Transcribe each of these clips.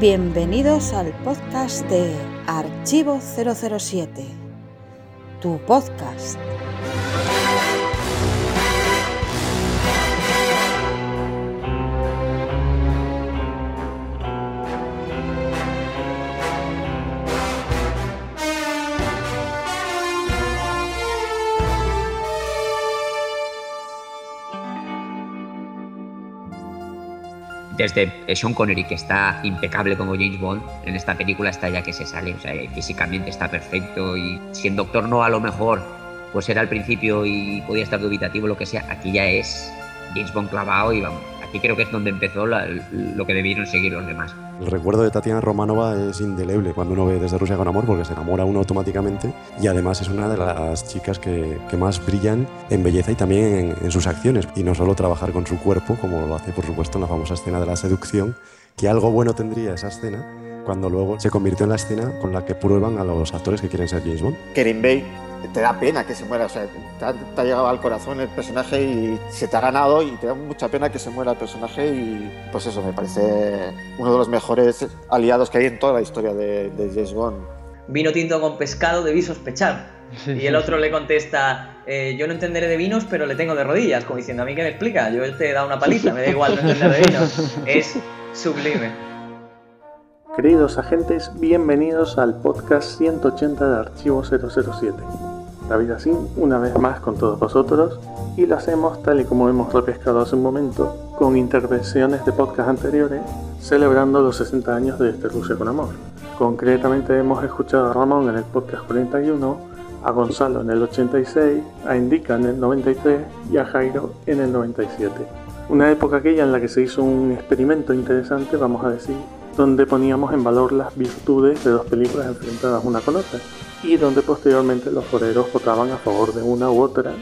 Bienvenidos al podcast de Archivo 007, tu podcast. Desde Sean Connery, que está impecable como James Bond, en esta película está ya que se sale, sea, físicamente está perfecto y si en Doctor No a lo mejor pues era al principio y podía estar dubitativo, lo que sea, aquí ya es James Bond clavado y vamos, aquí creo que es donde empezó lo que debieron seguir los demás. El recuerdo de Tatiana Romanova es indeleble cuando uno ve desde Rusia con amor porque se enamora uno automáticamente y además es una de las chicas que, más brillan en belleza y también en, sus acciones y no solo trabajar con su cuerpo como lo hace por supuesto en la famosa escena de la seducción que algo bueno tendría esa escena cuando luego se convirtió en la escena con la que prueban a los actores que quieren ser James Bond. Kerim Bay te da pena que se muera, o sea, te ha, llegado al corazón el personaje y se te ha ganado y te da mucha pena que se muera el personaje y pues eso, me parece uno de los mejores aliados que hay en toda la historia de, de James Bond. Vino tinto con pescado debí sospechar. y el otro le contesta, eh, yo no entenderé de vinos, pero le tengo de rodillas, como diciendo, a mí que me explica, yo te he dado una paliza, me da igual no entender de vinos. Es sublime. Queridos agentes, bienvenidos al podcast 180 de Archivo 007. David Asín, una vez más con todos vosotros, y lo hacemos tal y como hemos repescado hace un momento, con intervenciones de podcast anteriores, celebrando los 60 años de este Rusia con Amor. Concretamente hemos escuchado a Ramón en el podcast 41, a Gonzalo en el 86, a Indica en el 93 y a Jairo en el 97. Una época aquella en la que se hizo un experimento interesante, vamos a decir, donde poníamos en valor las virtudes de dos películas enfrentadas una con otra y donde posteriormente los foreros votaban a favor de una u otra.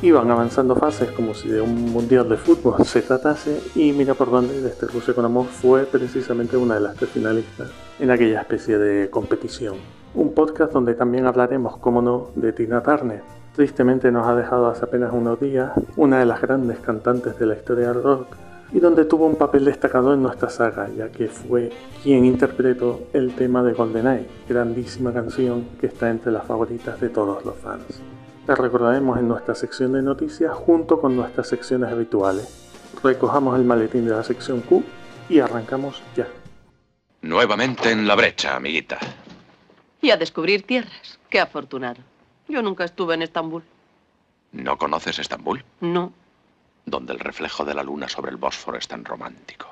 Iban avanzando fases como si de un mundial de fútbol se tratase y mira por dónde este Rusia con Amor fue precisamente una de las tres finalistas en aquella especie de competición. Un podcast donde también hablaremos, como no, de Tina Turner. Tristemente nos ha dejado hace apenas unos días una de las grandes cantantes de la historia del rock y donde tuvo un papel destacado en nuestra saga, ya que fue quien interpretó el tema de GoldenEye, grandísima canción que está entre las favoritas de todos los fans. La recordaremos en nuestra sección de noticias junto con nuestras secciones habituales. Recojamos el maletín de la sección Q y arrancamos ya. Nuevamente en la brecha, amiguita. Y a descubrir tierras. Qué afortunado. Yo nunca estuve en Estambul. ¿No conoces Estambul? No donde el reflejo de la luna sobre el Bósforo es tan romántico.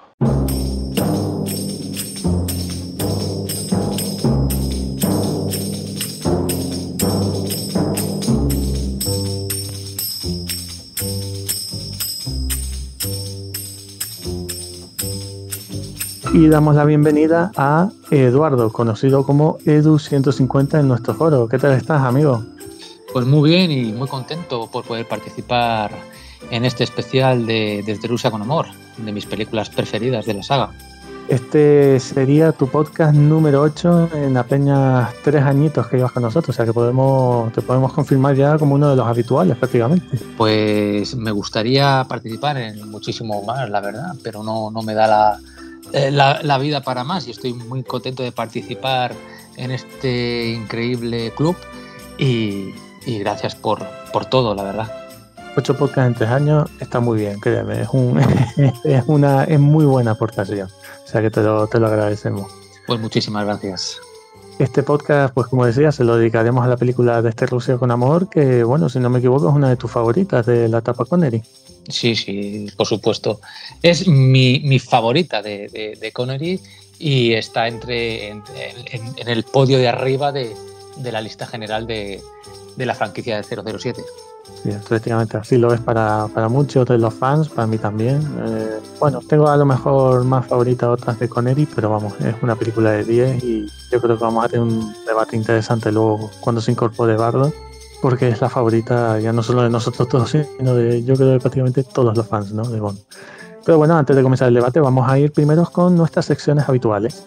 y damos la bienvenida a Eduardo, conocido como Edu150 en nuestro foro. ¿Qué tal estás, amigo? Pues muy bien y muy contento por poder participar en este especial de Desde Rusia con Amor, de mis películas preferidas de la saga. Este sería tu podcast número 8 en apenas tres añitos que llevas con nosotros, o sea que podemos, te podemos confirmar ya como uno de los habituales prácticamente. Pues me gustaría participar en muchísimo más, la verdad, pero no, no me da la, eh, la, vida para más y estoy muy contento de participar en este increíble club y, y gracias por, por todo, la verdad. Ocho podcasts en tres años está muy bien, créeme, es, un, es, una, es muy buena aportación. O sea que te lo, te lo agradecemos. Pues muchísimas gracias. Este podcast, pues como decía, se lo dedicaremos a la película de este Rusia con Amor, que bueno, si no me equivoco, es una de tus favoritas de la etapa Connery. Sí, sí, por supuesto. Es mi, mi favorita de, de, Connery y está entre, en, el podio de arriba de, de la lista general de, de la franquicia de 007. Sí, efectivamente, así lo es para, muchos de los fans, para mí también. Eh, bueno, tengo a lo mejor más favoritas otras de Connery, pero vamos, es una película de 10 y yo creo que vamos a tener un debate interesante luego cuando se incorpore Bardo, porque es la favorita ya no solo de nosotros todos, sino de yo creo de prácticamente todos los fans ¿no? de Bond. Pero bueno, antes de comenzar el debate, vamos a ir primero con nuestras secciones habituales.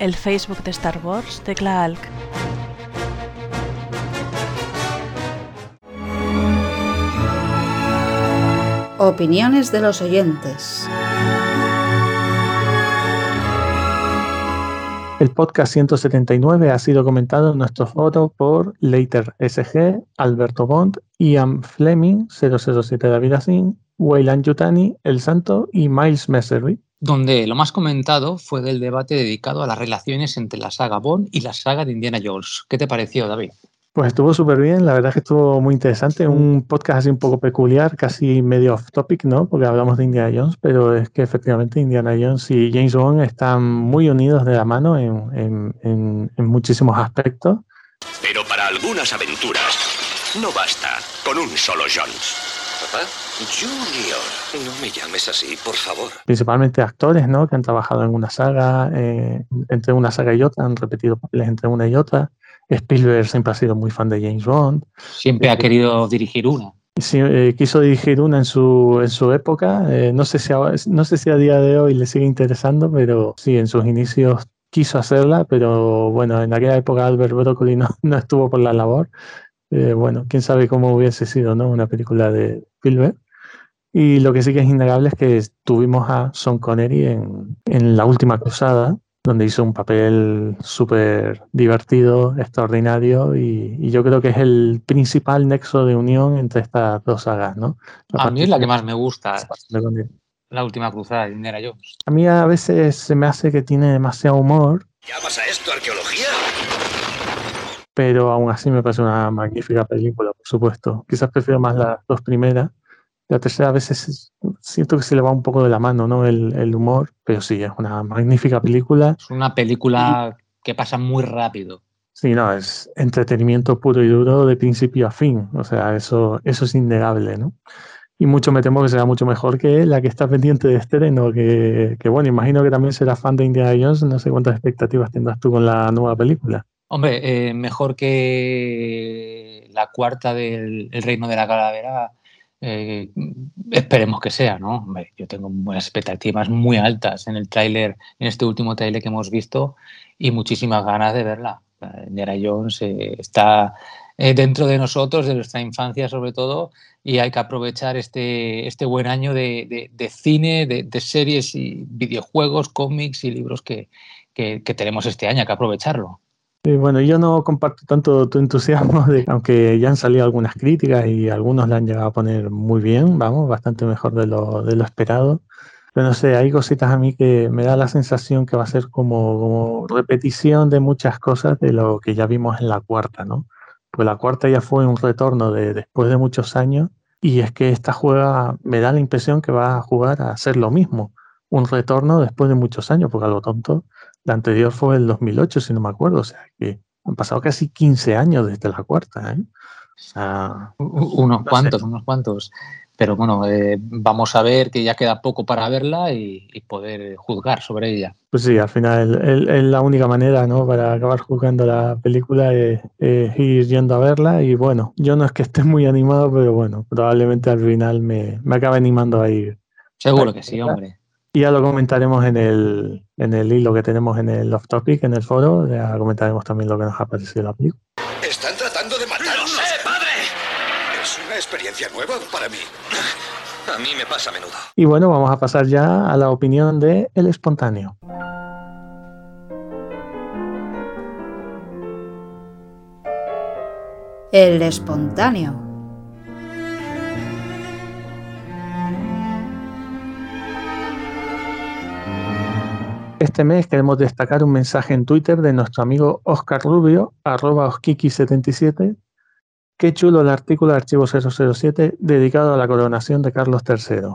el Facebook de Star Wars de Klaalk. Opiniones de los oyentes. El podcast 179 ha sido comentado en nuestro foro por Leiter SG, Alberto Bond, Ian Fleming, 007 David Asin, Wayland Yutani, El Santo y Miles Messervy donde lo más comentado fue del debate dedicado a las relaciones entre la saga Bond y la saga de Indiana Jones. ¿Qué te pareció, David? Pues estuvo súper bien, la verdad es que estuvo muy interesante, un podcast así un poco peculiar, casi medio off topic, ¿no? Porque hablamos de Indiana Jones, pero es que efectivamente Indiana Jones y James Bond están muy unidos de la mano en, en muchísimos aspectos. Pero para algunas aventuras no basta con un solo Jones. ¿Papá? Junior, no me llames así, por favor. Principalmente actores, ¿no? Que han trabajado en una saga, eh, entre una saga y otra, han repetido papeles entre una y otra. Spielberg siempre ha sido muy fan de James Bond. Siempre ha querido dirigir una. Sí, eh, quiso dirigir una en su, en su época. Eh, no, sé si a, no sé si a día de hoy le sigue interesando, pero sí, en sus inicios quiso hacerla, pero bueno, en aquella época Albert Broccoli no, no estuvo por la labor. bueno, quién sabe cómo hubiese sido, ¿no? Una película de Spielberg. Y lo que sí que es innegable es que tuvimos a Sean Connery en, en La Última Cruzada, donde hizo un papel súper divertido, extraordinario, y, yo creo que es el principal nexo de unión entre estas dos sagas, ¿no? a mí es la que más me gusta, La Última Cruzada de Indiana Jones. A mí a veces se me hace que tiene demasiado humor. ¿Llamas a esto arqueología? Pero aún así me parece una magnífica película, por supuesto. Quizás prefiero más las dos primeras, la tercera a veces siento que se le va un poco de la mano, ¿no? El, humor, pero sí, es una magnífica película. Es una película que pasa muy rápido. Sí, no, es entretenimiento puro y duro de principio a fin. O sea, eso, eso es innegable, ¿no? Y mucho me temo que será mucho mejor que la que está pendiente de estreno, que, que bueno, imagino que también será fan de Indiana Jones. No sé cuántas expectativas tendrás tú con la nueva película. Hombre, eh, mejor que la cuarta del Reino de la Calavera eh, esperemos que sea, ¿no? yo tengo expectativas muy altas en el tráiler, en este último tráiler que hemos visto y muchísimas ganas de verla. Indiana Jones eh, está dentro de nosotros, de nuestra infancia sobre todo, y hay que aprovechar este, este buen año de, cine, de, series y videojuegos, cómics y libros que, que tenemos este año, hay que aprovecharlo bueno, yo no comparto tanto tu entusiasmo, aunque ya han salido algunas críticas y algunos la han llegado a poner muy bien, vamos, bastante mejor de lo, de lo esperado. Pero no sé, hay cositas a mí que me da la sensación que va a ser como, repetición de muchas cosas de lo que ya vimos en la cuarta, ¿no? Pues la cuarta ya fue un retorno de después de muchos años y es que esta juega me da la impresión que va a jugar a hacer lo mismo, un retorno después de muchos años, porque algo tonto la anterior fue el 2008, si no me acuerdo. O sea, que han pasado casi 15 años desde la cuarta. ¿eh? O sea, unos cuantos, unos cuantos. Pero bueno, eh, vamos a ver que ya queda poco para verla y, poder juzgar sobre ella. Pues sí, al final es la única manera ¿no? para acabar juzgando la película es, ir yendo a verla. Y bueno, yo no es que esté muy animado, pero bueno, probablemente al final me, me acabe animando a ir. Seguro que sí, hombre. Y ya lo comentaremos en el, en el hilo que tenemos en el off topic, en el foro. Ya comentaremos también lo que nos ha parecido la película. Están tratando de matarnos. ¡Lo sé, padre! Es una experiencia nueva para mí. A mí me pasa a menudo. Y bueno, vamos a pasar ya a la opinión de El Espontáneo. El Espontáneo. Este mes queremos destacar un mensaje en Twitter de nuestro amigo Oscar Rubio, arroba oskiki77. Qué chulo el artículo de Archivo 007 dedicado a la coronación de Carlos III.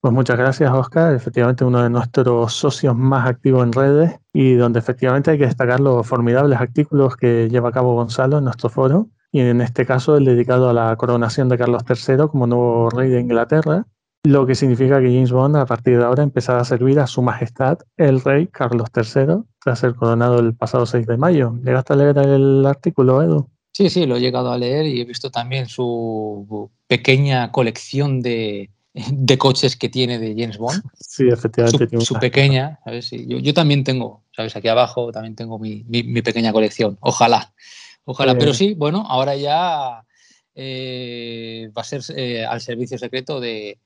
Pues muchas gracias, Oscar. Efectivamente, uno de nuestros socios más activos en redes y donde efectivamente hay que destacar los formidables artículos que lleva a cabo Gonzalo en nuestro foro. Y en este caso, el dedicado a la coronación de Carlos III como nuevo rey de Inglaterra, lo que significa que James Bond a partir de ahora empezará a servir a su majestad, el rey Carlos III, tras ser coronado el pasado 6 de mayo. ¿Llegaste a leer el artículo, Edu? Sí, sí, lo he llegado a leer y he visto también su pequeña colección de, de coches que tiene de James Bond. Sí, efectivamente. Su, su pequeña, ¿sabes? yo, yo, también tengo, ¿sabes? Aquí abajo también tengo mi, mi, mi pequeña colección. Ojalá, ojalá. Eh. Pero sí, bueno, ahora ya eh, va a ser eh, al servicio secreto de,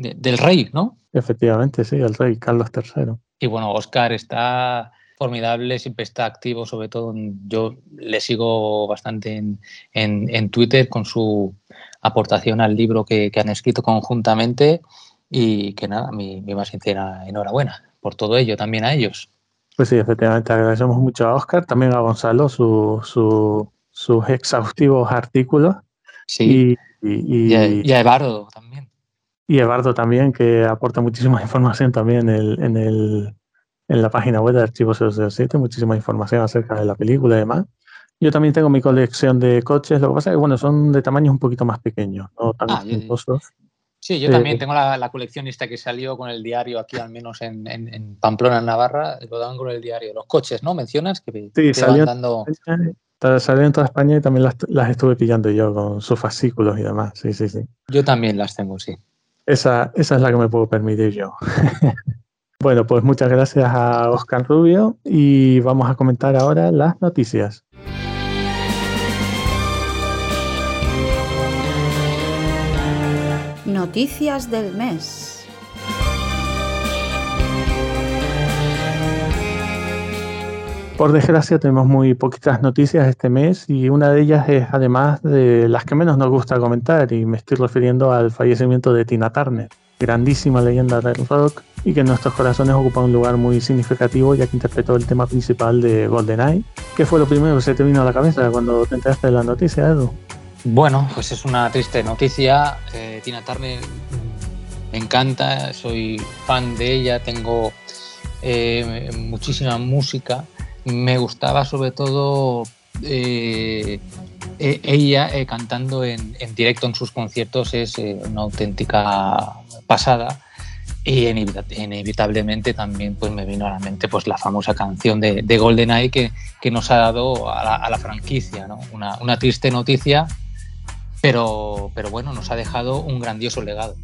de, del rey, ¿no? Efectivamente, sí, el rey Carlos III. Y bueno, Oscar está formidable, siempre está activo, sobre todo yo le sigo bastante en, en, en Twitter con su aportación al libro que, que, han escrito conjuntamente y que nada, mi, mi, más sincera enhorabuena por todo ello, también a ellos. Pues sí, efectivamente, agradecemos mucho a Oscar, también a Gonzalo su, su, sus exhaustivos artículos. Sí, y, y, y, a, y a Evardo también. Y Evardo también, que aporta muchísima información también en el, en el, en la página web de Archivos 007, muchísima información acerca de la película y demás. Yo también tengo mi colección de coches, lo que pasa es que bueno, son de tamaños un poquito más pequeños, no tan ah, costosos. Sí, yo eh, también tengo la, la, colección esta que salió con el diario aquí, al menos en, en, en, Pamplona, en Navarra, lo daban con el diario. Los coches, ¿no? Mencionas que sí, salió, dando... salió en toda España y también las, las, estuve pillando yo con sus fascículos y demás. Sí, sí, sí. Yo también las tengo, sí. Esa, esa es la que me puedo permitir yo. Bueno, pues muchas gracias a Oscar Rubio y vamos a comentar ahora las noticias. Noticias del mes. Por desgracia tenemos muy poquitas noticias este mes y una de ellas es además de las que menos nos gusta comentar y me estoy refiriendo al fallecimiento de Tina Turner grandísima leyenda del rock y que en nuestros corazones ocupa un lugar muy significativo ya que interpretó el tema principal de GoldenEye. ¿Qué fue lo primero que se te vino a la cabeza cuando te enteraste de la noticia, Edu? Bueno, pues es una triste noticia. Eh, Tina Turner me encanta, soy fan de ella, tengo eh, muchísima música. Me gustaba sobre todo eh, ella eh, cantando en, directo en sus conciertos es eh, una auténtica pasada y inevitablemente también pues me vino a la mente pues la famosa canción de, de GoldenEye que, que, nos ha dado a la, franquicia, ¿no? una, una, triste noticia, pero, pero bueno, nos ha dejado un grandioso legado.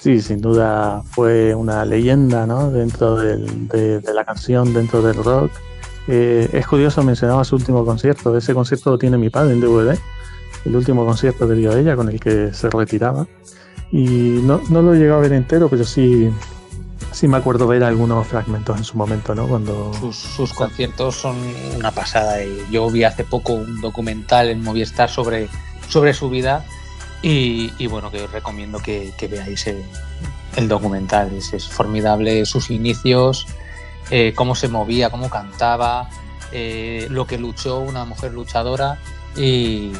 Sí, sin duda fue una leyenda ¿no? dentro de la canción, dentro del rock eh, es curioso, mencionaba su último concierto. Ese concierto lo tiene mi padre en DVD. El último concierto que dio ella con el que se retiraba. Y no, no lo he a ver entero, pero sí, sí me acuerdo ver algunos fragmentos en su momento, ¿no? Cuando... Sus, conciertos son una pasada. Yo vi hace poco un documental en Movistar sobre, sobre su vida. Y, bueno, que os recomiendo que, veáis el, documental. Es formidable sus inicios eh, cómo se movía, cómo cantaba, eh, lo que luchó una mujer luchadora y,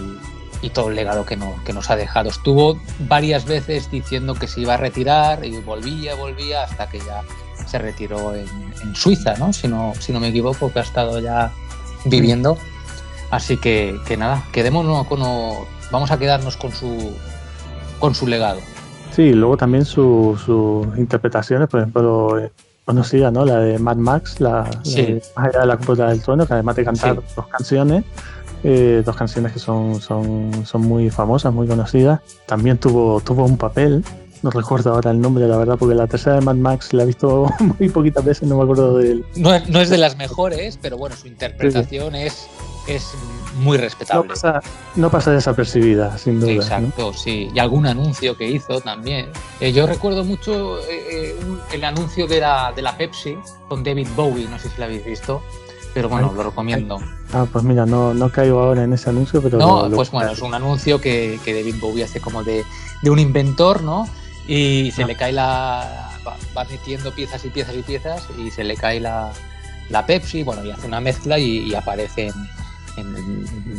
todo el legado que, no, que, nos ha dejado. Estuvo varias veces diciendo que se iba a retirar y volvía, volvía hasta que ya se retiró en, Suiza, ¿no? Si, ¿no? me equivoco, que ha estado ya viviendo. Así que, que nada, quedémonos con, vamos a quedarnos con su, con su legado. Sí, luego también sus su interpretaciones, por ejemplo, conocida, ¿no? La de Mad Max, la, sí. la de Más allá de la cúpula del trono, que además de cantar sí. dos canciones, eh, dos canciones que son, son, son muy famosas, muy conocidas. También tuvo, tuvo un papel, no recuerdo ahora el nombre, la verdad, porque la tercera de Mad Max la he visto muy poquitas veces, no me acuerdo de él. No es, no es de las mejores, pero bueno, su interpretación sí. es, es muy respetable. No pasa, no pasa desapercibida, sin duda. Exacto, ¿no? sí. Y algún anuncio que hizo también. Eh, yo recuerdo mucho eh, eh, el anuncio de la, de la Pepsi con David Bowie, no sé si lo habéis visto. Pero bueno, lo recomiendo. Ah, pues mira, no, no caigo ahora en ese anuncio, pero. No, lo, pues bueno, es un anuncio que, que, David Bowie hace como de, de un inventor, ¿no? Y se ah. le cae la. Va, va, metiendo piezas y piezas y piezas y se le cae la, la Pepsi, bueno, y hace una mezcla y, y aparece en, en,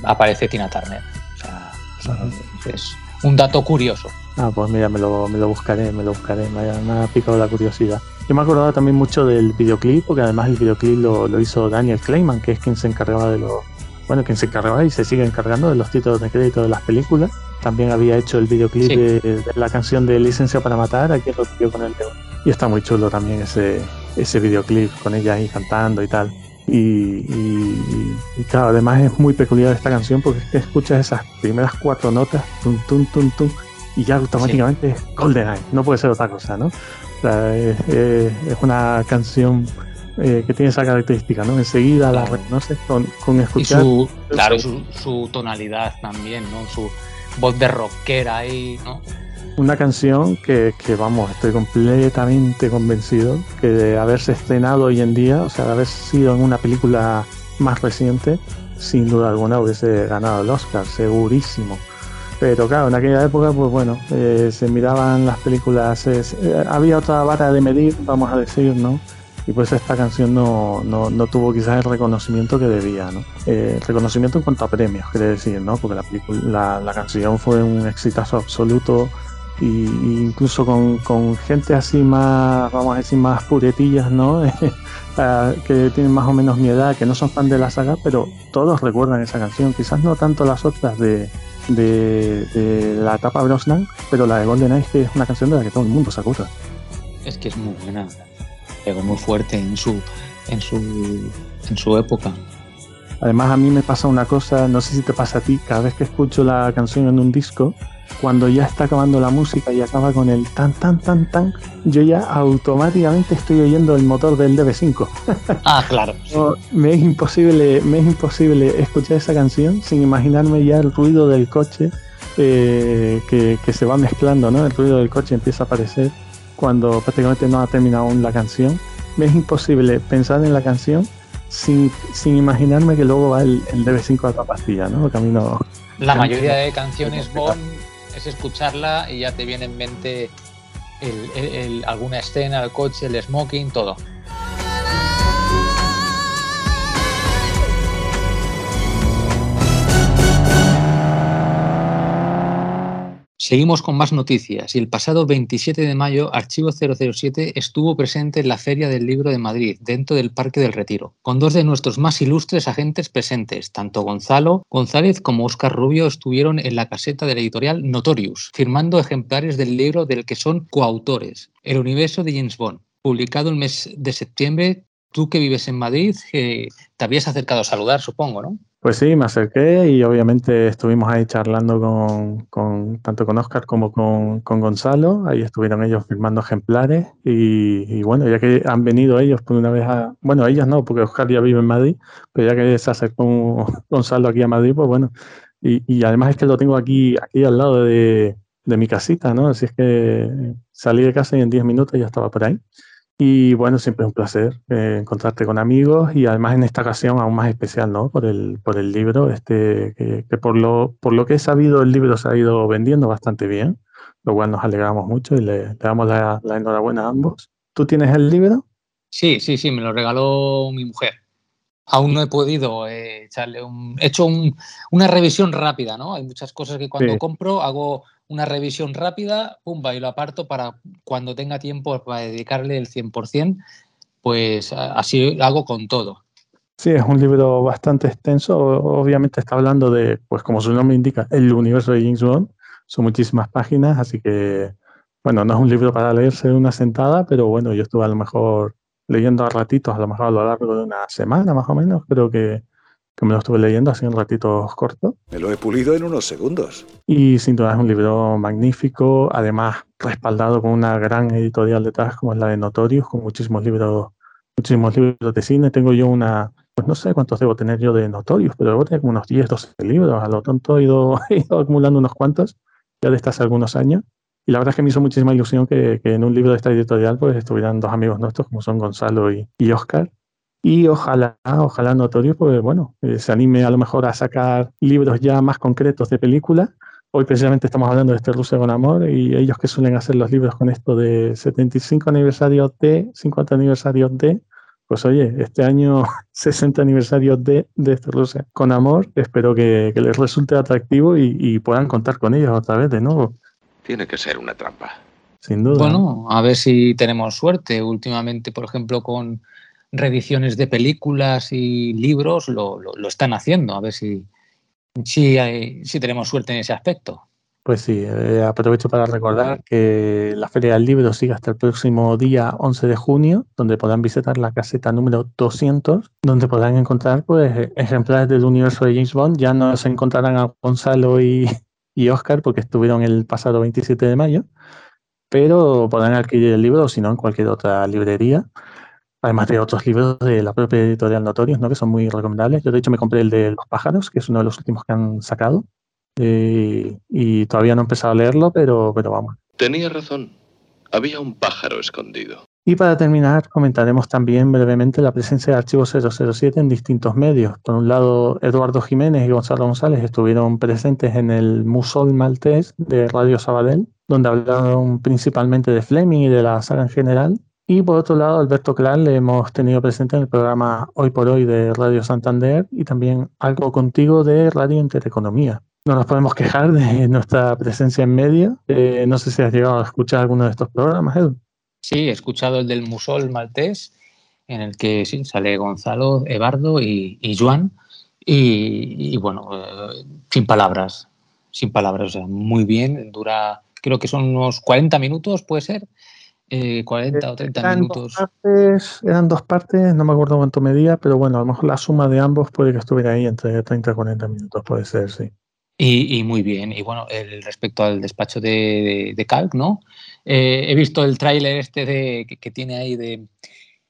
aparece Tina Turner. O sea, uh -huh. es un dato curioso. Ah, pues mira, me lo, me lo buscaré, me lo buscaré, me ha, me ha, picado la curiosidad. Yo me acordaba también mucho del videoclip, porque además el videoclip lo, lo hizo Daniel Kleiman, que es quien se encargaba de los, bueno, quien se encargaba y se sigue encargando de los títulos de crédito de las películas. También había hecho el videoclip sí. de, de, la canción de Licencia para Matar, aquí lo con el León. Y está muy chulo también ese, ese videoclip con ella ahí cantando y tal. Y, y, y, claro, además es muy peculiar esta canción porque es que escuchas esas primeras cuatro notas, tum, tum, tum, tum, y ya automáticamente sí. es GoldenEye, no puede ser otra cosa, ¿no? O sea, es, una canción eh, que tiene esa característica, ¿no? Enseguida la reconoces con, con escuchar. Y su, claro, su, su, tonalidad también, ¿no? Su voz de rockera ahí, ¿no? Una canción que, que, vamos, estoy completamente convencido que de haberse estrenado hoy en día, o sea, de haber sido en una película más reciente, sin duda alguna hubiese ganado el Oscar, segurísimo. Pero claro, en aquella época, pues bueno, eh, se miraban las películas, eh, había otra vara de medir, vamos a decir, ¿no? y pues esta canción no, no, no, tuvo quizás el reconocimiento que debía, ¿no? Eh, reconocimiento en cuanto a premios, quiere decir, ¿no? Porque la, la, la canción fue un exitazo absoluto y, y incluso con, con, gente así más, vamos a decir, más puretillas, ¿no? que tienen más o menos mi edad, que no son fan de la saga, pero todos recuerdan esa canción, quizás no tanto las otras de, de, de la etapa Brosnan, pero la de GoldenEye es que es una canción de la que todo el mundo se acuerda. Es que es muy buena pegó muy fuerte en su, en su, en su época. Además a mí me pasa una cosa, no sé si te pasa a ti, cada vez que escucho la canción en un disco, cuando ya está acabando la música y acaba con el tan tan tan tan, yo ya automáticamente estoy oyendo el motor del DB5. Ah, claro. Me es imposible, me es imposible escuchar esa canción sin imaginarme ya el ruido del coche eh, que, que se va mezclando, ¿no? El ruido del coche empieza a aparecer cuando prácticamente no ha terminado aún la canción. Me es imposible pensar en la canción sin, sin imaginarme que luego va el, el DB5 a otra pastilla, ¿no? Camino. La mayoría de canciones Bond es escucharla y ya te viene en mente alguna escena, el coche, el smoking, todo. Seguimos con más noticias y el pasado 27 de mayo Archivo 007 estuvo presente en la Feria del Libro de Madrid, dentro del Parque del Retiro, con dos de nuestros más ilustres agentes presentes, tanto Gonzalo González como Óscar Rubio estuvieron en la caseta de la editorial Notorious, firmando ejemplares del libro del que son coautores, El universo de James Bond, publicado el mes de septiembre. Tú que vives en Madrid, te habías acercado a saludar, supongo, ¿no? Pues sí, me acerqué y obviamente estuvimos ahí charlando con, con tanto con Oscar como con, con, Gonzalo. Ahí estuvieron ellos firmando ejemplares y, bueno, ya que han venido ellos por una vez a... Bueno, ellos no, porque Oscar ya vive en Madrid, pero ya que se acercó Gonzalo aquí a Madrid, pues bueno. Y, y además es que lo tengo aquí, aquí al lado de, de mi casita, ¿no? Así es que salí de casa y en 10 minutos ya estaba por ahí. Y bueno, siempre es un placer eh, encontrarte con amigos y además en esta ocasión aún más especial, ¿no? Por el, por el libro, este, que, que, por, lo, por lo que he sabido el libro se ha ido vendiendo bastante bien, lo cual nos alegramos mucho y le, le damos la, la, enhorabuena a ambos. ¿Tú tienes el libro? Sí, sí, sí, me lo regaló mi mujer. Aún no he podido eh, echarle un... He hecho un, una revisión rápida, ¿no? Hay muchas cosas que cuando sí. compro hago una revisión rápida, pumba, y lo aparto para cuando tenga tiempo para dedicarle el 100%, pues así hago con todo. Sí, es un libro bastante extenso. Obviamente está hablando de, pues como su nombre indica, el universo de James Bond. Son muchísimas páginas, así que, bueno, no es un libro para leerse de una sentada, pero bueno, yo estuve a lo mejor leyendo a ratitos, a lo mejor a lo largo de una semana más o menos, creo que, que me lo estuve leyendo así en ratitos cortos. Me lo he pulido en unos segundos. Y sin duda es un libro magnífico, además respaldado con una gran editorial detrás como es la de Notorious, con muchísimos libros, muchísimos libros de cine. Tengo yo una, pues no sé cuántos debo tener yo de Notorious, pero debo tener como unos 10, 12 libros. A lo tonto he ido, he ido acumulando unos cuantos ya desde hace algunos años. Y la verdad es que me hizo muchísima ilusión que, que en un libro de esta editorial pues estuvieran dos amigos nuestros como son Gonzalo y, y Oscar. Y ojalá, ojalá Notorio, pues bueno, eh, se anime a lo mejor a sacar libros ya más concretos de películas. Hoy precisamente estamos hablando de este Rusia con Amor y ellos que suelen hacer los libros con esto de 75 aniversarios de, 50 aniversarios de, pues oye, este año 60 aniversario de, de Rusia con amor, espero que, les resulte atractivo y, puedan contar con ellos otra vez de nuevo. Tiene que ser una trampa. Sin duda. Bueno, a ver si tenemos suerte. Últimamente, por ejemplo, con reediciones de películas y libros lo, lo, están haciendo. A ver si, si, si tenemos suerte en ese aspecto. Pues sí, eh, aprovecho para recordar que la Feria del Libro sigue hasta el próximo día 11 de junio, donde podrán visitar la caseta número 200, donde podrán encontrar pues, ejemplares del universo de James Bond. Ya no se encontrarán a Gonzalo y, y Oscar porque estuvieron el pasado 27 de mayo, pero podrán adquirir el libro, o si no, en cualquier otra librería. Además de otros libros de la propia editorial Notorious, ¿no? que son muy recomendables. Yo, de hecho, me compré el de Los pájaros, que es uno de los últimos que han sacado eh, y todavía no he empezado a leerlo, pero, pero vamos. Tenía razón. Había un pájaro escondido. Y para terminar, comentaremos también brevemente la presencia de Archivo 007 en distintos medios. Por un lado, Eduardo Jiménez y Gonzalo González estuvieron presentes en el Musol Maltés de Radio Sabadell, donde hablaron principalmente de Fleming y de la saga en general. Y por otro lado, Alberto Clark le hemos tenido presente en el programa Hoy por Hoy de Radio Santander y también algo contigo de Radio Intereconomía. No nos podemos quejar de nuestra presencia en medio. Eh, no sé si has llegado a escuchar alguno de estos programas, Edu. Sí, he escuchado el del Musol maltés, en el que sí, sale Gonzalo, Ebardo y, y Joan. Y, bueno, eh, sin palabras, sin palabras, o sea, muy bien. Dura, creo que son unos 40 minutos, puede ser. 40 eh, o 30 minutos. eran dos partes, no me acuerdo cuánto medía, pero bueno, a lo mejor la suma de ambos puede que estuviera ahí entre 30 y 40 minutos, puede ser, sí. Y, muy bien. Y bueno, el, respecto al despacho de, de, Calc, ¿no? Eh, he visto el tráiler este de, que, tiene ahí de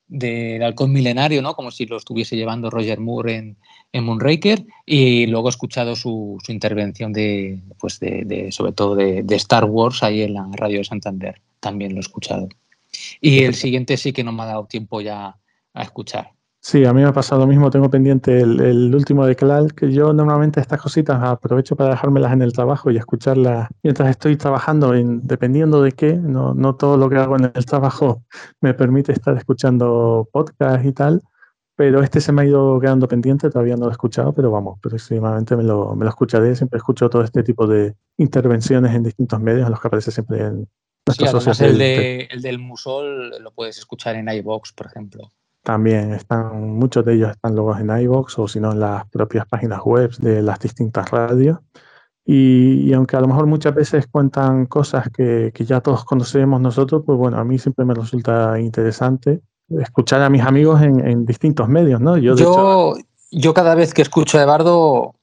del halcón milenario, ¿no? Como si lo estuviese llevando Roger Moore en, en Moonraker. Y luego he escuchado su, su intervención de, pues de, sobre todo de, de, Star Wars ahí en la radio de Santander. También lo he escuchado. Y el siguiente sí que no me ha dado tiempo ya a escuchar. Sí, a mí me ha pasado lo mismo. Tengo pendiente el, último de Clark, que yo normalmente estas cositas aprovecho para dejármelas en el trabajo y escucharlas mientras estoy trabajando, dependiendo de qué. No, no todo lo que hago en el trabajo me permite estar escuchando podcast y tal, pero este se me ha ido quedando pendiente, todavía no lo he escuchado, pero vamos, próximamente me lo, me lo escucharé. Siempre escucho todo este tipo de intervenciones en distintos medios en los que aparece siempre en El, de, el del Musol lo puedes escuchar en iBox, por ejemplo. También están, muchos de ellos están luego en iVoox o si no en las propias páginas web de las distintas radios. Y, aunque a lo mejor muchas veces cuentan cosas que, que, ya todos conocemos nosotros, pues bueno, a mí siempre me resulta interesante escuchar a mis amigos en, en distintos medios, ¿no? Yo, yo, cada vez que escucho a Eduardo,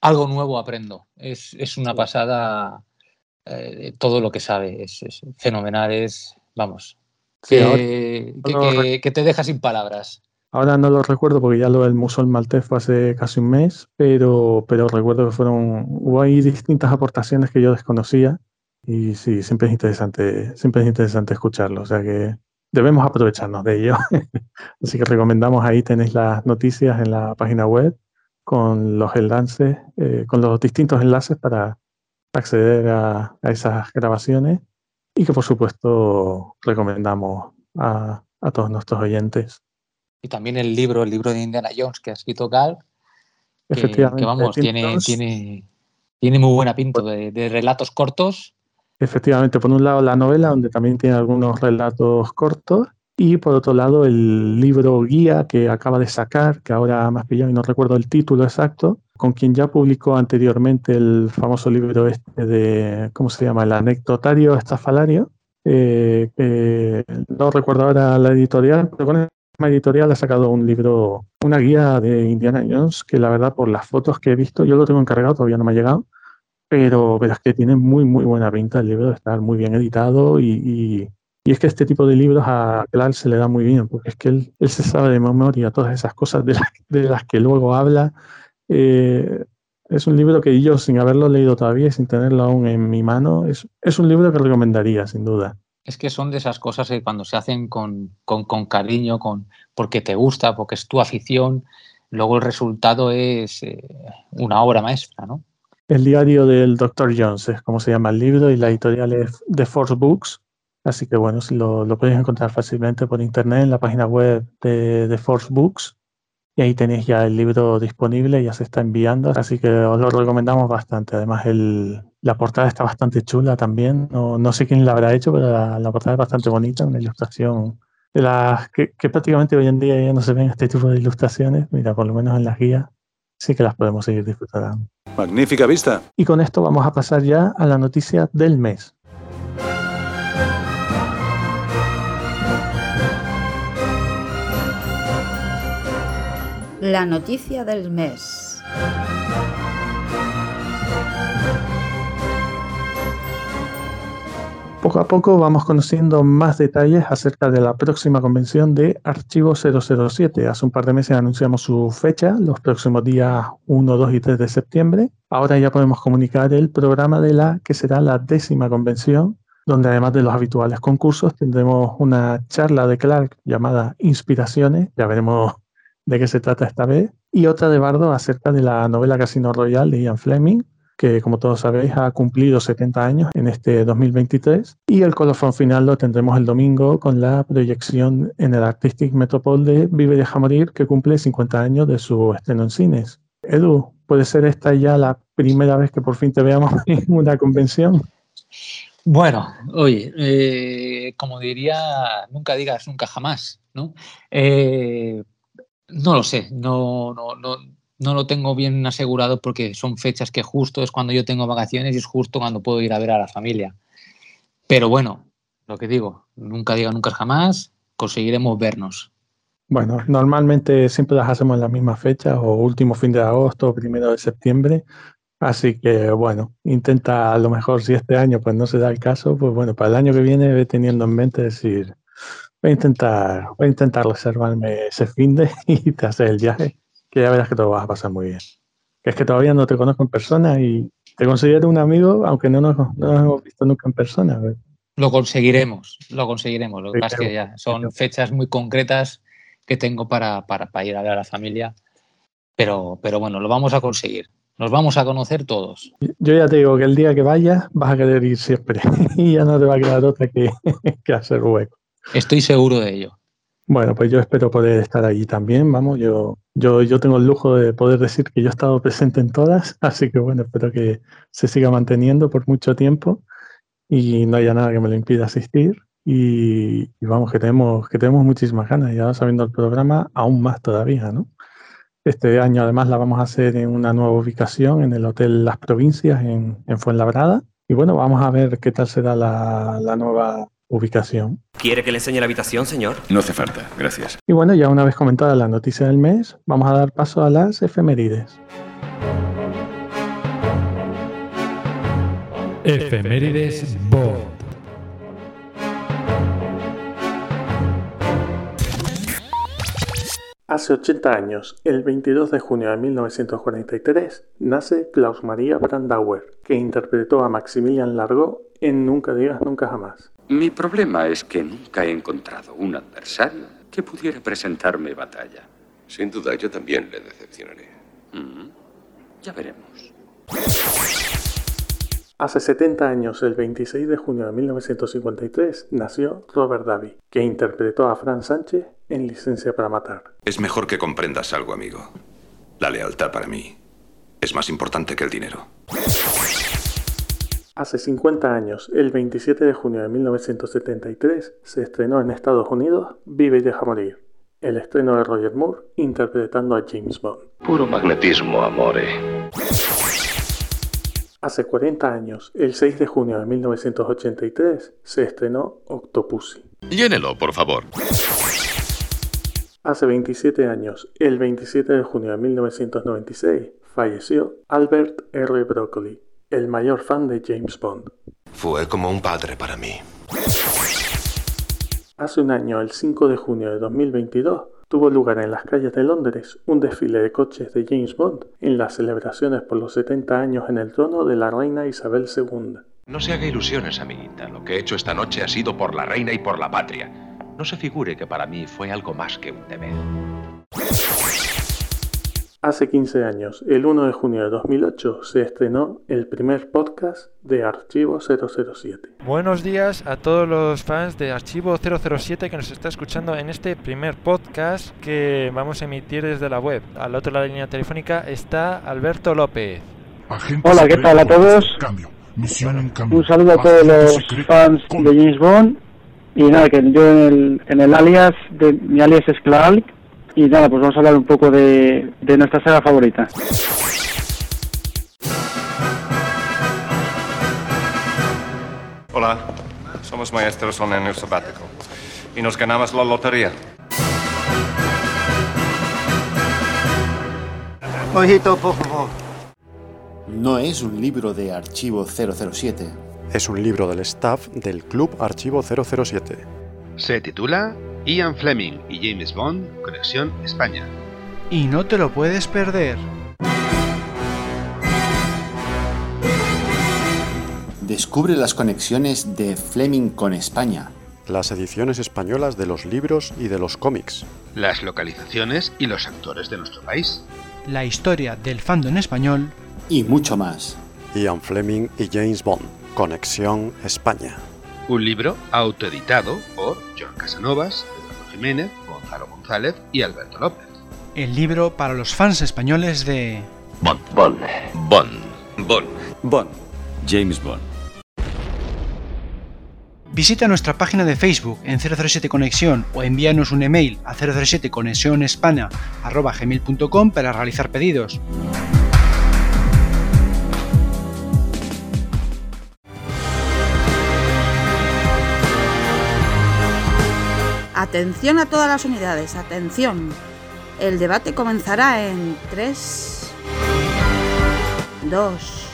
algo nuevo aprendo. Es, es una pasada eh, todo lo que sabe. Es, es fenomenal, es, vamos, que, te deja sin palabras. Ahora no lo recuerdo porque ya lo del Musol Maltés fue hace casi un mes, pero, pero recuerdo que fueron, hubo ahí distintas aportaciones que yo desconocía y sí, siempre es interesante, siempre es interesante escucharlo, o sea que debemos aprovecharnos de ello. Así que recomendamos ahí tenéis las noticias en la página web con los enlaces, eh, con los distintos enlaces para acceder a esas grabaciones y que por supuesto recomendamos a, todos nuestros oyentes. Y también el libro, el libro de Indiana Jones que ha escrito Gal, que, vamos, tiene, tiene, tiene muy buena pinta de, relatos cortos. Efectivamente, por un lado la novela, donde también tiene algunos relatos cortos, y por otro lado el libro guía que acaba de sacar, que ahora más pillado y no recuerdo el título exacto, con quien ya publicó anteriormente el famoso libro este de, ¿cómo se llama? El anecdotario estafalario. Eh, no recuerdo ahora la editorial, pero con esa editorial ha sacado un libro, una guía de Indiana Jones, que la verdad por las fotos que he visto, yo lo tengo encargado, todavía no me ha llegado, pero, pero es que tiene muy, muy buena pinta el libro, está muy bien editado y, y, es que este tipo de libros a Clark se le da muy bien, porque es que él, él se sabe de memoria todas esas cosas de, de las que luego habla eh, es un libro que yo, sin haberlo leído todavía y sin tenerlo aún en mi mano, es, es, un libro que recomendaría, sin duda. Es que son de esas cosas que cuando se hacen con, con, con cariño, con, porque te gusta, porque es tu afición, luego el resultado es eh, una obra maestra, ¿no? El diario del Dr. Jones es como se llama el libro y la editorial es The Force Books. Así que bueno, lo, lo podéis encontrar fácilmente por internet en la página web de, de Force Books y ahí tenéis ya el libro disponible, ya se está enviando, así que os lo recomendamos bastante. Además, el, la portada está bastante chula también. No, no sé quién la habrá hecho, pero la, portada es bastante bonita, una ilustración de las que, que, prácticamente hoy en día ya no se ven este tipo de ilustraciones. Mira, por lo menos en las guías sí que las podemos seguir disfrutando. Magnífica vista. Y con esto vamos a pasar ya a la noticia del mes. La noticia del mes. Poco a poco vamos conociendo más detalles acerca de la próxima convención de Archivo 007. Hace un par de meses anunciamos su fecha, los próximos días 1, 2 y 3 de septiembre. Ahora ya podemos comunicar el programa de la que será la décima convención, donde además de los habituales concursos tendremos una charla de Clark llamada Inspiraciones. Ya veremos de qué se trata esta vez, y otra de Bardo acerca de la novela Casino Royale de Ian Fleming, que como todos sabéis ha cumplido 70 años en este 2023, y el colofón final lo tendremos el domingo con la proyección en el Artistic Metropole de Vive y deja morir, que cumple 50 años de su estreno en cines. Edu, ¿puede ser esta ya la primera vez que por fin te veamos en una convención? Bueno, oye, eh, como diría, nunca digas nunca jamás, ¿no? Eh, no lo sé, no, no, no, no lo tengo bien asegurado porque son fechas que justo es cuando yo tengo vacaciones y es justo cuando puedo ir a ver a la familia. Pero bueno, lo que digo, nunca diga nunca jamás, conseguiremos vernos. Bueno, normalmente siempre las hacemos en las mismas fechas, o último fin de agosto, primero de septiembre. Así que bueno, intenta a lo mejor si este año pues no se da el caso, pues bueno, para el año que viene teniendo en mente decir, Voy a intentar, voy a intentar reservarme ese fin de y te haces el viaje, que ya verás que te lo vas a pasar muy bien. Que es que todavía no te conozco en persona y te considero un amigo, aunque no nos, hemos visto nunca en persona. Lo conseguiremos, lo conseguiremos. Lo que pasa es que ya son fechas muy concretas que tengo para, para, ir a ver a la familia. Pero, pero bueno, lo vamos a conseguir. Nos vamos a conocer todos. Yo ya te digo que el día que vayas vas a querer ir siempre y ya no te va a quedar otra que, que hacer hueco. Estoy seguro de ello. Bueno, pues yo espero poder estar allí también, vamos, yo, yo, yo tengo el lujo de poder decir que yo he estado presente en todas, así que bueno, espero que se siga manteniendo por mucho tiempo y no haya nada que me lo impida asistir. Y, vamos, que tenemos, que tenemos muchísimas ganas, y ahora sabiendo el programa, aún más todavía, ¿no? Este año además la vamos a hacer en una nueva ubicación, en el Hotel Las Provincias, en, en Fuenlabrada. Y bueno, vamos a ver qué tal será la nueva ubicación. ¿Quiere que le enseñe la habitación, señor? No hace falta, gracias. Y bueno, ya una vez comentada la noticia del mes, vamos a dar paso a las efemérides. Efemérides Bond. Hace 80 años, el 22 de junio de 1943, nace Klaus Maria Brandauer, que interpretó a Maximilian Largo en Nunca digas nunca jamás. Mi problema es que nunca he encontrado un adversario que pudiera presentarme batalla. Sin duda, yo también le decepcionaré. Mm, ya veremos. Hace 70 años, el 26 de junio de 1953, nació Robert Davi, que interpretó a Fran Sánchez en Licencia para Matar. Es mejor que comprendas algo, amigo. La lealtad para mí es más importante que el dinero. Hace 50 años, el 27 de junio de 1973, se estrenó en Estados Unidos Vive y deja morir, el estreno de Roger Moore interpretando a James Bond. Puro magnetismo, amore. Hace 40 años, el 6 de junio de 1983, se estrenó Octopussy. Llénelo, por favor. Hace 27 años, el 27 de junio de 1996, falleció Albert R. Broccoli, el mayor fan de James Bond. Fue como un padre para mí. Hace un año, el 5 de junio de 2022, tuvo lugar en las calles de Londres un desfile de coches de James Bond en las celebraciones por los 70 años en el trono de la reina Isabel II. No se haga ilusiones, amiguita. Lo que he hecho esta noche ha sido por la reina y por la patria. No se figure que para mí fue algo más que un deber. Hace 15 años, el 1 de junio de 2008, se estrenó el primer podcast de Archivo 007. Buenos días a todos los fans de Archivo 007 que nos está escuchando en este primer podcast que vamos a emitir desde la web. Al otro lado de la línea telefónica está Alberto López. Hola, ¿qué tal a todos? Un saludo a todos los fans de James Bond. Y nada, que yo en el, en el alias, de, mi alias es Clark. Y nada, pues vamos a hablar un poco de, de nuestra saga favorita. Hola, somos maestros en el sabático y nos ganamos la lotería. Ojito, por favor. No es un libro de Archivo 007. Es un libro del staff del Club Archivo 007. Se titula Ian Fleming y James Bond, Conexión España. Y no te lo puedes perder. Descubre las conexiones de Fleming con España. Las ediciones españolas de los libros y de los cómics. Las localizaciones y los actores de nuestro país. La historia del fandom español. Y mucho más. Ian Fleming y James Bond, Conexión España. Un libro autoeditado por John Casanovas, Eduardo Jiménez, Gonzalo González y Alberto López. El libro para los fans españoles de... Bond. Bond. Bond. Bond. Bond. James Bond. Visita nuestra página de Facebook en 007 Conexión o envíanos un email a 007 gmail.com para realizar pedidos. Atención a todas las unidades, atención. El debate comenzará en 3, 2,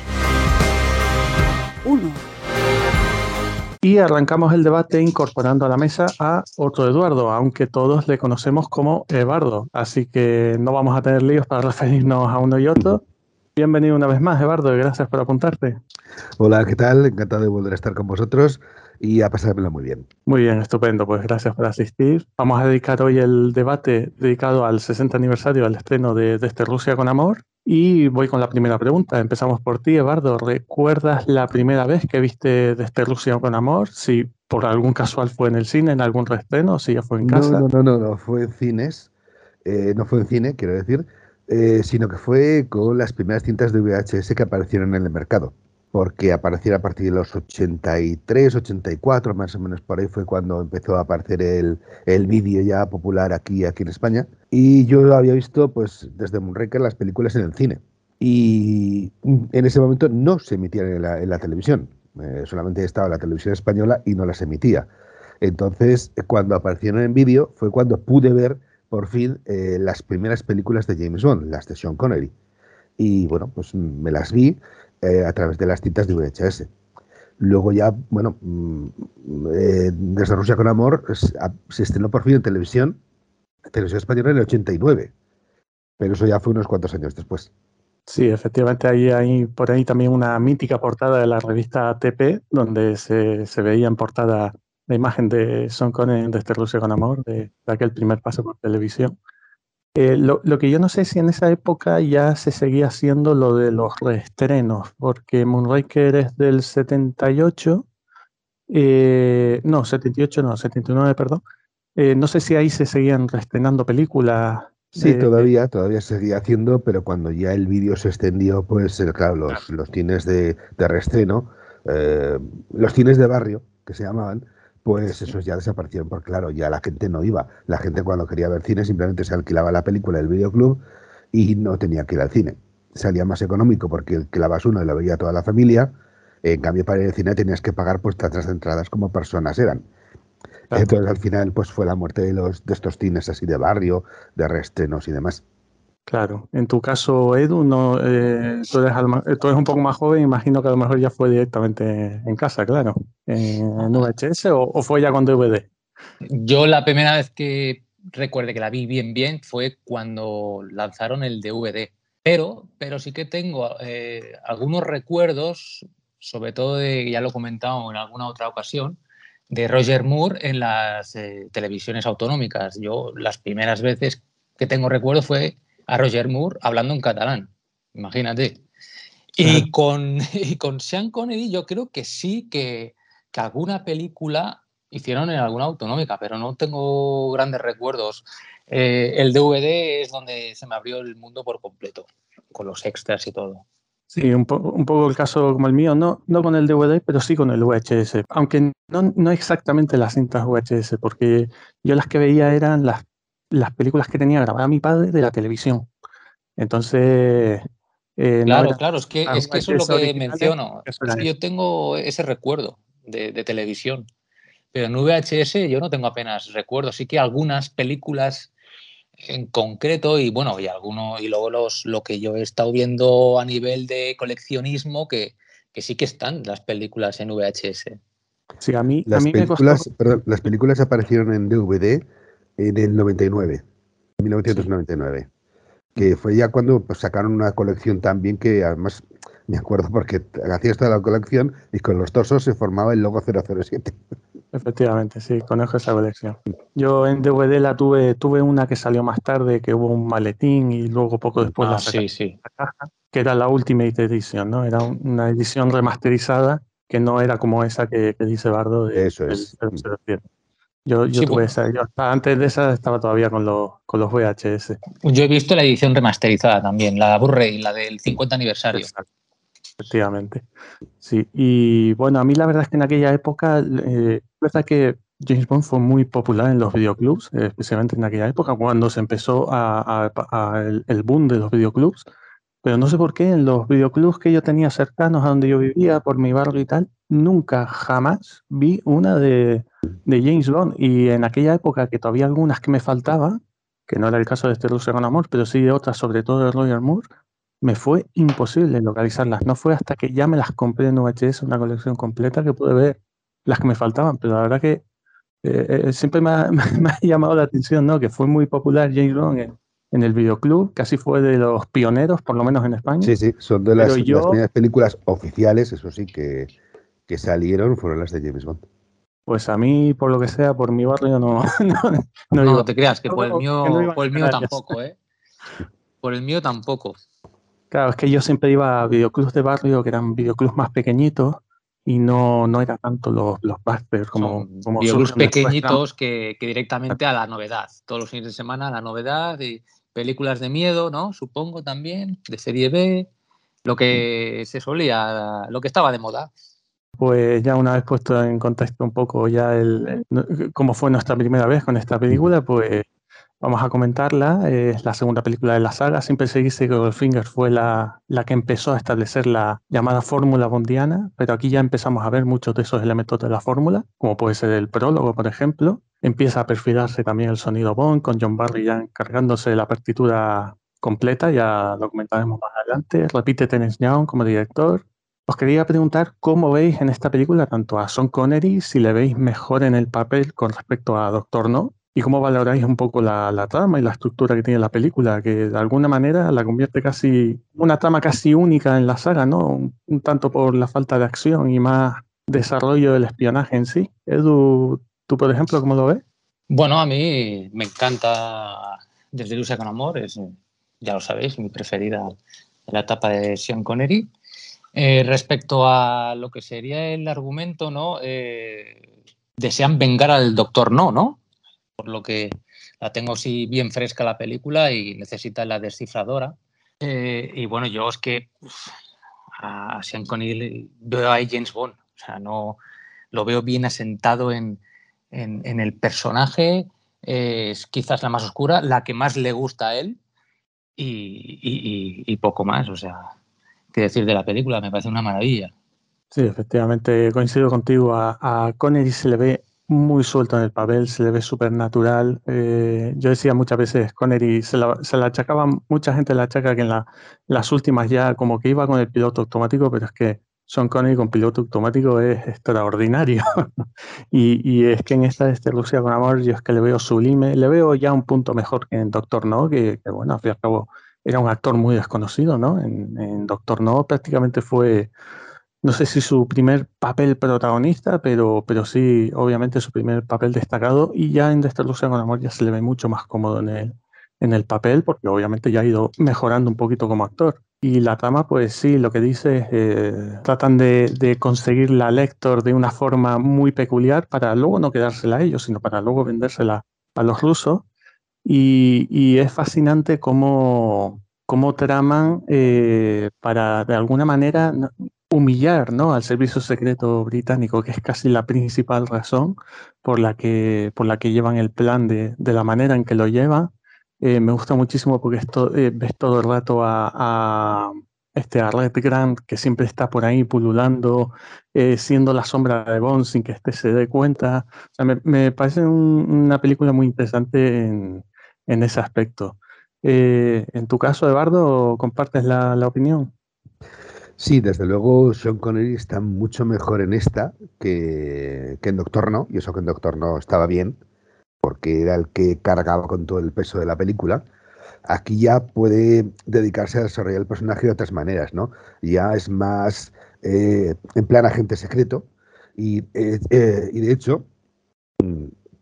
1. Y arrancamos el debate incorporando a la mesa a otro Eduardo, aunque todos le conocemos como Eduardo, así que no vamos a tener líos para referirnos a uno y otro. Bienvenido una vez más, Eduardo, y gracias por apuntarte. Hola, ¿qué tal? Encantado de volver a estar con vosotros y a pasármelo muy bien. Muy bien, estupendo, pues gracias por asistir. Vamos a dedicar hoy el debate dedicado al 60 aniversario del estreno de Desde Rusia con Amor. Y voy con la primera pregunta. Empezamos por ti, Eduardo. ¿Recuerdas la primera vez que viste Desde Rusia con Amor? Si por algún casual fue en el cine, en algún reestreno, si ya fue en casa. No, no, no, no, fue en cines. Eh, no fue en cine, quiero decir, eh, sino que fue con las primeras cintas de VHS que aparecieron en el mercado porque apareciera a partir de los 83, 84, más o menos por ahí fue cuando empezó a aparecer el, el vídeo ya popular aquí, aquí en España. Y yo había visto, pues, desde Moonraker las películas en el cine. Y en ese momento no se emitían en la, en la televisión. Eh, solamente estaba la televisión española y no las emitía. Entonces, cuando aparecieron en vídeo, fue cuando pude ver por fin eh, las primeras películas de James Bond, las de Sean Connery. Y bueno, pues me las vi eh, a través de las cintas de VHS. Luego ya, bueno, mm, eh, desde Rusia con Amor se estrenó por fin en televisión, televisión española en el 89, pero eso ya fue unos cuantos años después. Sí, efectivamente hay, hay por ahí también una mítica portada de la revista TP, donde se, se veía en portada la imagen de Son Connery desde Rusia con Amor, de, de aquel primer paso por televisión. Eh, lo, lo, que yo no sé si en esa época ya se seguía haciendo lo de los reestrenos, porque Moonraker es del 78, eh, no, 78 no, 79, perdón. Eh, no sé si ahí se seguían reestrenando películas. Sí, todavía, todavía se seguía haciendo, pero cuando ya el vídeo se extendió, pues claro, los, los cines de, de reestreno, los cines de barrio, que se llamaban, pues esos ya desaparecieron, porque claro, ya la gente no iba. La gente cuando quería ver cine simplemente se alquilaba la película del videoclub y no tenía que ir al cine. Salía más económico porque alquilabas uno y lo veía toda la familia. En cambio, para ir al cine tenías que pagar pues tantas entradas como personas eran. Entonces, al final, pues fue la muerte de, los, de estos cines así de barrio, de reestrenos y demás. Claro, en tu caso, Edu, no, eh, tú, eres tú, eres un poco más joven, imagino que a lo mejor ya fue directamente en casa, claro, en VHS o, o, fue ya con DVD. Yo la primera vez que recuerde que la vi bien bien fue cuando lanzaron el DVD, pero, pero sí que tengo eh, algunos recuerdos, sobre todo de, ya lo he comentado en alguna otra ocasión, de Roger Moore en las eh, televisiones autonómicas. Yo las primeras veces que tengo recuerdo fue a Roger Moore hablando en catalán. Imagínate. Y con, y con Sean Connery yo creo que sí que, que alguna película hicieron en alguna autonómica, pero no tengo grandes recuerdos. Eh, el DVD es donde se me abrió el mundo por completo, con los extras y todo. Sí, un, un, poco el caso como el mío, no, no con el DVD, pero sí con el VHS, aunque no, no exactamente las cintas VHS, porque yo las que veía eran las, las películas que tenía grabada mi padre de la televisión. Entonces... Eh, claro, no claro, es que, es que eso es lo que menciono. Es que yo tengo ese recuerdo de, de televisión. Pero en VHS yo no tengo apenas recuerdos. Sí que algunas películas en concreto y bueno, y alguno, y luego los, lo que yo he estado viendo a nivel de coleccionismo, que, que sí que están las películas en VHS. Sí, a mí, las, a mí películas, me perdón, las películas aparecieron en DVD en el 99, 1999, sí. que fue ya cuando pues, sacaron una colección también que además me acuerdo porque hacía esta la colección y con los torsos se formaba el logo 007. Efectivamente, sí, conozco esa colección. Yo en DVD la tuve, tuve una que salió más tarde, que hubo un maletín y luego poco después ah, la, sí, sí. la caja, que era la Ultimate Edition, ¿no? Era una edición remasterizada que no era como esa que, que dice Bardo de Eso es. Del 007. Yo, yo Sí, tuve bueno. esa, yo hasta antes de esa estaba todavía con los, con los VHS. Yo he visto la edición remasterizada también, la Blu-ray, la del 50 aniversario. Exacto. Efectivamente. Sí, y bueno, a mí la verdad es que en aquella época, eh, es verdad que James Bond fue muy popular en los videoclubs, eh, especialmente en aquella época, cuando se empezó a, a- a el, el boom de los videoclubs. Pero no sé por qué en los videoclubs que yo tenía cercanos a donde yo vivía, por mi barrio y tal, nunca, jamás vi una de, de James Bond. Y en aquella época que todavía algunas que me faltaban, que no era el caso de este Rusia con Amor, pero sí de otras, sobre todo de Roger Moore, me fue imposible localizarlas. No fue hasta que ya me las compré en VHS, una colección completa, que pude ver las que me faltaban. Pero la verdad que eh, eh, siempre me ha, me ha llamado la atención, ¿no? Que fue muy popular James Bond en, en el videoclub, casi fue de los pioneros, por lo menos en España. Sí, sí, son de las, yo- las primeras películas oficiales, eso sí, que, que salieron, fueron las de James Bond. Pues a mí, por lo que sea, por mi barrio no. No, No, iba. te creas, que por el mío, no por el mío tampoco, ¿eh? Por el mío tampoco. Claro, es que yo siempre iba a videoclubs de barrio, que eran videoclubs más pequeñitos, y no, no era tanto los, los busters como, como Videoclubs pequeñitos que, que directamente a la novedad. Todos los fines de semana a la novedad y películas de miedo, ¿no? Supongo también, de serie B, lo que se solía, lo que estaba de moda. Pues ya una vez puesto en contexto un poco ya el, el- cómo fue nuestra primera vez con esta película, pues vamos a comentarla. Es la segunda película de la saga. Siempre se dice que Goldfinger fue la, la que empezó a establecer la llamada fórmula bondiana, pero aquí ya empezamos a ver muchos de esos elementos de la fórmula, como puede ser el prólogo, por ejemplo. Empieza a perfilarse también el sonido Bond, con John Barry ya encargándose la partitura completa, ya lo comentaremos más adelante. Repite Terence Young como director. Os quería preguntar cómo veis en esta película tanto a Sean Connery, si le veis mejor en el papel con respecto a Doctor No, y cómo valoráis un poco la, la trama y la estructura que tiene la película, que de alguna manera la convierte casi, una trama casi única en la saga, ¿no? Un, tanto por la falta de acción y más desarrollo del espionaje en sí. Edu, tú por ejemplo, ¿cómo lo ves? Bueno, a mí me encanta Desde Lucia con Amor, es, ya lo sabéis, mi preferida la etapa de Sean Connery. Eh, respecto a lo que sería el argumento, ¿no? Eh, desean vengar al Doctor No, ¿no? Por lo que la tengo así bien fresca la película y necesita la descifradora. Eh, y bueno, yo es que uf, a Sean Connery veo ahí James Bond, o sea, no lo veo bien asentado en, en, el personaje, es quizás la más oscura, la que más le gusta a él y, y, y, y poco más, o sea, qué decir de la película, me parece una maravilla. Sí, efectivamente, coincido contigo. A, a Connery se le ve muy suelto en el papel, se le ve súper natural. Eh, yo decía muchas veces, Connery se la, se la achacaba, mucha gente la achaca que en la, las últimas ya como que iba con el piloto automático, pero es que Sean Connery con piloto automático es extraordinario. y, y, es que en esta este Rusia con Amor yo es que le veo sublime, le veo ya un punto mejor que en Doctor No, que, que bueno, al fin y al cabo era un actor muy desconocido, ¿no? En, en Doctor No prácticamente fue no sé si su primer papel protagonista, pero, pero sí, obviamente su primer papel destacado. Y ya en Destra Lucia con Amor ya se le ve mucho más cómodo en el, en el papel, porque obviamente ya ha ido mejorando un poquito como actor. Y la trama, pues sí, lo que dice, eh, tratan de, de, conseguir la lector de una forma muy peculiar para luego no quedársela a ellos, sino para luego vendérsela a los rusos. Y, y es fascinante cómo, cómo traman eh, para de alguna manera humillar ¿no? al servicio secreto británico, que es casi la principal razón por la que, por la que llevan el plan de, de la manera en que lo llevan. Eh, me gusta muchísimo porque esto, eh, ves todo el rato a, a, este, a Red Grant, que siempre está por ahí pululando, eh, siendo la sombra de Bond sin que éste se dé cuenta. O sea, me, me parece un, una película muy interesante en, en ese aspecto. Eh, en tu caso, Eduardo, ¿compartes la, opinión? Sí, desde luego Sean Connery está mucho mejor en esta que, que en Doctor No, y eso que en Doctor No estaba bien, porque era el que cargaba con todo el peso de la película. Aquí ya puede dedicarse a desarrollar el personaje de otras maneras, ¿no? Ya es más eh, en plan agente secreto y, eh, y de hecho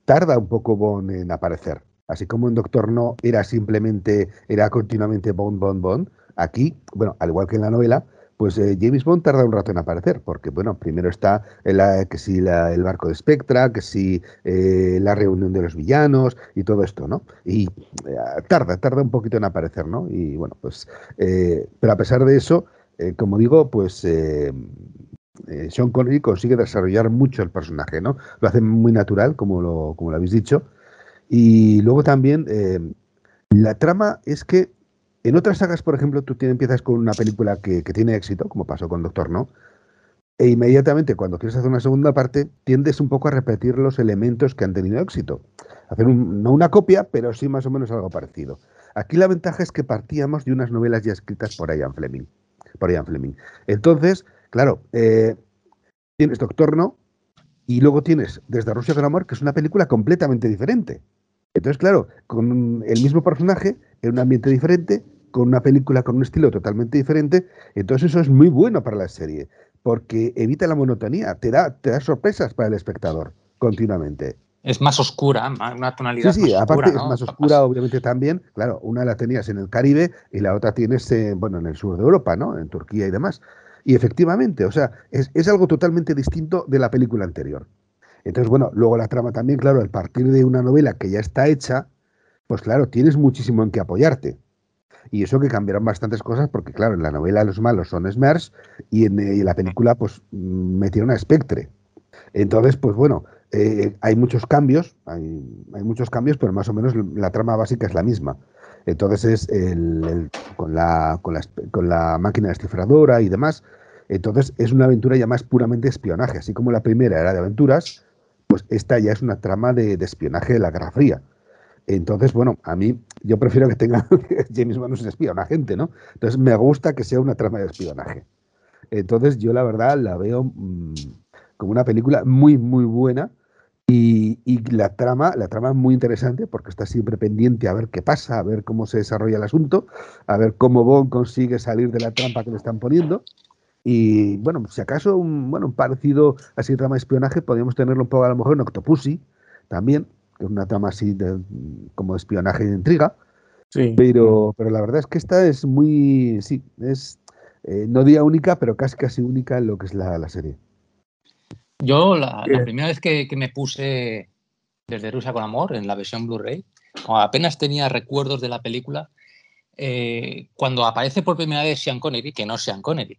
tarda un poco Bond en aparecer. Así como en Doctor No era simplemente, era continuamente Bond, Bond, Bond, aquí, bueno, al igual que en la novela, pues eh, James Bond tarda un rato en aparecer, porque bueno, primero está la, que si el barco de Spectra, que si eh, la reunión de los villanos y todo esto, ¿no? Y eh, tarda, tarda un poquito en aparecer, ¿no? Y bueno, pues, pero a pesar de eso, como digo, pues Sean Connery consigue desarrollar mucho el personaje, ¿no? Lo hace muy natural, como lo, como lo habéis dicho. Y luego también la trama es que en otras sagas, por ejemplo, tú empiezas con una película que, que, tiene éxito, como pasó con Doctor No, e inmediatamente cuando quieres hacer una segunda parte, tiendes un poco a repetir los elementos que han tenido éxito. Hacer un, no una copia, pero sí más o menos algo parecido. Aquí la ventaja es que partíamos de unas novelas ya escritas por Ian Fleming. Por Ian Fleming. Entonces, claro, eh, tienes Doctor No y luego tienes Desde Rusia con Amor, que es una película completamente diferente. Entonces, claro, con el mismo personaje, en un ambiente diferente, con una película con un estilo totalmente diferente, entonces eso es muy bueno para la serie, porque evita la monotonía, te da, te da sorpresas para el espectador continuamente. Es más oscura, una tonalidad. Sí, sí, más aparte oscura, es más oscura, obviamente también. Claro, una la tenías en el Caribe y la otra tienes, eh, bueno, en el sur de Europa, ¿no? En Turquía y demás. Y efectivamente, o sea, es, es algo totalmente distinto de la película anterior. Entonces, bueno, luego la trama también, claro, al partir de una novela que ya está hecha, pues claro, tienes muchísimo en qué apoyarte. Y eso que cambiaron bastantes cosas, porque claro, en la novela los malos son Smers y en, y en la película pues metieron a Spectre. Entonces, pues bueno, eh, hay muchos cambios, hay, muchos cambios, pero más o menos la trama básica es la misma. Entonces es el, el, con, la, con, la, con la máquina descifradora y demás. Entonces es una aventura ya más puramente espionaje. Así como la primera era de aventuras, pues esta ya es una trama de, espionaje de la Guerra Fría. Entonces, bueno, a mí yo prefiero que tenga James Bond es espía, un agente, ¿no? Entonces me gusta que sea una trama de espionaje. Entonces yo la verdad la veo mmm, como una película muy, muy buena y, y, la trama, la trama es muy interesante porque está siempre pendiente a ver qué pasa, a ver cómo se desarrolla el asunto, a ver cómo Bond consigue salir de la trampa que le están poniendo. Y bueno, si acaso un, bueno, un parecido así trama de espionaje, podríamos tenerlo un poco a lo mejor en Octopussy también, que es una trama así de, como de espionaje y de intriga. Sí. Pero, pero la verdad es que esta es muy, sí, es eh, no día única, pero casi casi única en lo que es la, la serie. Yo la, la primera vez que, que, me puse desde Rusia con Amor en la versión Blu-ray, apenas tenía recuerdos de la película, eh, cuando aparece por primera vez Sean Connery, que no es Sean Connery,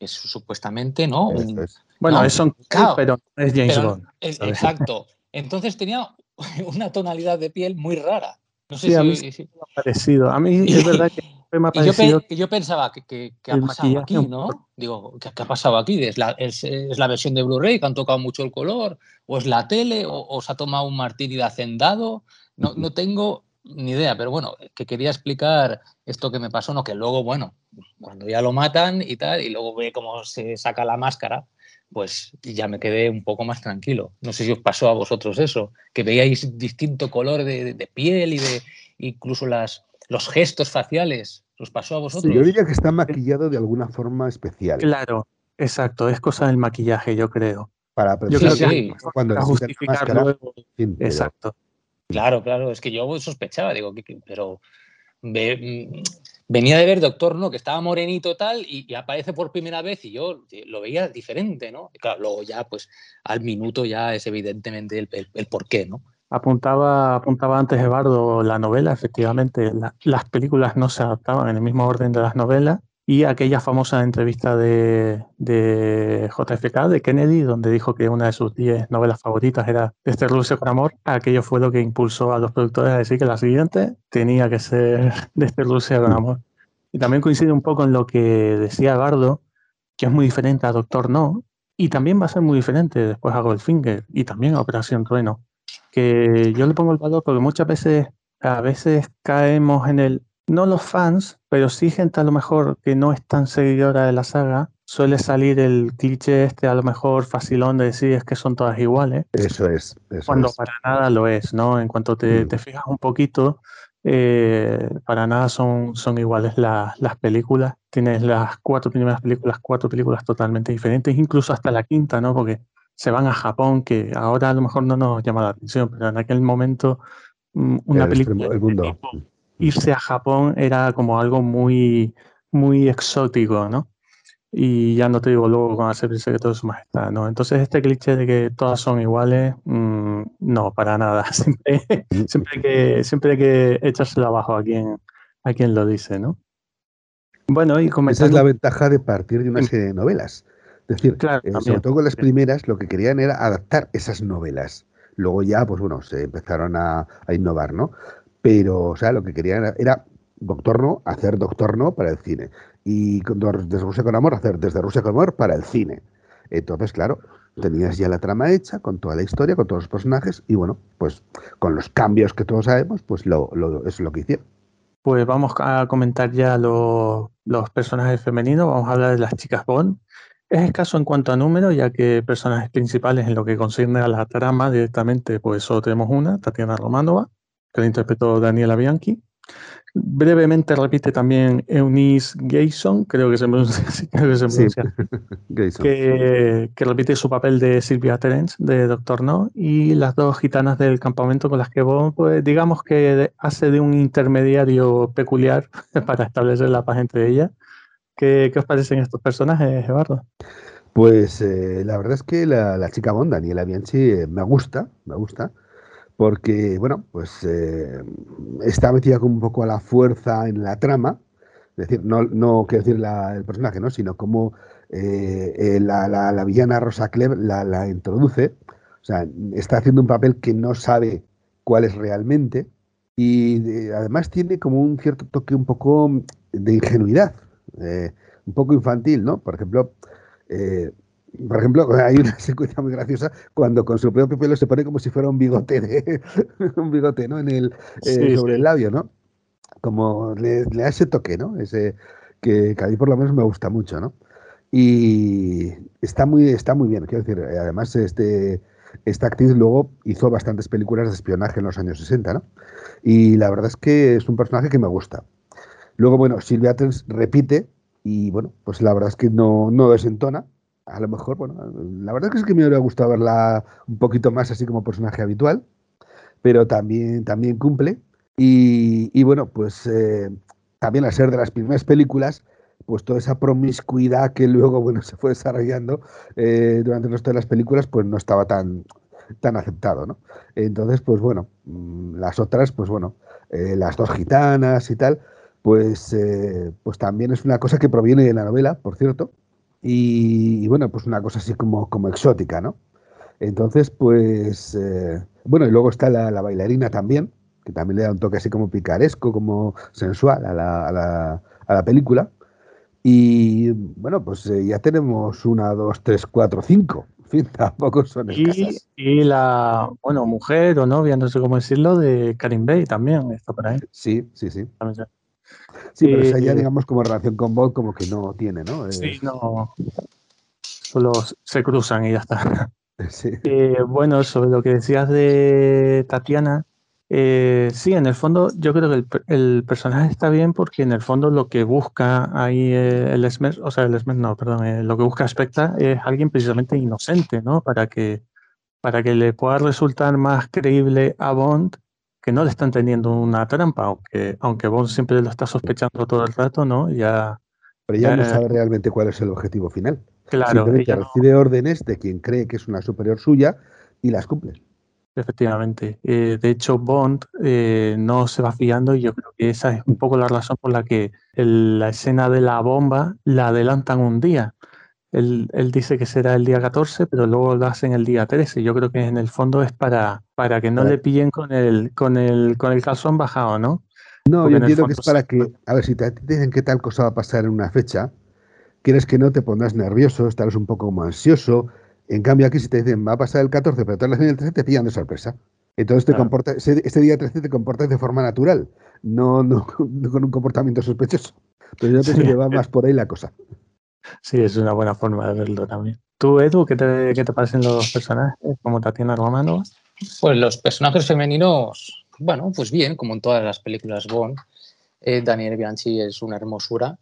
es supuestamente, ¿no? Un, bueno, no, es Sean claro, pero no es James pero, Bond. Es, exacto. Entonces tenía una tonalidad de piel muy rara. No sé sí, si, a mí si... me ha parecido. A mí es verdad que me ha parecido. Yo, pe yo, pensaba que, que, que ha pasado aquí, ¿no? Digo, ¿qué, ¿qué, ha pasado aquí? ¿Es la, es, es la versión de Blu-ray que han tocado mucho el color? ¿O es la tele? ¿O, o se ha tomado un martini de hacendado? No, no tengo ni idea, pero bueno, que quería explicar esto que me pasó, no que luego, bueno, cuando ya lo matan y tal, y luego ve cómo se saca la máscara, pues ya me quedé un poco más tranquilo. No sé si os pasó a vosotros eso, que veíais distinto color de, de piel y de incluso las, los gestos faciales. ¿Os pasó a vosotros? Sí, yo diría que está maquillado de alguna forma especial. Claro, exacto, es cosa del maquillaje, yo creo. Para yo creo que sí. cuando para justificar máscara, luego. Exacto. Claro, claro, es que yo sospechaba, digo, pero mm, venía de ver Doctor No, que estaba morenito tal, y, aparece por primera vez y yo lo veía diferente, ¿no? claro, luego ya, pues al minuto ya es evidentemente el, el, por qué, ¿no? Apuntaba, apuntaba antes Eduardo la novela, efectivamente, las películas no se adaptaban en el mismo orden de las novelas y aquella famosa entrevista de, JFK, de Kennedy, donde dijo que una de sus 10 novelas favoritas era Este Rusia con Amor, aquello fue lo que impulsó a los productores a decir que la siguiente tenía que ser De este Rusia con Amor. Y también coincide un poco en lo que decía Gardo, que es muy diferente a Doctor No, y también va a ser muy diferente después a Goldfinger y también a Operación Trueno, que yo le pongo el valor porque muchas veces, a veces caemos en el no los fans, pero sí gente a lo mejor que no es tan seguidora de la saga, suele salir el cliché este a lo mejor facilón de decir es que son todas iguales. Eso es. cuando para nada lo es, ¿no? En cuanto te, mm. fijas un poquito, eh, para nada son, son iguales las películas. Tienes las cuatro primeras películas, cuatro películas totalmente diferentes, incluso hasta la quinta, ¿no? Porque se van a Japón, que ahora a lo mejor no nos llama la atención, pero en aquel momento mm, una película... El mundo irse a Japón era como algo muy, muy exótico, ¿no? Y ya no te digo luego con hacer el secreto de su majestad, ¿no? Entonces este cliché de que todas son iguales, mm, no, para nada. Siempre, siempre, hay que, siempre hay que echárselo abajo a quien, a quien lo dice, ¿no? Bueno, y Esa es la ventaja de partir de una serie de novelas. Es decir, eh, sobre todo con las primeras, lo que querían era adaptar esas novelas. Luego ya, pues bueno, se empezaron a, a innovar, ¿no? Pero, o sea, lo que querían era, Doctor No, hacer Doctor No para el cine. Y desde Rusia con Amor, hacer desde Rusia con Amor para el cine. Entonces, claro, tenías ya la trama hecha, con toda la historia, con todos los personajes, y bueno, pues con los cambios que todos sabemos, pues lo, es lo que hicieron. Pues vamos a comentar ya los personajes femeninos, vamos a hablar de las chicas Bond. Es escaso en cuanto a número, ya que personajes principales en lo que concierne a la trama directamente, pues solo tenemos una, Tatiana Romanova que la interpretó Daniela Bianchi. Brevemente repite también Eunice Gayson, creo que se pronuncia así, que, que, repite su papel de Silvia Terence, de Doctor No, y las dos gitanas del campamento con las que vos, pues, digamos que hace de un intermediario peculiar para establecer la paz entre ellas. ¿Qué, qué os parecen estos personajes, Eduardo? Pues eh, la verdad es que la, la chica Bond, Daniela Bianchi, eh, me gusta, me gusta porque, bueno, pues eh, está metida como un poco a la fuerza en la trama, es decir, no, no quiero decir el personaje, ¿no? sino como eh, eh, la, villana Rosa Kleb la, introduce, o sea, está haciendo un papel que no sabe cuál es realmente y además tiene como un cierto toque un poco de ingenuidad, un poco infantil, ¿no? Por ejemplo, por ejemplo, hay una secuencia muy graciosa cuando con su propio pelo se pone como si fuera un bigote de, un bigote, ¿no? En el eh, sobre el labio, ¿no? Como le, da ese toque, ¿no? Ese que, a mí por lo menos me gusta mucho, ¿no? Y está muy, está muy bien, quiero decir, además este, esta actriz luego hizo bastantes películas de espionaje en los años 60, ¿no? Y la verdad es que es un personaje que me gusta. Luego, bueno, Silvia Trens repite y bueno, pues la verdad es que no, no desentona, a lo mejor, bueno, la verdad es que me hubiera gustado verla un poquito más así como personaje habitual, pero también, también cumple. Y, bueno, pues eh, también al ser de las primeras películas, pues toda esa promiscuidad que luego, bueno, se fue desarrollando eh, durante el resto las películas, pues no estaba tan, tan aceptado, ¿no? Entonces, pues bueno, mm, las otras, pues bueno, eh, las dos gitanas y tal, pues, pues también es una cosa que proviene de la novela, por cierto, y, bueno, pues una cosa así como, como exótica, ¿no? Entonces, pues, eh, bueno, y luego está la, bailarina también, que también le da un toque así como picaresco, como sensual a la, a la, a la película. Y bueno, pues eh, ya tenemos una, dos, tres, cuatro, cinco. En fin, tampoco son escasas. Y, y la, bueno, mujer o novia, no sé cómo decirlo, de Karim Bey también está por ahí. Sí, sí, sí. Sí, pero esa ya, digamos, como relación con Bob, como que no tiene, ¿no? Sí, no. Solo se cruzan y ya está. Sí. Eh, bueno, sobre lo que decías de Tatiana, eh, sí, en el fondo yo creo que el, personaje está bien porque en el fondo lo que busca ahí eh, el Esmer, o sea, el Esmer no, perdón, lo que busca Spectra es alguien precisamente inocente, ¿no? Para que, para que le pueda resultar más creíble a Bond que no le están teniendo una trampa, aunque, aunque Bond siempre lo está sospechando todo el rato, ¿no? Ya, Pero ya no sabe realmente cuál es el objetivo final. Claro. Simplemente recibe órdenes de quien cree que es una superior suya y las cumple. Efectivamente. Eh, de hecho, Bond eh, no se va fiando y yo creo que esa es un poco la razón por la que el- la escena de la bomba la adelantan un día. Él, él dice que será el día 14, pero luego lo hacen el día 13. Yo creo que en el fondo es para, para que no Para- le pillen con el, con el, con el calzón bajado, ¿no? No, Porque yo entiendo que es para que, a ver, si te dicen qué tal cosa va a pasar en una fecha, quieres que no te pondrás nervioso, estarás un poco como ansioso. En cambio, aquí si te dicen va a pasar el 14, pero te lo hacen el 13, te pillan de sorpresa. Entonces te Claro. comporta, ese, ese día 13 te comportas de forma natural, no, no, con- no con un comportamiento sospechoso. Pero yo pienso Sí. que va más por ahí la cosa. Sí, es una buena forma de verlo también. ¿Tú, Edu, qué te, qué te parecen los personajes como Tatiana Romano? Pues los personajes femeninos, bueno, pues bien, como en todas las películas Bond. Eh, Daniel Bianchi es una hermosura.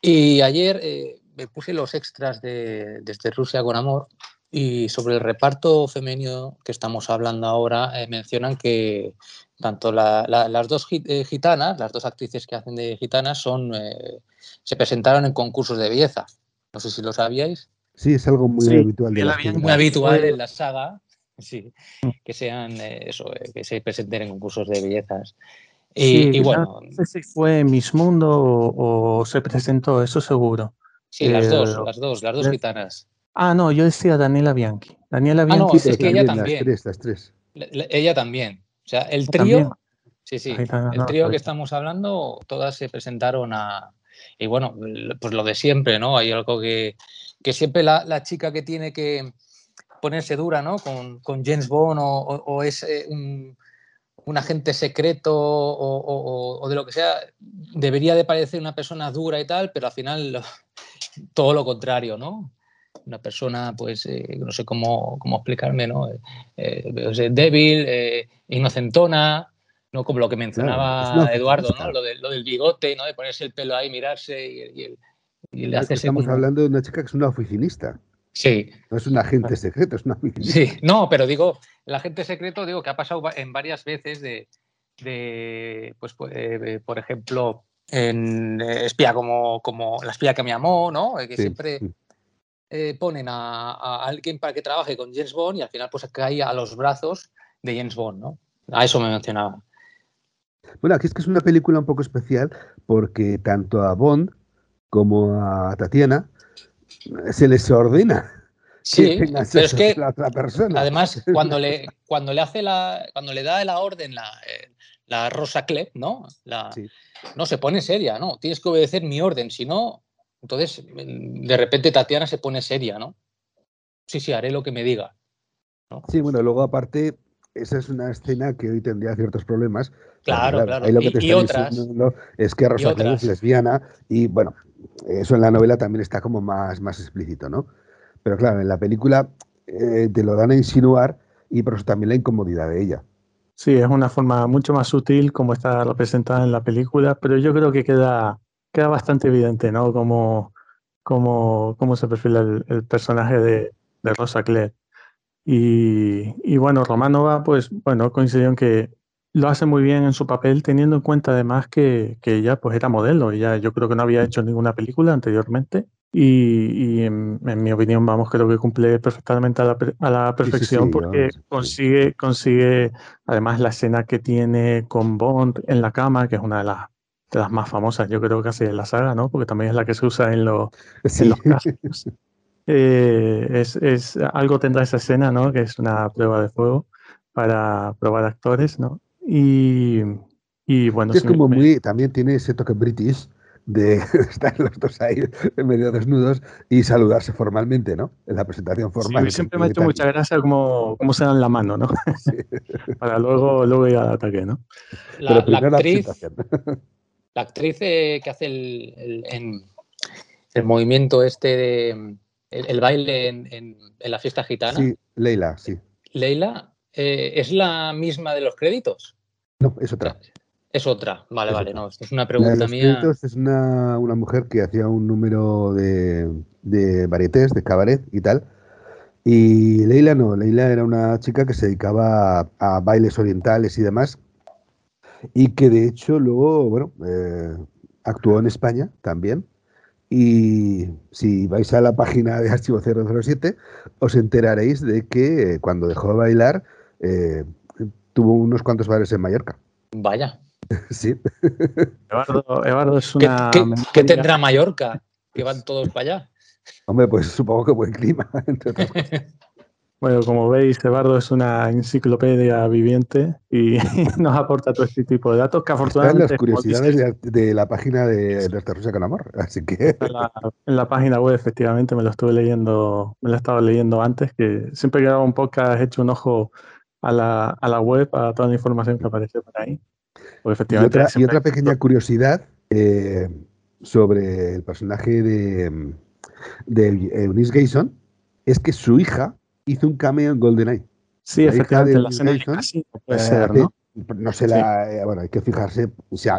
Y ayer eh, me puse los extras de Desde Rusia con Amor y sobre el reparto femenino que estamos hablando ahora, eh, mencionan que tanto la- la- las dos eh, gitanas, las dos actrices que hacen de gitanas, son, eh, se presentaron en concursos de belleza. No sé si lo sabíais. Sí, es algo muy Sí, habitual Muy habitual en la saga, sí, que sean eh, eso, eh, que se presenten en concursos de bellezas. Y, Sí, y bueno, no sé si fue Miss Mundo o, o se presentó, eso seguro. sí, las dos, las dos, las dos gitanas. Ah, no, yo decía Daniela Bianchi. Daniela Ah, no, Bianchi. es pero que ella Las también. tres, las tres. Le- le- Ella también. O sea, el ¿También? trío, sí, sí, el trío que estamos hablando, todas se presentaron a... Y bueno, pues lo de siempre, ¿no? Hay algo que, que siempre la, la chica que tiene que ponerse dura, ¿no? Con, con James Bond o, o- o es eh, un, un agente secreto o, o- o- o de lo que sea, debería de parecer una persona dura y tal, pero al final lo- todo lo contrario, ¿no? Una persona, pues, eh, no sé cómo, cómo explicarme, ¿no? Eh, eh, débil, eh, inocentona, ¿no? Como lo que mencionaba Eduardo. ¿no? Lo, de- lo del bigote, ¿no? De ponerse el pelo ahí, mirarse y, y el- y que hacerse Estamos como- hablando de una chica que es una oficinista. Sí, No es un agente secreto, es una oficinista. Sí, no, pero digo, el agente secreto, digo que ha pasado en varias veces de, de, pues, pu- eh, por ejemplo, en eh, espía como, como la espía que me amó, ¿no? Eh, Que Sí, siempre sí. Eh, ponen a, a alguien para que trabaje con James Bond y al final pues cae a los brazos de James Bond, ¿no? A eso me mencionaba. Bueno, aquí es que es una película un poco especial porque tanto a Bond como a Tatiana eh, se les ordena Sí, pero es que la otra persona. Además, cuando le, cuando le hace la, cuando le da la orden la, eh, la Rosa Klebb, ¿no? La, Sí. No, se pone seria, ¿no? Tienes que obedecer mi orden, si no, entonces de repente Tatiana se pone seria, ¿no? Sí, sí, haré lo que me diga. Sí, bueno, luego aparte, esa es una escena que hoy tendría ciertos problemas. Claro, claro. ahí lo que Y- te y otras. es que Rosa Clara es lesbiana y bueno, eso en la novela también está como más, más explícito, ¿no? Pero claro, en la película eh, te lo dan a insinuar y por eso también la incomodidad de ella. Sí, es una forma mucho más sutil como está representada en la película, pero yo creo que queda, queda bastante evidente, ¿no? Cómo, cómo, cómo se perfila el, el personaje de, de Rosa Clare. Y, y bueno, Romanova, pues bueno, coincidió en que lo hace muy bien en su papel, teniendo en cuenta además que, que ella pues era modelo, ella yo creo que no había hecho ninguna película anteriormente. Y, y en, en mi opinión, vamos, creo que cumple perfectamente a la, a la sí, perfección sí, porque consigue, consigue además la escena que tiene con Bond en la cama, que es una de las, de las más famosas, yo creo casi de la saga, ¿no? Porque también es la que se usa en, los en Sí. los castings. Eh, es, es, algo tendrá esa escena, ¿no? Que es una prueba de fuego para probar actores, ¿no? Y, y bueno, Sí, es como me- muy, también tiene ese toque british de estar los dos ahí medio desnudos y saludarse formalmente, ¿no? En la presentación Sí, formal. siempre me ha hecho mucha gracia cómo, cómo se dan la mano, ¿no? Para luego, luego ir al ataque, ¿no? La, Pero la primero la actriz, presentación. La actriz eh, que hace el, el- en- el movimiento este de el, el baile en, en- en la fiesta gitana, Sí, Leila, sí. Leila, eh, ¿es la misma de los créditos? No, es otra. Es otra, vale, Es vale, otra. no, esto es una La de pregunta los mía. créditos es una, una mujer que hacía un número de, de varietés, de cabaret y tal. Y Leila no, Leila era una chica que se dedicaba a, a bailes orientales y demás. Y que de hecho luego, bueno, eh, actuó en España también. Y si vais a la página de Archivo 007, os enteraréis de que eh, cuando dejó de bailar, eh, tuvo unos cuantos bares en Mallorca. Vaya. Sí. Eduardo, es una. ¿Qué, tendrá Mallorca? Que van todos para allá. Hombre, pues supongo que buen clima, entre otras cosas. Bueno, como veis, Eduardo es una enciclopedia viviente y nos aporta todo este tipo de datos que afortunadamente... las curiosidades de, la página de Nuestra Rusia con Amor, así que... En la, página web, efectivamente, me lo estuve leyendo, me lo estaba leyendo antes, que siempre que hago un podcast he hecho un ojo a la, a la web, a toda la información que aparece por ahí. efectivamente, y, otra, pequeña curiosidad eh, sobre el personaje de, de Eunice Gayson es que su hija hizo un cameo en GoldenEye. Sí, efectivamente, la escena puede ser, ¿no? No sé la, eh, bueno, hay que fijarse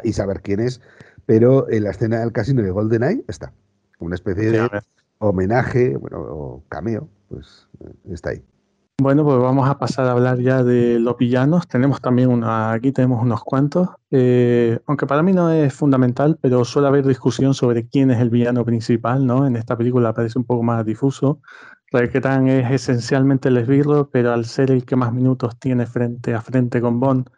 y saber quién es, pero en la escena del casino de GoldenEye está. Una especie de homenaje, bueno, o cameo, pues eh, está ahí. Bueno, pues vamos a pasar a hablar ya de los villanos. Tenemos también una, aquí tenemos unos cuantos, eh, aunque para mí no es fundamental, pero suele haber discusión sobre quién es el villano principal, ¿no? En esta película parece un poco más difuso. Requetan es esencialmente el esbirro, pero al ser el que más minutos tiene frente a frente con Bond,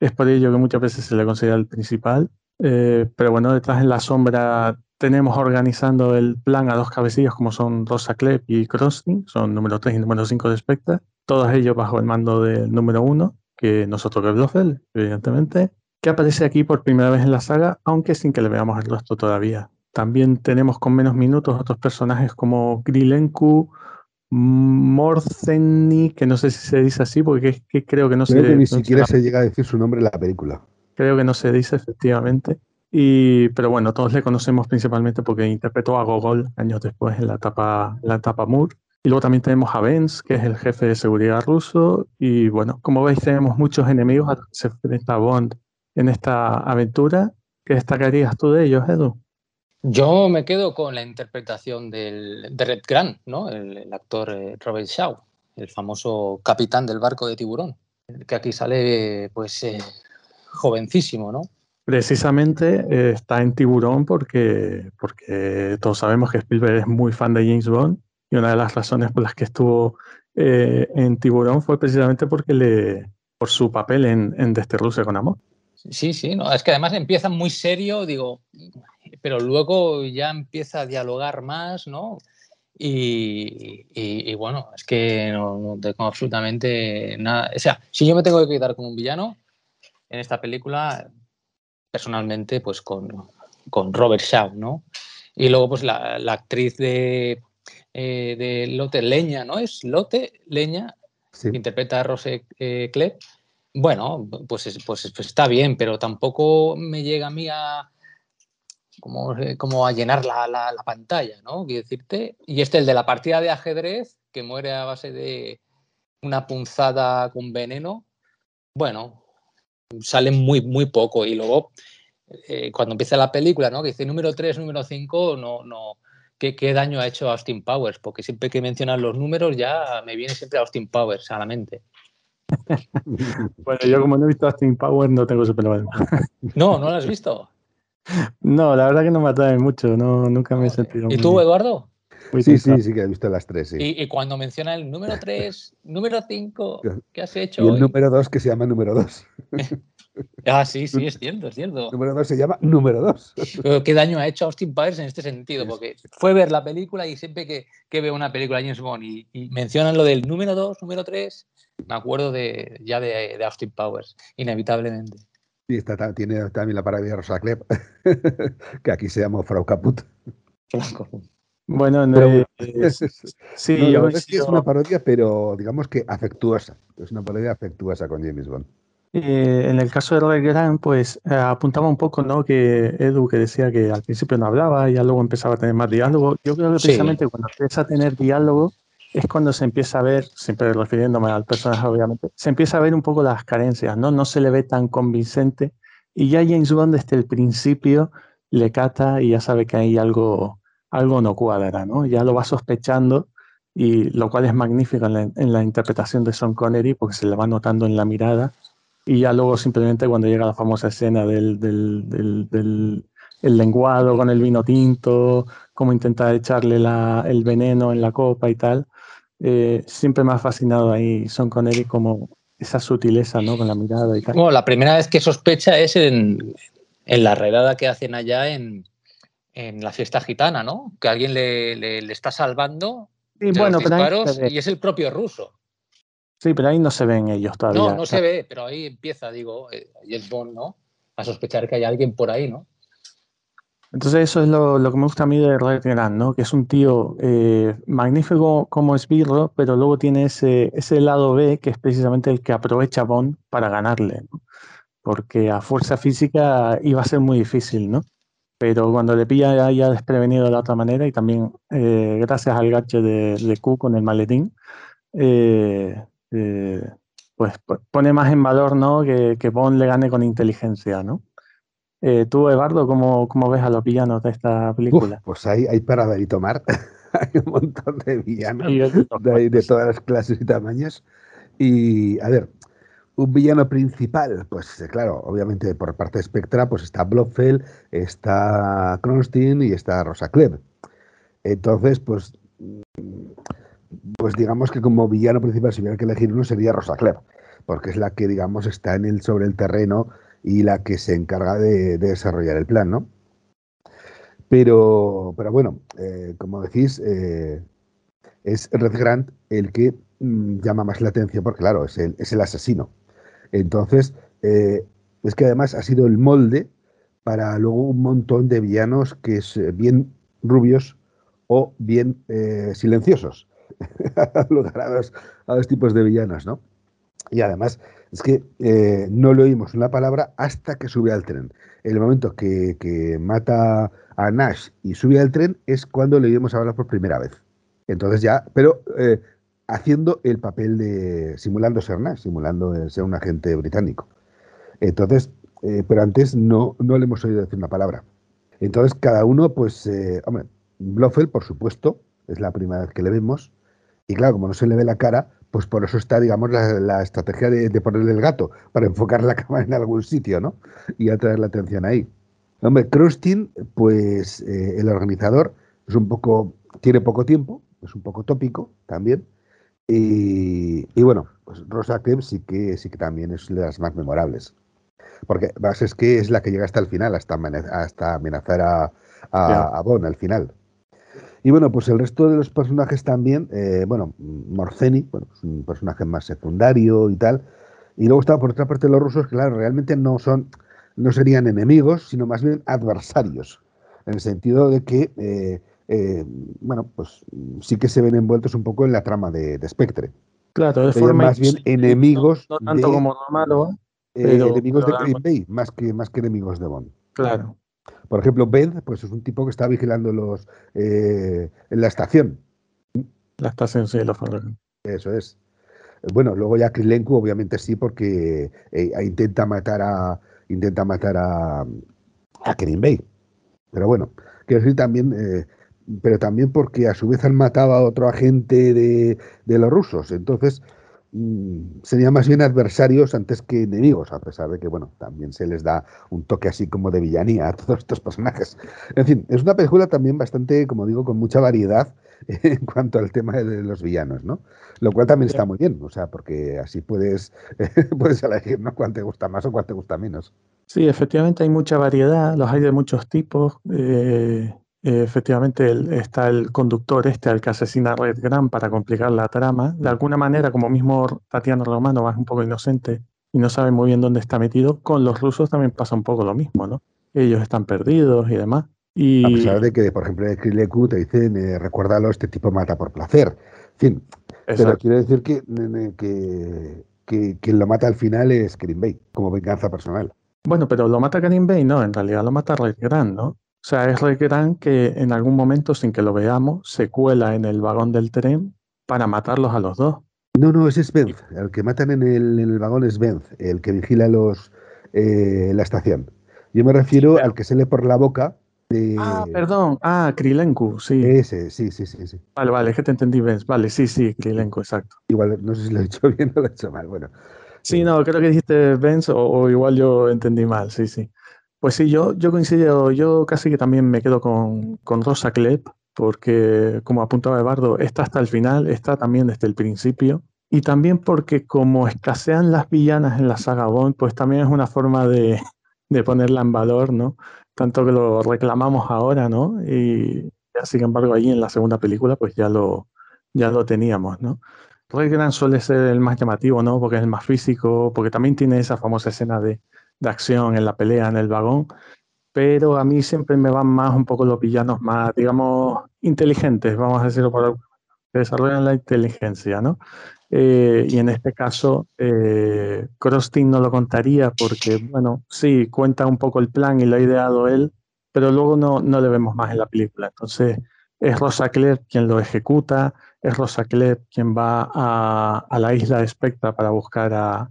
es por ello que muchas veces se le considera el principal. Eh, pero bueno, detrás en la sombra tenemos organizando el plan a dos cabecillas como son Rosa Klepp y Crossing, son número 3 y número 5 de Spectre, todos ellos bajo el mando del número 1, que nosotros que Blofeld, evidentemente, que aparece aquí por primera vez en la saga, aunque sin que le veamos el rostro todavía. También tenemos con menos minutos otros personajes como Grilenku, Morceni, que no sé si se dice así, porque creo que no creo se que ni siquiera se llega a decir su nombre en la película. Creo que no se dice efectivamente. Y, pero bueno, todos le conocemos principalmente porque interpretó a Gogol años después en la etapa, la etapa Moore. Y luego también tenemos a Benz, que es el jefe de seguridad ruso. Y bueno, como veis, tenemos muchos enemigos a los que se enfrenta Bond en esta aventura. ¿Qué destacarías tú de ellos, Edu? Yo me quedo con la interpretación del, de Red Grant, ¿no? el, actor eh, Robert Shaw, el famoso capitán del barco de tiburón, que aquí sale pues eh, jovencísimo, ¿no? Precisamente eh, está en Tiburón porque, porque todos sabemos que Spielberg es muy fan de James Bond y una de las razones por las que estuvo en Tiburón fue precisamente porque le, por su papel en, en con Amor. Sí, sí, no, es que además empieza muy serio, digo, pero luego ya empieza a dialogar más, ¿no? Y, bueno, es que no, tengo absolutamente nada. O sea, si yo me tengo que quedar con un villano en esta película, personalmente, pues con, con Robert Shaw, ¿no? Y luego, pues la, actriz de, eh, de Lotte Leña, ¿no? Es Lotte Leña, que interpreta a Rose eh. Bueno, pues, pues, pues está bien, pero tampoco me llega a mí a, como, eh, como a llenar la, la, pantalla, ¿no? Quiero decirte. Y este, el de la partida de ajedrez, que muere a base de una punzada con veneno, bueno, sale muy, muy poco. Y luego, eh, cuando empieza la película, ¿no? Que dice número 3, número 5, no, no. ¿Qué, ¿Qué, daño ha hecho Austin Powers? Porque siempre que mencionan los números ya me viene siempre Austin Powers a la mente. bueno, yo como no he visto Austin Powers no tengo ese problema. no, no lo has visto. No, la verdad que no me atrae mucho, no, nunca me he sentido. ¿Y tú, Eduardo? sí, sí, sí que he visto las tres, sí. Y, cuando menciona el número 3, número 5, ¿qué has hecho? Y el número 2 que se llama número 2. ah, sí, sí, es cierto, es cierto. Número 2 se llama número 2. ¿Qué daño ha hecho Austin Powers en este sentido? Porque fue ver la película y siempre que, que veo una película de James Bond y, y, mencionan lo del número 2, número 3, me acuerdo de, ya de, de Austin Powers, inevitablemente. Sí, está, tiene también la parodia de Rosa Klepp, que aquí se llama Frau Caput. Bueno, no, sí, yo es que es una parodia, pero digamos que afectuosa. Es una parodia afectuosa con James Bond. Eh, en el caso de Robert Grant, pues eh, apuntaba un poco, ¿no? Que Edu que decía que al principio no hablaba y ya luego empezaba a tener más diálogo. Yo creo que precisamente cuando empieza a tener diálogo, es cuando se empieza a ver, siempre refiriéndome al personaje obviamente, se empieza a ver un poco las carencias, ¿no? No se le ve tan convincente y ya James Bond desde el principio le cata y ya sabe que hay algo, algo no cuadra, ¿no? Ya lo va sospechando y lo cual es magnífico en la, interpretación de Sean Connery porque se le va notando en la mirada y ya luego simplemente cuando llega la famosa escena del, del, el lenguado con el vino tinto, cómo intenta echarle el veneno en la copa y tal, eh, siempre me ha fascinado ahí Son Connery como esa sutileza, ¿no? Con la mirada y tal. Bueno, la primera vez que sospecha es en, en la redada que hacen allá en, en, la fiesta gitana, ¿no? Que alguien le, le, le está salvando sí, bueno, disparos y es el propio ruso. Sí, pero ahí no se ven ellos todavía. No, no se ve, pero ahí empieza, digo, eh, James Bond, ¿no? A sospechar que hay alguien por ahí, ¿no? Entonces eso es lo, que me gusta a mí de Red Grant, ¿no? Que es un tío eh, magnífico como esbirro, pero luego tiene ese, ese lado B que es precisamente el que aprovecha Bond para ganarle, ¿no? Porque a fuerza física iba a ser muy difícil, ¿no? Pero cuando le pilla ya desprevenido de la otra manera y también eh, gracias al gache de, de Q con el maletín, eh, eh, pues pone más en valor ¿no? que Bond le gane con inteligencia, ¿no? Eh, tú, Eduardo, ¿cómo, ¿cómo, ves a los villanos de esta película? Uf, pues hay, hay para ver y tomar. hay un montón de villanos de, de, todas las clases y tamaños. Y, a ver, un villano principal, pues claro, obviamente por parte de Spectra, pues está Blofeld, está Kronstein y está Rosa Klebb. Entonces, pues pues digamos que como villano principal, si hubiera que elegir uno, sería Rosa Klebb, porque es la que, digamos, está en el, sobre el terreno y la que se encarga de, de desarrollar el plan, ¿no? Pero, pero bueno, eh, como decís, eh, es Red Grant el que mmm, llama más la atención, porque claro, es el, es el asesino. Entonces, eh, es que además ha sido el molde para luego un montón de villanos que es bien rubios o bien silenciosos. a dos, tipos de villanos, ¿no? Y además, es que eh, no le oímos una palabra hasta que sube al tren. En el momento que, mata a Nash y sube al tren es cuando le oímos hablar por primera vez. Entonces ya, pero eh, haciendo el papel de, simulando ser Nash, simulando ser un agente británico. Entonces, eh, pero antes no, no le hemos oído decir una palabra. Entonces, cada uno, pues, hombre, Blofeld, por supuesto, es la primera vez que le vemos. Y claro, como no se le ve la cara, pues por eso está, digamos, la, la estrategia de, de, ponerle el gato, para enfocar la cámara en algún sitio, ¿no? Y atraer la atención ahí. Hombre, Krustin, pues eh, el organizador es un poco, tiene poco tiempo, es un poco tópico también. Y, y bueno, pues Rosa Klebb sí que, sí que también es de las más memorables. Porque más es que es la que llega hasta el final, hasta, hasta amenazar a, a, a Bond al final. Y bueno, pues el resto de los personajes también, eh, bueno, Morceni, bueno, es un personaje más secundario y tal. Y luego está por otra parte los rusos, que claro, realmente no son, no serían enemigos, sino más bien adversarios. En el sentido de que, eh, eh, bueno, pues sí que se ven envueltos un poco en la trama de, de Spectre. Claro, de Serían forma más bien enemigos no, no tanto de, como eh, pero, enemigos pero de Green Bay, más que, más que enemigos de Bond. Claro. Por ejemplo, Ben, pues es un tipo que está vigilando los eh, en la estación. La estación, sí, los ferrocarriles. Eso es. Bueno, luego ya Krilenko, obviamente sí, porque eh, intenta matar a intenta matar a, a Bay. Pero bueno, quiero decir también, eh, pero también porque a su vez han matado a otro agente de, de los rusos. Entonces, serían más bien adversarios antes que enemigos, a pesar de que, bueno, también se les da un toque así como de villanía a todos estos personajes. En fin, es una película también bastante, como digo, con mucha variedad en cuanto al tema de los villanos, ¿no? Lo cual también está muy bien, o sea, porque así puedes, puedes elegir, ¿no? Cuál te gusta más o cuál te gusta menos. Sí, efectivamente hay mucha variedad, los hay de muchos tipos. Eh, efectivamente el, está el conductor este al que asesina a Red Grant para complicar la trama. De alguna manera, como mismo Tatiana Romano es un poco inocente y no sabe muy bien dónde está metido, con los rusos también pasa un poco lo mismo, ¿no? Ellos están perdidos y demás. Y... A pesar de que, por ejemplo, en Krileku te dicen, eh, recuérdalo, este tipo mata por placer. En fin, Exacto. pero quiere decir que, que, que, quien lo mata al final es Green Bay, como venganza personal. Bueno, pero lo mata Green Bay, no, en realidad lo mata Red Grant, ¿no? O sea, es Red Grant que en algún momento, sin que lo veamos, se cuela en el vagón del tren para matarlos a los dos. No, no, ese es Benz. El que matan en el, en el vagón es Benz, el que vigila los, eh, la estación. Yo me refiero sí, al que se le por la boca de... Ah, perdón. Ah, Krilenku, sí. Ese, sí, sí, sí, sí. Vale, vale, es que te entendí, Benz. Vale, sí, sí, Krilenku, exacto. Igual, no sé si lo he dicho bien o lo he hecho mal. Bueno, Sí, no, creo que dijiste Benz o, igual yo entendí mal, sí, sí. Pues sí, yo, yo coincido, yo casi que también me quedo con, con Rosa Klepp, porque como apuntaba Eduardo, está hasta el final, está también desde el principio, y también porque como escasean las villanas en la saga Bond, pues también es una forma de, de ponerla en valor, ¿no? Tanto que lo reclamamos ahora, ¿no? Y sin embargo allí en la segunda película pues ya lo, ya lo teníamos, ¿no? Gran suele ser el más llamativo, ¿no? Porque es el más físico, porque también tiene esa famosa escena de, de acción en la pelea en el vagón, pero a mí siempre me van más un poco los villanos más, digamos, inteligentes, vamos a decirlo por que desarrollan la inteligencia, ¿no? Eh, y en este caso, eh, no lo contaría porque, bueno, sí, cuenta un poco el plan y lo ha ideado él, pero luego no, no le vemos más en la película. Entonces, es Rosa Claire quien lo ejecuta, es Rosa Klepp quien va a, la isla de Spectra para buscar a,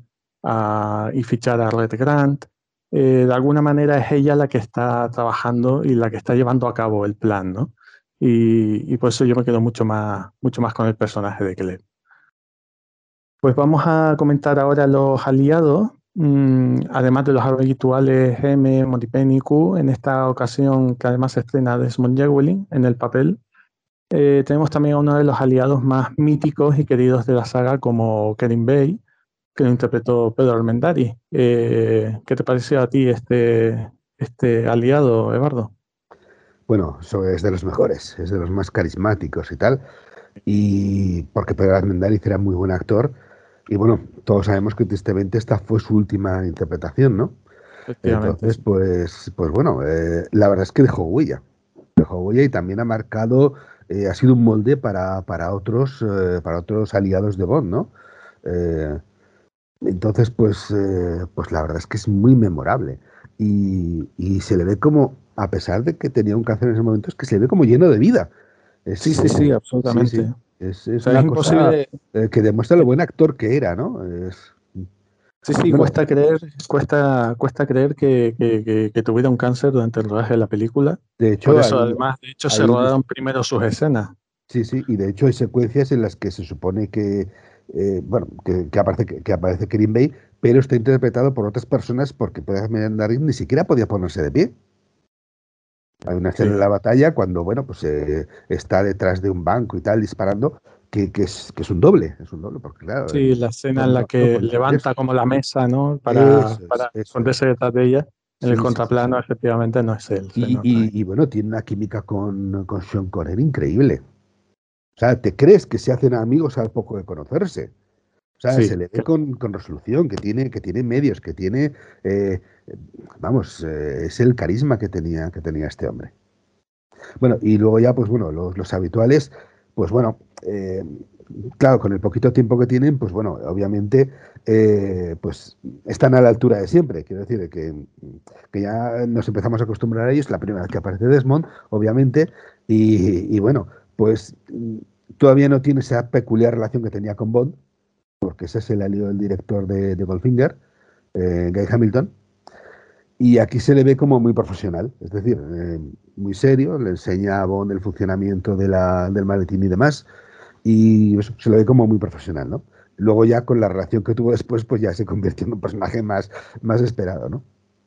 y fichar a Red Grant. Eh, de alguna manera es ella la que está trabajando y la que está llevando a cabo el plan, ¿no? Y, por eso yo me quedo mucho más, mucho más con el personaje de Klepp. Pues vamos a comentar ahora los aliados, mm, además de los habituales M, Monty Q, en esta ocasión que además se estrena Desmond Llewellyn en el papel, eh, tenemos también a uno de los aliados más míticos y queridos de la saga, como Kerim Bay, que lo interpretó Pedro Almendari. Eh, ¿Qué te pareció a ti este, este aliado, Eduardo? Bueno, es de los mejores, es de los más carismáticos y tal. Y porque Pedro Almendari era muy buen actor. Y bueno, todos sabemos que tristemente esta fue su última interpretación, ¿no? Entonces, pues, pues bueno, eh, la verdad es que dejó huella. Dejó huella y también ha marcado eh, ha sido un molde para, para otros, eh, para otros aliados de Bond, ¿no? Eh, entonces, pues, pues la verdad es que es muy memorable. Y, se le ve como, a pesar de que tenía un cáncer en ese momento, es que se le ve como lleno de vida. sí, sí, sí, absolutamente. Es, una cosa que demuestra lo buen actor que era, ¿no? Es, Sí, sí, cuesta creer, cuesta, cuesta creer que, que, tuviera un cáncer durante el rodaje de la película. De hecho, Por eso, además, de hecho, se rodaron primero sus escenas. Sí, sí, y de hecho hay secuencias en las que se supone que, eh, bueno, que, aparece, que, aparece Green Bay, pero está interpretado por otras personas porque puede ni siquiera podía ponerse de pie. Hay una escena en la batalla cuando, bueno, pues eh, está detrás de un banco y tal disparando que, es, que es un doble, es un doble, porque claro. Sí, eh, la escena en la que levanta como la mesa, ¿no? Para, para esconderse detrás de ella. En el contraplano, efectivamente, no es él. Y, bueno, tiene una química con, con Sean Connery increíble. O sea, te crees que se hacen amigos al poco de conocerse. O sea, se le ve con, con, resolución, que tiene, que tiene medios, que tiene, eh, vamos, eh, es el carisma que tenía, que tenía este hombre. Bueno, y luego ya, pues bueno, los, los habituales, pues bueno, eh, claro, con el poquito tiempo que tienen, pues bueno, obviamente, eh, pues están a la altura de siempre. Quiero decir que, ya nos empezamos a acostumbrar a ellos, la primera vez que aparece Desmond, obviamente, y, bueno, pues todavía no tiene esa peculiar relación que tenía con Bond, porque ese es el alío del director de, Goldfinger, eh, Guy Hamilton. Y aquí se le ve como muy profesional, es decir, muy serio, le enseña a Bond el funcionamiento de la, del maletín y demás, y se lo ve como muy profesional, ¿no? Luego ya con la relación que tuvo después, pues ya se convirtió en un personaje más, más esperado, ¿no?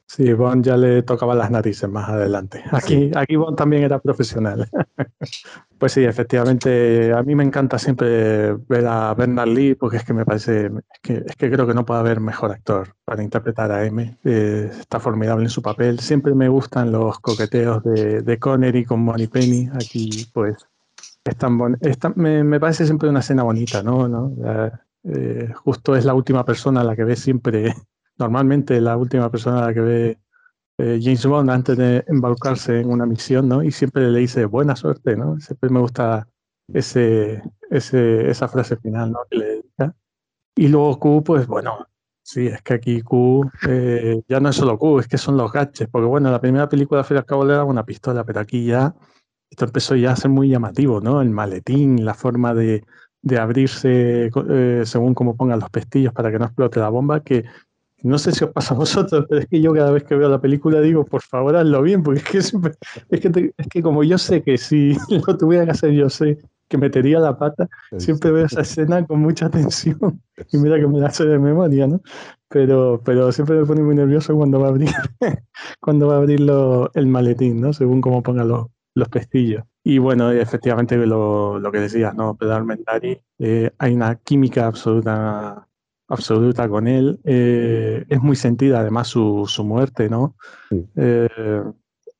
Sí, Bond ya le tocaba las narices más adelante. Aquí, aquí Bond también era profesional. pues sí, efectivamente, a mí me encanta siempre ver a Bernard Lee porque es que me parece, es que, es que creo que no puede haber mejor actor para interpretar a M. Eh, está formidable en su papel. Siempre me gustan los coqueteos de, de Connery con Money Penny. Aquí, pues, es tan me, me, parece siempre una escena bonita, ¿no? ¿No? Eh, justo es la última persona a la que ve siempre normalmente la última persona a la que ve eh, James Bond antes de embarcarse en una misión, ¿no? Y siempre le dice buena suerte, ¿no? Siempre me gusta ese, ese, esa frase final, ¿no? Que le dedica. Y luego Q, pues bueno, sí, es que aquí Q eh, ya no es solo Q, es que son los gaches, porque bueno, la primera película al cabo le una pistola, pero aquí ya esto empezó ya a ser muy llamativo, ¿no? El maletín, la forma de, de abrirse eh, según cómo pongan los pestillos para que no explote la bomba, que no sé si os pasa a vosotros, pero es que yo cada vez que veo la película digo, por favor, hazlo bien, porque es que, es que, es que como yo sé que si lo tuviera que hacer yo sé que metería la pata. Siempre veo esa escena con mucha tensión. Y mira que me la sé de memoria, ¿no? Pero, pero siempre me pone muy nervioso cuando va a abrir, cuando va a abrir el maletín, ¿no? Según cómo ponga los, los pestillos. Y bueno, efectivamente lo, lo que decías, ¿no? Pedro Mendari, eh, hay una química absoluta absoluta con él. Eh, es muy sentida además su, su muerte, ¿no? Eh,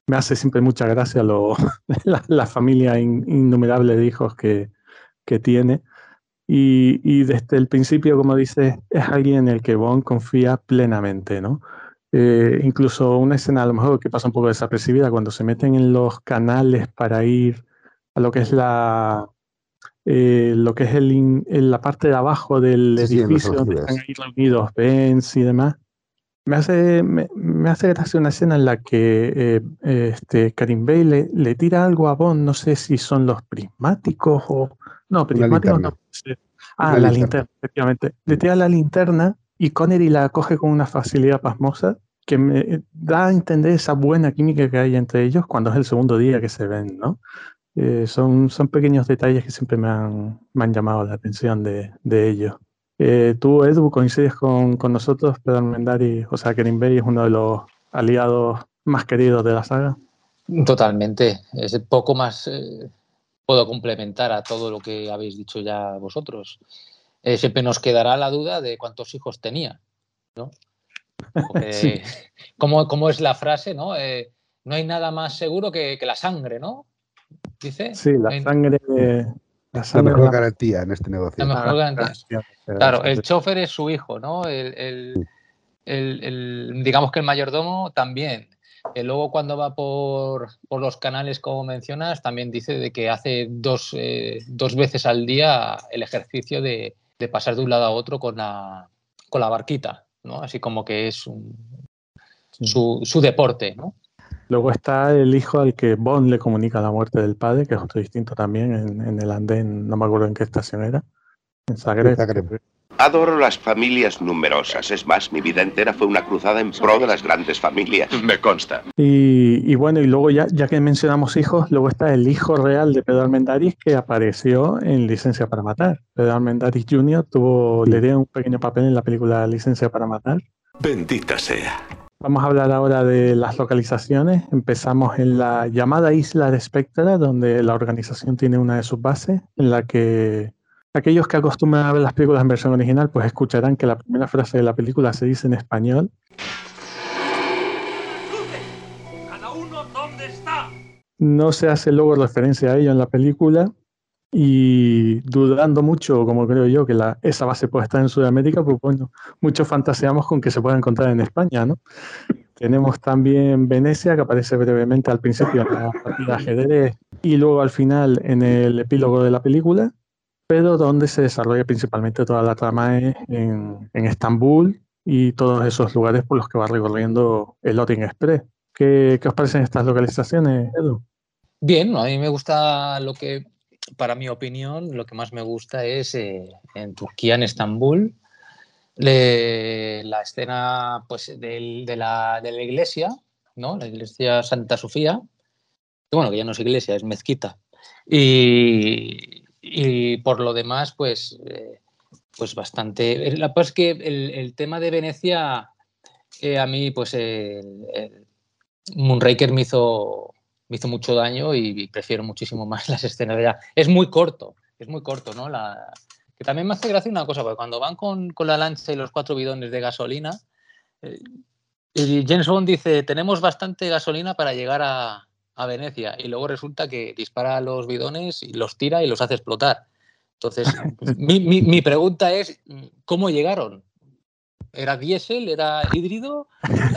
me hace siempre mucha gracia lo, la, familia innumerable de hijos que, que tiene. Y, y, desde el principio, como dices, es alguien en el que Bond confía plenamente, ¿no? Eh, incluso una escena a lo mejor que pasa un poco desapercibida cuando se meten en los canales para ir a lo que es la, eh, lo que es el en la parte de abajo del edificio donde están ahí reunidos Benz y demás. Me hace, me, hace gracia una escena en la que eh, este, Karim Bey le, le, tira algo a Bond, no sé si son los prismáticos o... No, prismáticos no. Ah, la, linterna. efectivamente. Le tira la linterna y Connery la coge con una facilidad pasmosa que me da a entender esa buena química que hay entre ellos cuando es el segundo día que se ven, ¿no? Eh, son, son pequeños detalles que siempre me han, me han llamado la atención de, de ellos. Eh, tú, Edu, coincides con, con nosotros, Pedro Mendari, o sea, que es uno de los aliados más queridos de la saga. Totalmente. Es poco más eh, puedo complementar a todo lo que habéis dicho ya vosotros. siempre nos quedará la duda de cuántos hijos tenía, ¿no? sí. ¿cómo, es la frase, no? no hay nada más seguro que, que la sangre, ¿no? Dice. Sí, la sangre. La, mejor garantía en este negocio. La mejor garantía. Claro, el chofer es su hijo, ¿no? El, digamos que el mayordomo también. Y luego cuando va por, los canales, como mencionas, también dice de que hace dos, eh, dos veces al día el ejercicio de, pasar de un lado a otro con la, con la barquita, ¿no? Así como que es su, su deporte, ¿no? Luego está el hijo al que Bond le comunica la muerte del padre, que es otro distinto también en, el andén, no me acuerdo en qué estación era, en Zagreb. Adoro las familias numerosas. Es más, mi vida entera fue una cruzada en pro de las grandes familias. Me consta. Y, bueno, y luego ya, ya que mencionamos hijos, luego está el hijo real de Pedro Almendaris que apareció en Licencia para Matar. Pedro Almendaris Jr. tuvo, le dio un pequeño papel en la película Licencia para Matar. Bendita sea. Vamos a hablar ahora de las localizaciones. Empezamos en la llamada isla de Spectra, donde la organización tiene una de sus bases, en la que aquellos que acostumbran a ver las películas en versión original, pues escucharán que la primera frase de la película se dice en español. ¡Cada uno dónde está! No se hace luego referencia a ello en la película, y dudando mucho, como creo yo, que esa base puede estar en Sudamérica, pues bueno, muchos fantaseamos con que se pueda encontrar en España, ¿no? Tenemos también Venecia, que aparece brevemente al principio en la partida ajedrez y luego al final en el epílogo de la película, pero donde se desarrolla principalmente toda la trama es en, en Estambul y todos esos lugares por los que va recorriendo el Orient Express. ¿Qué, ¿Qué os parecen estas localizaciones, Edu? Bien, a mí me gusta lo que para mi opinión, lo que más me gusta es eh, en Turquía, en Estambul, la escena pues, de, la, iglesia, ¿no? la iglesia Santa Sofía, que bueno, que ya no es iglesia, es mezquita. Y, por lo demás, pues, eh, pues bastante. La cosa es que el, tema de Venecia, eh, a mí, pues Moonraker me hizo me hizo mucho daño y prefiero muchísimo más las escenas de ya. Es muy corto, es muy corto, ¿no? La, que también me hace gracia una cosa, porque cuando van con, con la lancha y los cuatro bidones de gasolina, eh, y James Bond dice, tenemos bastante gasolina para llegar a, a, Venecia, y luego resulta que dispara los bidones y los tira y los hace explotar. Entonces, mi, mi, mi, pregunta es, ¿cómo llegaron? ¿Era diésel? ¿Era híbrido?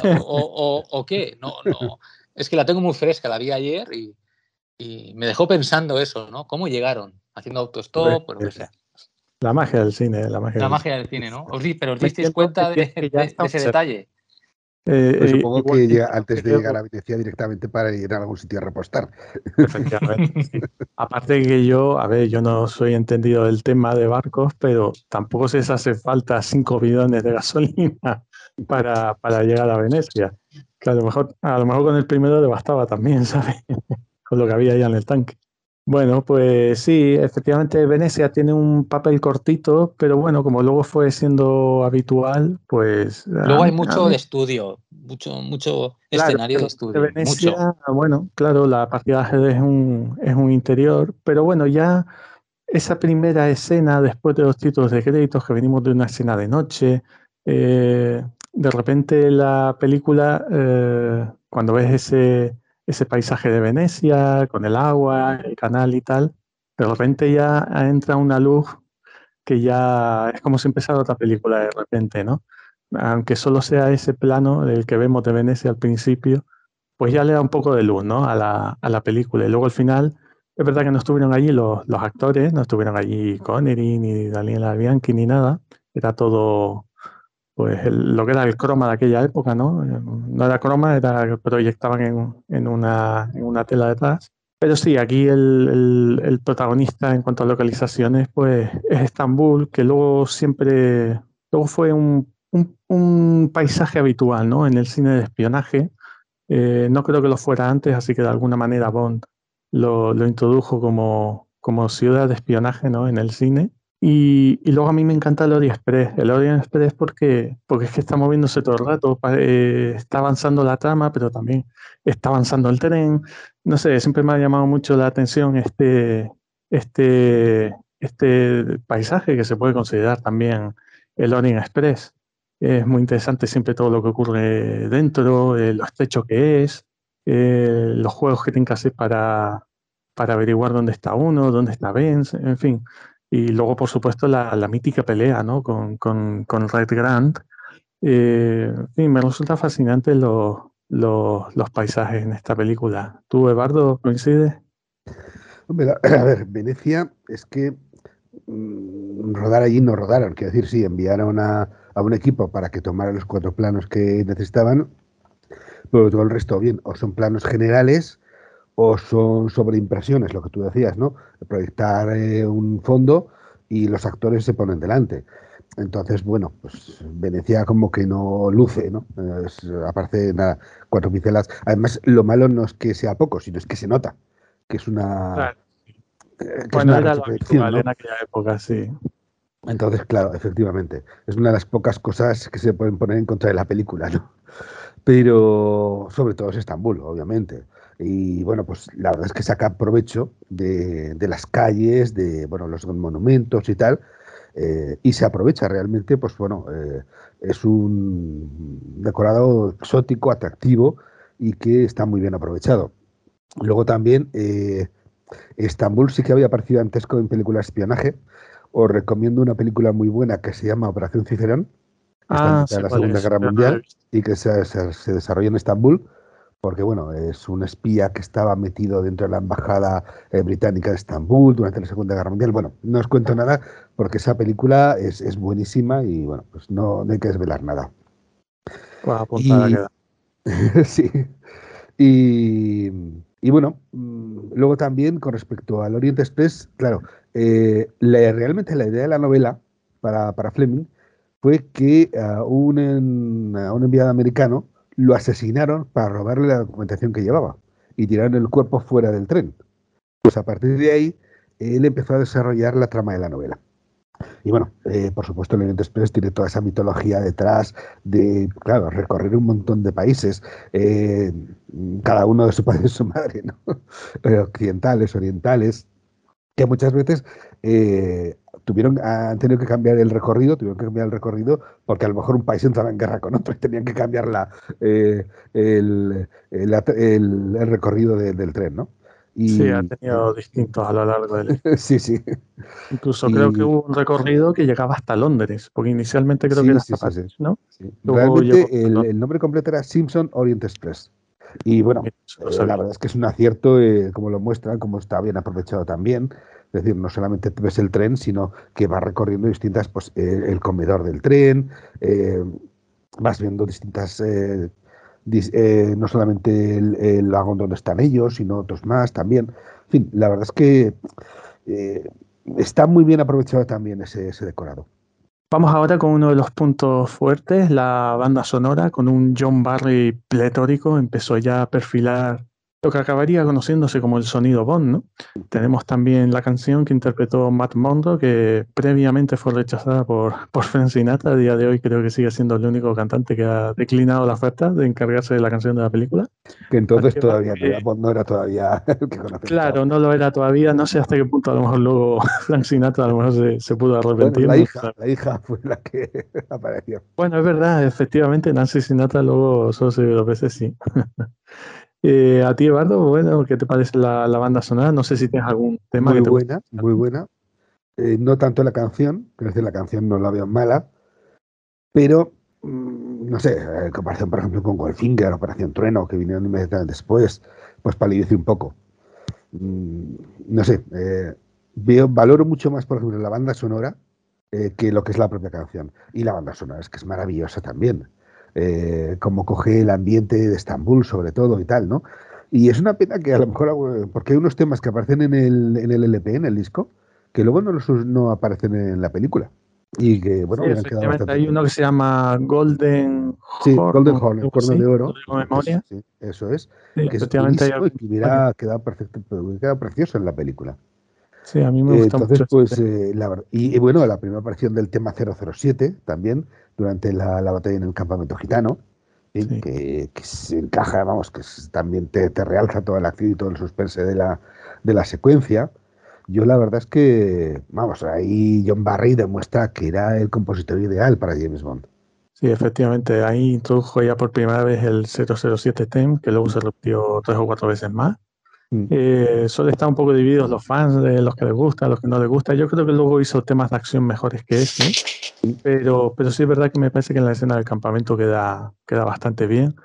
¿O, o, o qué? No, no es que la tengo muy fresca, la vi ayer y, me dejó pensando eso, ¿no? ¿Cómo llegaron? Haciendo autostop, o lo que sea. La magia del cine, la magia, la del, magia del cine, ¿no? pero os disteis cuenta de, ese detalle. Eh, pues eh, supongo que antes de llegar a Venecia directamente para ir a algún sitio a repostar. Efectivamente. Aparte de que yo, a ver, yo no soy entendido del tema de barcos, pero tampoco se les hace falta cinco bidones de gasolina para, para llegar a Venecia. Que a lo mejor, a lo mejor con el primero le bastaba también, ¿sabes? con lo que había ahí en el tanque. Bueno, pues sí, efectivamente Venecia tiene un papel cortito, pero bueno, como luego fue siendo habitual, pues... Luego hay mucho de estudio, mucho, mucho escenario de estudio. Venecia, bueno, claro, la partida es un, es un interior, pero bueno, ya esa primera escena después de los títulos de créditos, que venimos de una escena de noche, eh, de repente la película, eh, cuando ves ese ese paisaje de Venecia, con el agua, el canal y tal, de repente ya entra una luz que ya es como si empezara otra película de repente, ¿no? Aunque solo sea ese plano del que vemos de Venecia al principio, pues ya le da un poco de luz, ¿no? A la, a la película. Y luego al final, es verdad que no estuvieron allí los, los actores, no estuvieron allí Connery, ni Daniela Bianchi, ni nada. Era todo pues lo que era el croma de aquella época, ¿no? No era croma, era proyectaban en, en, una, en una tela detrás. Pero sí, aquí el, el, protagonista en cuanto a localizaciones, pues es Estambul, que luego siempre, luego fue un, un, un paisaje habitual, ¿no? En el cine de espionaje. Eh, no creo que lo fuera antes, así que de alguna manera Bond lo, lo introdujo como, como ciudad de espionaje, ¿no? En el cine. Y, luego a mí me encanta el Express. El Orient Express porque, porque es que está moviéndose todo el rato, eh, está avanzando la trama, pero también está avanzando el tren. No sé, siempre me ha llamado mucho la atención este, este, este paisaje que se puede considerar también el Orient Express. Es muy interesante siempre todo lo que ocurre dentro, eh, lo estrecho que es, eh, los juegos que tienen que hacer para, para averiguar dónde está uno, dónde está Benz, en fin. Y luego, por supuesto, la, la mítica pelea ¿no? con, con, con Red Grant. Eh, me resulta fascinante los, paisajes en esta película. ¿Tú, Eduardo, coincides? A ver, Venecia es que mmm, rodar allí no rodaron. Quiero decir, sí, enviaron a, a, un equipo para que tomara los cuatro planos que necesitaban, pero todo el resto, bien, o son planos generales o son sobreimpresiones, lo que tú decías, ¿no? Proyectar eh, un fondo y los actores se ponen delante. Entonces, bueno, pues Venecia como que no luce, ¿no? Es, aparece nada, cuatro pincelas. Además, lo malo no es que sea poco, sino es que se nota que es una. Claro. Que bueno, es una era lo ¿no? en aquella época, sí. Entonces, claro, efectivamente, es una de las pocas cosas que se pueden poner en contra de la película, ¿no? Pero sobre todo es Estambul, obviamente. Y bueno, pues la verdad es que saca provecho de, de las calles, de bueno, los monumentos y tal, eh, y se aprovecha realmente, pues bueno, eh, es un decorado exótico, atractivo y que está muy bien aprovechado. Luego también eh, Estambul sí que había aparecido antes en películas de espionaje. Os recomiendo una película muy buena que se llama Operación Cicerón, ah, de la Segunda Guerra Mundial y que se, se, se desarrolla en Estambul porque bueno, es un espía que estaba metido dentro de la embajada eh, británica de Estambul durante la Segunda Guerra Mundial. Bueno, no os cuento nada porque esa película es, es buenísima y bueno, pues no, no hay que desvelar nada. y, sí. Y, y, bueno, mm, luego también con respecto al Oriente Express, claro, eh, la, realmente la idea de la novela para, para Fleming fue que uh, un, un enviado americano lo asesinaron para robarle la documentación que llevaba y tiraron el cuerpo fuera del tren. Pues a partir de ahí, él empezó a desarrollar la trama de la novela. Y bueno, eh, por supuesto, el Oriente Express tiene toda esa mitología detrás de, claro, recorrer un montón de países, eh, cada uno de su padre y su madre, occidentales, orientales, que muchas veces eh, tuvieron, han tenido que cambiar el recorrido, tuvieron que cambiar el recorrido porque a lo mejor un país entraba en guerra con otro y tenían que cambiar la, eh, el, el, el, recorrido de, del tren, ¿no? Y, sí, ha tenido distintos a lo largo del. sí, sí. Incluso y... creo que hubo un recorrido que llegaba hasta Londres, porque inicialmente creo sí, que era sí, hasta sí, París, ¿no? Realmente llegó, el, el, nombre completo era Simpson Orient Express. Y bueno, eh, la verdad es que es un acierto, eh, como lo muestran, como está bien aprovechado también. Es decir, no solamente ves el tren, sino que vas recorriendo distintas, pues eh, el comedor del tren, eh, vas viendo distintas, eh, no solamente el, el, vagón donde están ellos, sino otros más también. En fin, la verdad es que está muy bien aprovechado también ese, ese decorado. Vamos ahora con uno de los puntos fuertes, la banda sonora, con un John Barry pletórico, empezó ya a perfilar lo que acabaría conociéndose como el sonido Bond, ¿no? Tenemos también la canción que interpretó Matt Mondo, que previamente fue rechazada por, por Frank Sinatra. A día de hoy creo que sigue siendo el único cantante que ha declinado la oferta de encargarse de la canción de la película. Que entonces todavía no, era todavía el que Claro, no lo era todavía. No sé hasta qué punto a lo mejor luego Frank Sinatra a lo mejor se, pudo arrepentir. la, hija, la hija fue la que apareció. Bueno, es verdad, efectivamente, Nancy Sinatra luego solo se vio dos veces, sí. Eh, a ti, Eduardo, bueno, ¿qué te parece la, banda sonora? No sé si tienes algún tema muy que buena, Muy buena, eh, no tanto la canción, quiero decir, la canción no la veo mala, pero, mm, no sé, en comparación, por ejemplo, con Goldfinger, Operación Trueno, que vinieron inmediatamente después, pues palidece un poco. Mm, no sé, eh, veo, valoro mucho más, por ejemplo, la banda sonora que lo que es la propia canción. Y la banda sonora es que es maravillosa también eh, cómo coge el ambiente de Estambul sobre todo y tal, ¿no? Y es una pena que a lo mejor, porque hay unos temas que aparecen en el, en el LP, en el disco, que luego no, los, no aparecen en la película. Y que, bueno, Hay uno que se llama Golden Sí, Golden Horn, el corno de oro. memoria. Sí, eso es. que es y que hubiera quedado, perfecto, hubiera quedado precioso en la película. Sí, a mí me gusta Entonces, Pues, eh, la, y, y, bueno, la primera aparición del tema 007 también, durante la, batalla en el campamento gitano, que, se encaja, vamos, que también te, realza toda la acción y todo el suspense de la, de la secuencia. Yo la verdad es que, vamos, ahí John Barry demuestra que era el compositor ideal para James Bond. Sí, efectivamente, ahí introdujo ya por primera vez el 007 Theme, que luego se repitió tres o cuatro veces más. Mm. Eh, solo están un poco divididos los fans de los que les gusta, los que no les gusta. Yo creo que luego hizo temas de acción mejores que este, pero, pero sí es verdad que me parece que en la escena del campamento queda, queda bastante bien.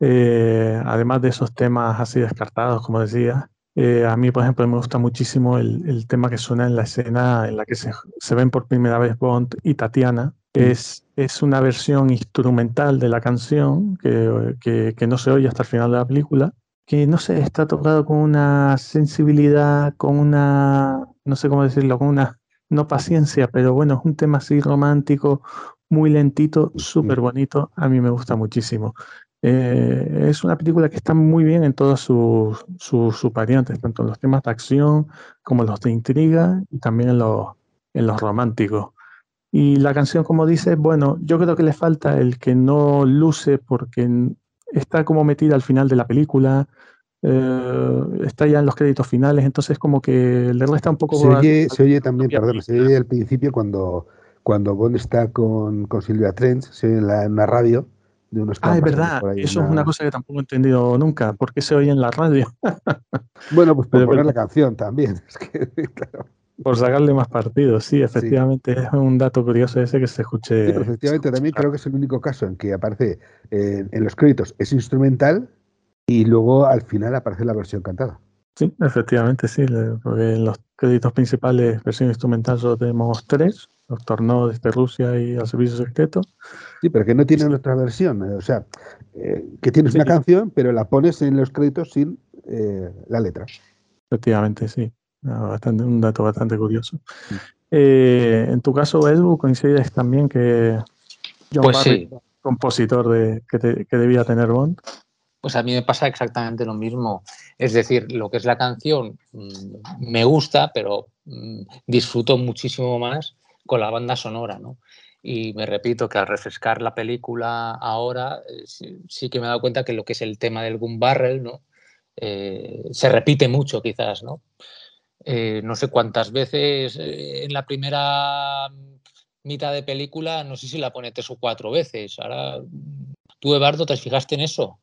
Eh, además de esos temas así descartados, como decía, eh, a mí, por ejemplo, me gusta muchísimo el, el, tema que suena en la escena en la que se, se ven por primera vez Bond y Tatiana. Mm. Es, es una versión instrumental de la canción que, que, que no se oye hasta el final de la película que no sé, está tocado con una sensibilidad, con una, no sé cómo decirlo, con una, no paciencia, pero bueno, es un tema así romántico, muy lentito, súper bonito, a mí me gusta muchísimo. Eh, es una película que está muy bien en todas sus, sus, variantes, tanto en los temas de acción como en los de intriga y también en los, en los románticos. Y la canción, como dice, bueno, yo creo que le falta el que no luce porque está como metida al final de la película, eh, está ya en los créditos finales, entonces como que le resta un poco... Se oye, se oye también, perdón, se oye al principio cuando, cuando Bond está con, con Silvia Trench, se oye en la, en la radio. De unos ah, es verdad, eso es una cosa que tampoco he entendido nunca, ¿por qué se oye en la radio? bueno, pues por poner la canción también, Por sacarle más partido, sí, efectivamente, es un dato curioso ese que se escuche. efectivamente, también creo que es el único caso en que aparece eh, en los créditos, es instrumental y luego al final aparece la versión cantada. Sí, efectivamente, sí, porque en los créditos principales, versión instrumental, solo tenemos tres, los tornados desde Rusia y al servicio secreto. Sí, pero que no tienen otra versión, eh, o sea, eh, que tienes una canción, pero la pones en los créditos sin eh, la letra. Efectivamente, sí, bastante, un dato bastante curioso. en tu caso, Edu, coincides también que John pues Barry, compositor de, que, que debía tener Bond. Pues a mí me pasa exactamente lo mismo. Es decir, lo que es la canción mm, me gusta, pero mm, disfruto muchísimo más con la banda sonora, ¿no? Y me repito que al refrescar la película ahora, eh, sí, que me he dado cuenta que lo que es el tema del Gun Barrel, ¿no? Eh, se repite mucho quizás, ¿no? Eh, no sé cuántas veces en la primera mitad de película, no sé si la pone tres o cuatro veces. Ahora, ¿tú, Eduardo, te fijaste en eso?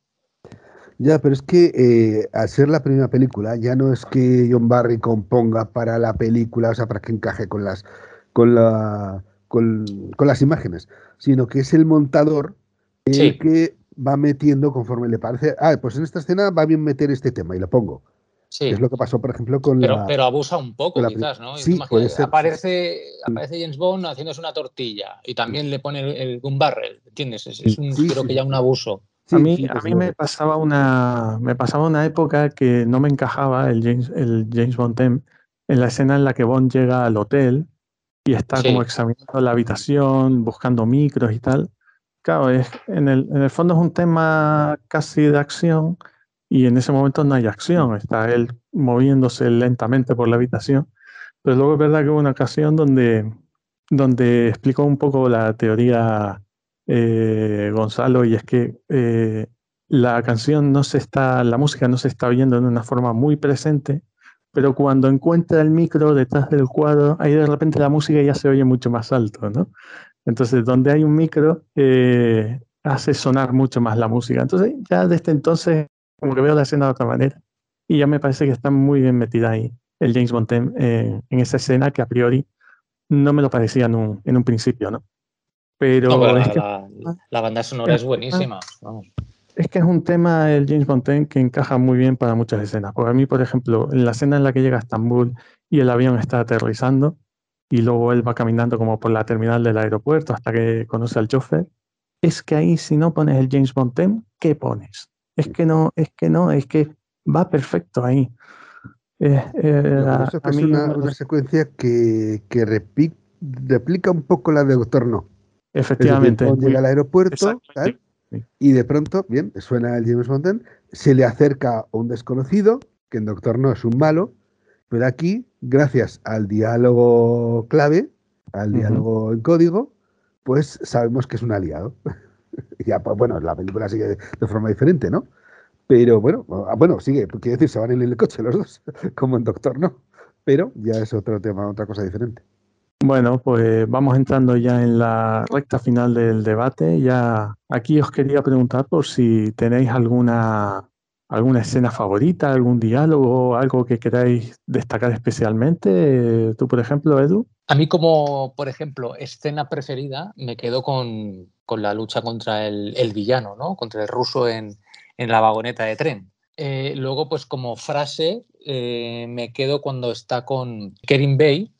Ya, pero es que eh, al ser la primera película, ya no es que John Barry componga para la película, o sea, para que encaje con las, con la, con, las imágenes, sino que es el montador el que va metiendo conforme le parece. Ah, pues en esta escena va bien meter este tema y lo pongo. Sí. Es lo que pasó, por ejemplo, con pero, la. Pero abusa un poco, quizás, ¿no? Sí, puede ser. Aparece, aparece James Bond haciéndose una tortilla y también le pone el, gun barrel, ¿entiendes? Es, un, creo que ya un abuso a mí, a mí me pasaba una me pasaba una época que no me encajaba el James, el James Bond theme en la escena en la que Bond llega al hotel y está como examinando la habitación, buscando micros y tal. Claro, es, en, el, en el fondo es un tema casi de acción y en ese momento no hay acción, está él moviéndose lentamente por la habitación. Pero luego es verdad que hubo una ocasión donde, donde explicó un poco la teoría eh, Gonzalo, y es que eh, la canción no se está, la música no se está oyendo de una forma muy presente, pero cuando encuentra el micro detrás del cuadro, ahí de repente la música ya se oye mucho más alto, ¿no? Entonces, donde hay un micro, eh, hace sonar mucho más la música. Entonces, ya desde entonces, como que veo la escena de otra manera, y ya me parece que está muy bien metida ahí el James Bond en esa escena que a priori no me lo parecía en un, en un principio, ¿no? Pero, la, banda sonora es buenísima. Es que es un tema, el James Bond que encaja muy bien para muchas escenas. Porque a mí, por ejemplo, en la escena en la que llega a Estambul y el avión está aterrizando y luego él va caminando como por la terminal del aeropuerto hasta que conoce al chofer, es que ahí si no pones el James Bond ¿qué pones? Es que no, es que no, es que va perfecto ahí. Eh, eh, es una, secuencia que, que replica un poco la de Doctor No. Efectivamente. llega al aeropuerto y de pronto, bien, suena el James Bond, se le acerca un desconocido, que en Doctor No es un malo, pero aquí, gracias al diálogo clave, al diálogo en código, pues sabemos que es un aliado. ya, pues, bueno, la película sigue de, forma diferente, ¿no? Pero bueno, ah, bueno, sigue, quiere decir, se van en el coche los dos, como en Doctor No. Pero ya es otro tema, otra cosa diferente. Bueno, pues vamos entrando ya en la recta final del debate. Ya aquí os quería preguntar por si tenéis alguna alguna escena favorita, algún diálogo, algo que queráis destacar especialmente. Tú, por ejemplo, Edu. A mí como, por ejemplo, escena preferida, me quedo con, la lucha contra el, villano, ¿no? Contra el ruso en, la vagoneta de tren. Eh, luego, pues como frase, eh, me quedo cuando está con Kerin Bay,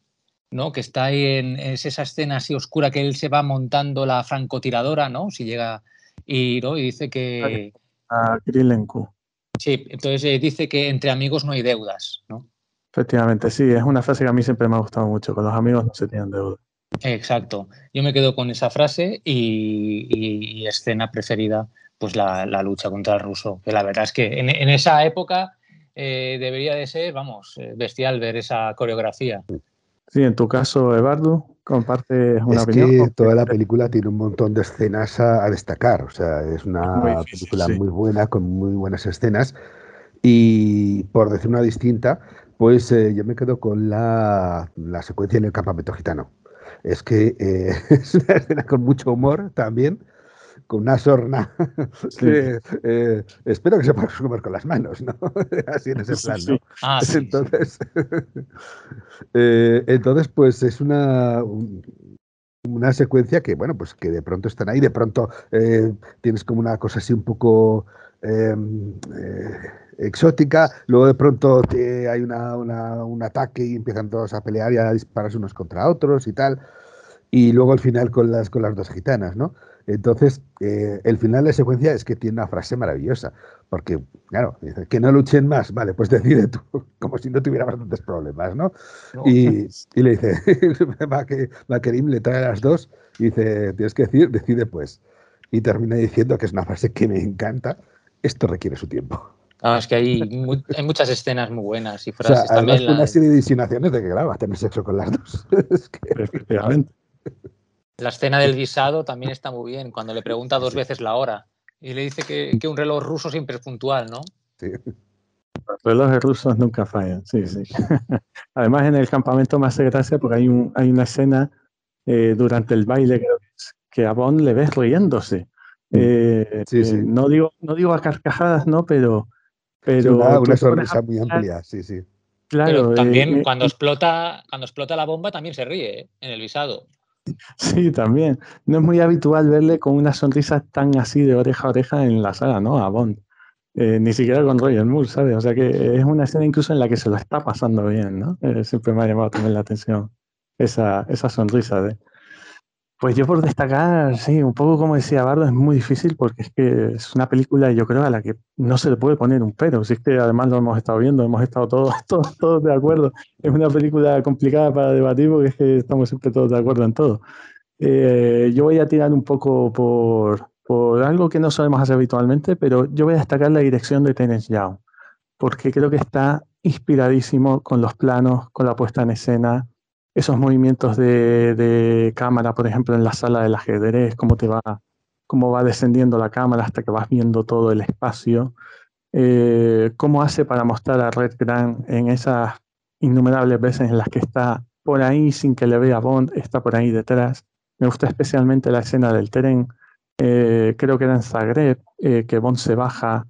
¿no? Que está ahí en esa escena así oscura que él se va montando la francotiradora, ¿no? Si llega y, ¿no? y dice que... A Krilenko. Sí, entonces eh, dice que entre amigos no hay deudas, ¿no? Efectivamente, sí, es una frase que a mí siempre me ha gustado mucho, con los amigos no se tienen deudas. Exacto, yo me quedo con esa frase y, escena preferida, pues la, lucha contra el ruso, que la verdad es que en, esa época eh, debería de ser, vamos, eh, bestial ver esa coreografía. Sí, en tu caso, Eduardo, comparte una es opinión. Que toda la película tiene un montón de escenas a, destacar. O sea, es una película muy buena, con muy buenas escenas. Y por decir una distinta, pues eh, yo me quedo con la, la, secuencia en el campamento gitano. Es que eh, es una escena con mucho humor también con una sorna. Eh, espero que se pueda comer con las manos, ¿no? Así en ese plan, ¿no? Ah, entonces, eh, entonces, pues es una, una secuencia que, bueno, pues que de pronto están ahí, de pronto eh, tienes como una cosa así un poco em, exótica, luego de pronto hay una, un ataque y empiezan todos a pelear y a dispararse unos contra otros y tal, y luego al final con las, con las dos gitanas, ¿no? Entonces, eh, el final de la secuencia es que tiene una frase maravillosa, porque, claro, dice, que no luchen más, vale, pues decide tú, como si no tuviera bastantes problemas, ¿no? Y, le dice, Makerim le trae a las dos y dice, tienes que decir, decide pues. Y termina diciendo que es una frase que me encanta, esto requiere su tiempo. Es que hay, hay, muchas escenas muy buenas y frases o también. Una serie de insinuaciones de que, a tener sexo con las dos. es que... Efectivamente. La escena del guisado también está muy bien, cuando le pregunta dos veces la hora y le dice que, un reloj ruso siempre es puntual, ¿no? Sí. Los relojes rusos nunca fallan, sí, sí. Además, en el campamento me hace gracia porque hay, un, hay una escena eh, durante el baile que, a Bond le ves riéndose. Mm. Eh, sí, sí. Eh, no, digo, no digo a carcajadas, ¿no? Pero. Pero una, sonrisa muy amplia, sí, sí. Claro. Pero también cuando, explota, cuando explota la bomba también se ríe en el visado. Sí, también. No es muy habitual verle con una sonrisa tan así de oreja a oreja en la sala, ¿no? A Bond. Eh, ni siquiera con Roger Moore, ¿sabes? O sea que es una escena incluso en la que se lo está pasando bien, ¿no? Eh, siempre me ha llamado también la atención esa, esa sonrisa de, pues yo por destacar, sí, un poco como decía Bardo, es muy difícil porque es que es una película, yo creo, a la que no se le puede poner un pero. Si es que además lo hemos estado viendo, hemos estado todos, todos, todos de acuerdo. Es una película complicada para debatir porque es que estamos siempre todos de acuerdo en todo. Eh, yo voy a tirar un poco por, por algo que no sabemos hacer habitualmente, pero yo voy a destacar la dirección de Terence Young, porque creo que está inspiradísimo con los planos, con la puesta en escena, esos movimientos de, cámara, por ejemplo, en la sala del ajedrez, cómo te va, cómo va descendiendo la cámara hasta que vas viendo todo el espacio, eh, cómo hace para mostrar a Red Grant en esas innumerables veces en las que está por ahí sin que le vea Bond, está por ahí detrás. Me gusta especialmente la escena del tren, eh, creo que era en Zagreb, eh, que Bond se baja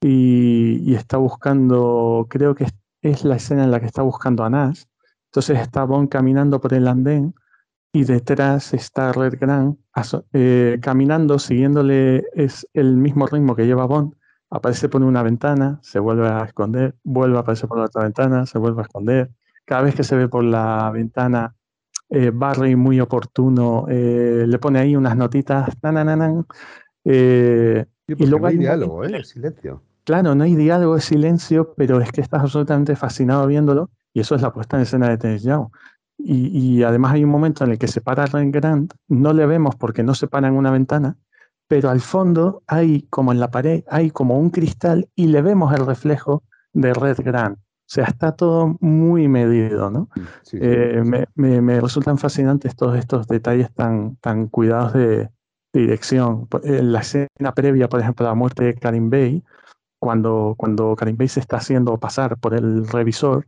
y, y, está buscando, creo que es, es, la escena en la que está buscando a Nash. Entonces está Bond caminando por el andén y detrás está Red Grant eh, caminando, siguiéndole es el mismo ritmo que lleva Bond. Aparece por una ventana, se vuelve a esconder, vuelve a aparecer por la otra ventana, se vuelve a esconder. Cada vez que se ve por la ventana, eh, Barry, muy oportuno, eh, le pone ahí unas notitas. Eh, y luego no hay diálogo, ¿eh? Silencio. Claro, no hay diálogo, es silencio, pero es que estás absolutamente fascinado viéndolo. Y eso es la puesta en escena de Tennis Young. Y, y, además hay un momento en el que se para Red Grant, no le vemos porque no se para en una ventana, pero al fondo hay, como en la pared, hay como un cristal y le vemos el reflejo de Red Grant. O sea, está todo muy medido, ¿no? Sí, sí, eh, sí. Me, me, me, resultan fascinantes todos estos detalles tan, tan cuidados de, de, dirección. En la escena previa, por ejemplo, a la muerte de Karim Bey, cuando, cuando Karim Bey se está haciendo pasar por el revisor,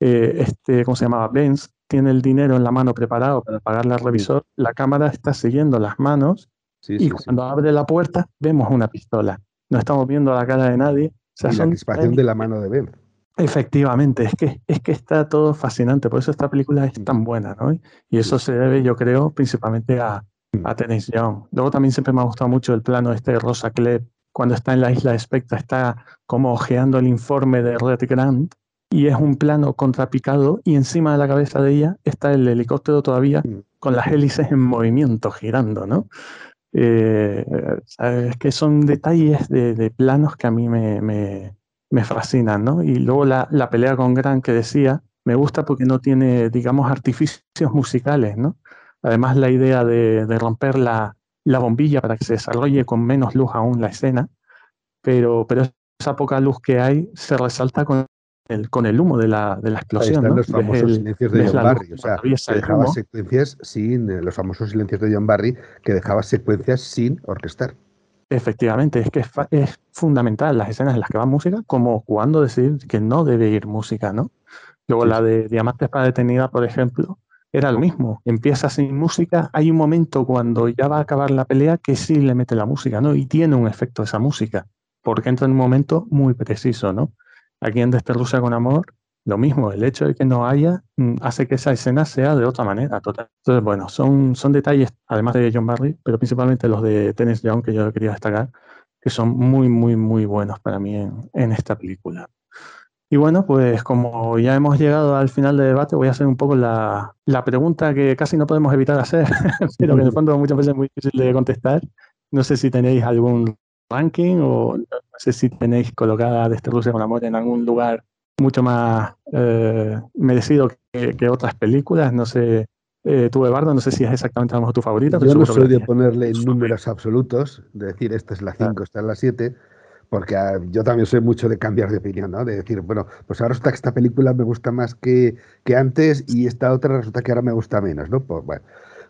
eh, este, ¿cómo se llamaba? Benz, tiene el dinero en la mano preparado para pagarle al revisor, la cámara está siguiendo las manos sí, y cuando abre la puerta vemos una pistola. No estamos viendo la cara de nadie. O sea, y la crispación de la mano de Ben. Efectivamente, es que, es que está todo fascinante, por eso esta película es tan buena, ¿no? Y eso se debe, yo creo, principalmente a, a Tennessee Young. Luego también siempre me ha gustado mucho el plano este de Rosa Klebb, cuando está en la isla de Spectra, está como ojeando el informe de Red Grant y es un plano contrapicado y encima de la cabeza de ella está el helicóptero todavía con las hélices en movimiento, girando, ¿no? Eh, es que son detalles de, de, planos que a mí me, me, me fascinan, ¿no? Y luego la, la, pelea con Grant que decía, me gusta porque no tiene, digamos, artificios musicales, ¿no? Además la idea de, de romper la, la bombilla para que se desarrolle con menos luz aún la escena, pero, pero esa poca luz que hay se resalta con el, con el humo de la, de la explosión. Ahí están ¿no? los famosos el, silencios de John Barry, o sea, que dejaba secuencias sin, eh, los famosos silencios de John Barry, que dejaba secuencias sin orquestar. Efectivamente, es que es, es, fundamental las escenas en las que va música, como cuando decir que no debe ir música, ¿no? Luego sí. la de Diamantes para detenida, por ejemplo, era lo mismo. Empieza sin música, hay un momento cuando ya va a acabar la pelea que sí le mete la música, ¿no? Y tiene un efecto esa música, porque entra en un momento muy preciso, ¿no? Aquí en Desde Rusia con Amor, lo mismo, el hecho de que no haya mm, hace que esa escena sea de otra manera. Total. Entonces, bueno, son, son detalles, además de John Barry, pero principalmente los de Tennis Young que yo quería destacar, que son muy, muy, muy buenos para mí en, en esta película. Y bueno, pues como ya hemos llegado al final del debate, voy a hacer un poco la, la pregunta que casi no podemos evitar hacer, pero que en el fondo muchas veces es muy difícil de contestar. No sé si tenéis algún ranking o sé si tenéis colocada Desde Rusia con Amor en algún lugar mucho más eh, merecido que, que, otras películas. No sé, eh, tú, Eduardo, no sé si es exactamente a lo mejor tu favorita. Yo no soy de ponerle números absolutos, de decir esta es la 5, claro. esta es la 7, porque uh, yo también soy mucho de cambiar de opinión, ¿no? De decir, bueno, pues ahora resulta que esta película me gusta más que, que antes y esta otra resulta que ahora me gusta menos, ¿no? Pues, bueno,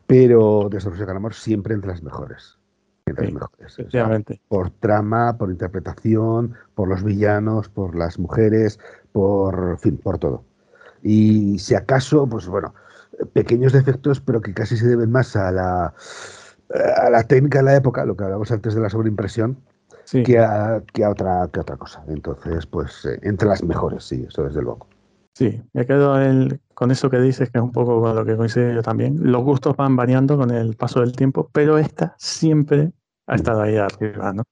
pero Rusia con Amor siempre entre las mejores. Entre sí, las mejores. O sea, por trama, por interpretación, por los villanos, por las mujeres, por, en fin, por todo. Y si acaso, pues bueno, pequeños defectos, pero que casi se deben más a la, a la técnica de la época, lo que hablamos antes de la sobreimpresión, sí. que, a, que, a otra, que a otra cosa. Entonces, pues eh, entre las mejores, sí, eso desde luego. Sí, me quedo el, con eso que dices, que es un poco con lo que coincide yo también. Los gustos van variando con el paso del tiempo, pero esta siempre ha estado ahí arriba, ¿no?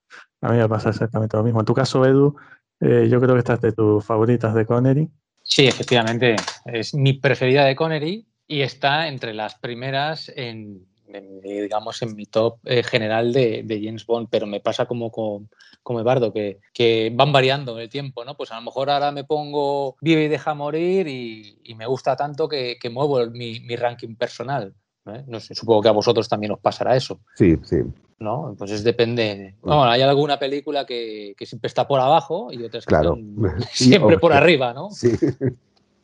A mí me pasa exactamente lo mismo. En tu caso, Edu, eh, yo creo que esta es de tus favoritas de Connery. Sí, efectivamente. Es mi preferida de Connery y está entre las primeras en, en digamos, en mi top eh, general de, de, James Bond, pero me pasa como con como Eduardo, que, que, van variando en el tiempo, ¿no? Pues a lo mejor ahora me pongo Vive y deja morir y, y me gusta tanto que, que muevo mi, mi, ranking personal. ¿Eh? No sé, supongo que a vosotros también os pasará eso. Sí, sí. ¿No? Entonces depende. Bueno, hay alguna película que, que siempre está por abajo y otras que Claro. están siempre por arriba, ¿no? Sí.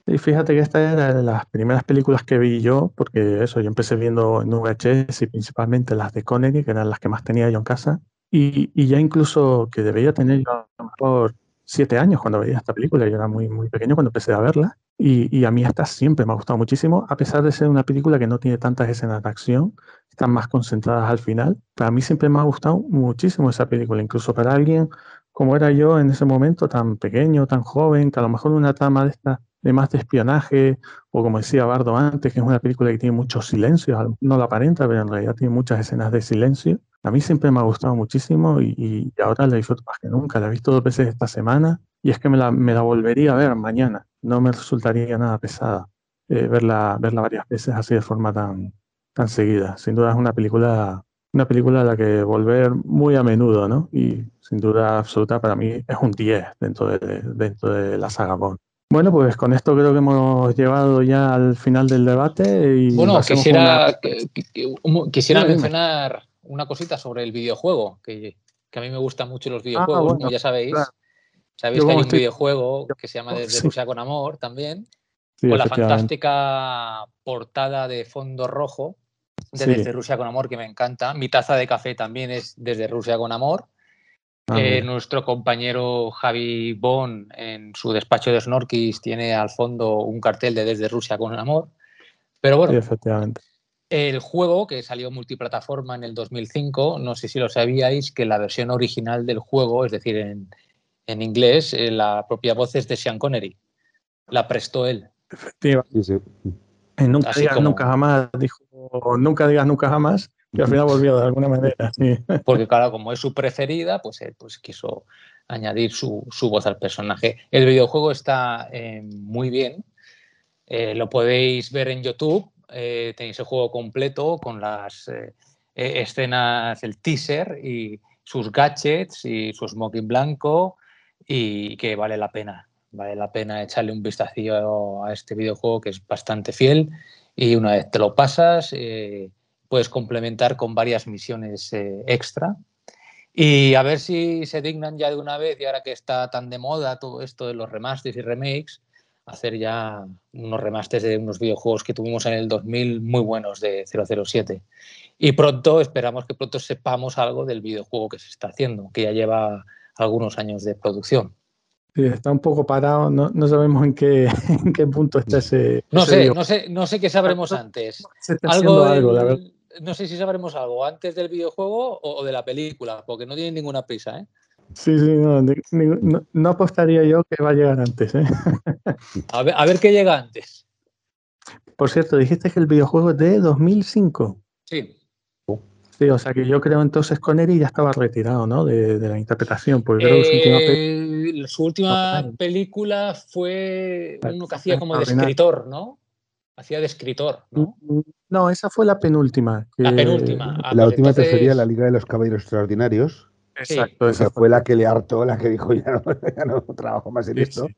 Y fíjate que esta era de las primeras películas que vi yo, porque eso, yo empecé viendo en VHS y principalmente las de Connery, que eran las que más tenía yo en casa, y, y ya incluso que debía tener yo a lo mejor siete años cuando veía esta película, yo era muy, muy pequeño cuando empecé a verla, y, y a mí esta siempre me ha gustado muchísimo, a pesar de ser una película que no tiene tantas escenas de acción, están más concentradas al final, para mí siempre me ha gustado muchísimo esa película, incluso para alguien como era yo en ese momento, tan pequeño, tan joven, que a lo mejor una trama de esta de más de espionaje, o como decía Bardo antes, que es una película que tiene muchos silencios, no lo aparenta, pero en realidad tiene muchas escenas de silencio. A mí siempre me ha gustado muchísimo y, y ahora la disfruto más que nunca. La he visto dos veces esta semana y es que me la, me la volvería a ver mañana. No me resultaría nada pesada eh, verla, verla varias veces así de forma tan, tan seguida. Sin duda es una película, una película a la que volver muy a menudo, ¿no? Y sin duda absoluta para mí es un 10 dentro de, dentro de la saga Bond. Bueno, pues con esto creo que hemos llegado ya al final del debate y Bueno, quisiera, una- quisiera mencionar una cosita sobre el videojuego, que, que a mí me gustan mucho los videojuegos, Ah, bueno, ¿no? ya sabéis. claro. Sabéis Yo que hay un videojuego que se llama Desde. Rusia con Amor también, Sí, con la fantástica portada de fondo rojo de Sí. Desde Rusia con Amor, que me encanta. Mi taza de café también es Desde Rusia con Amor. Ah, Eh, nuestro compañero Javi Bon en su despacho de Snorkis tiene al fondo un cartel de Desde Rusia con Amor. Pero bueno, Sí, efectivamente. El juego que salió multiplataforma en el 2005, no sé si lo sabíais, que la versión original del juego, es decir, en, en inglés, eh, la propia voz es de Sean Connery. La prestó él. Efectiva. Sí, sí. Y nunca Así digas como- nunca jamás, dijo, nunca digas nunca jamás, y al final volvió de alguna manera. Sí. Porque claro, como es su preferida, pues él pues, quiso añadir su, su voz al personaje. El videojuego está eh, muy bien. Eh, lo podéis ver en YouTube. Eh, tenéis el juego completo con las eh, eh, escenas, el teaser y sus gadgets y su smoking blanco y que vale la pena. Vale la pena echarle un vistacillo a este videojuego que es bastante fiel y una vez te lo pasas eh, puedes complementar con varias misiones eh, extra y a ver si se dignan ya de una vez y ahora que está tan de moda todo esto de los remasters y remakes hacer ya unos remasters de unos videojuegos que tuvimos en el 2000 muy buenos de 007 y pronto esperamos que pronto sepamos algo del videojuego que se está haciendo que ya lleva algunos años de producción Sí, está un poco parado, no, no sabemos en qué, en qué punto está ese. no ese sé video. no sé no sé qué sabremos antes Se está haciendo algo, la verdad. no sé si sabremos algo antes del videojuego o, o de la película porque no tienen ninguna prisa ¿eh? Sí, sí, no, ni- ni- no, no apostaría yo que va a llegar antes. ¿eh? a, ver, a ver qué llega antes Por cierto, dijiste que el videojuego es de 2005. sí Sí, o sea que yo creo entonces Connery ya estaba retirado, ¿no? De, de la interpretación, porque creo que su última pe- Eh, su última Extraordinario. película fue uno que hacía como de escritor, ¿no? Hacía de escritor, ¿no? No, esa fue la penúltima. La penúltima. Ah, la pues última te sería la Liga de los Caballeros Extraordinarios. Exacto, Esa fue la que le hartó, la que dijo ya no, ya no trabajo más en Sí, esto. sí.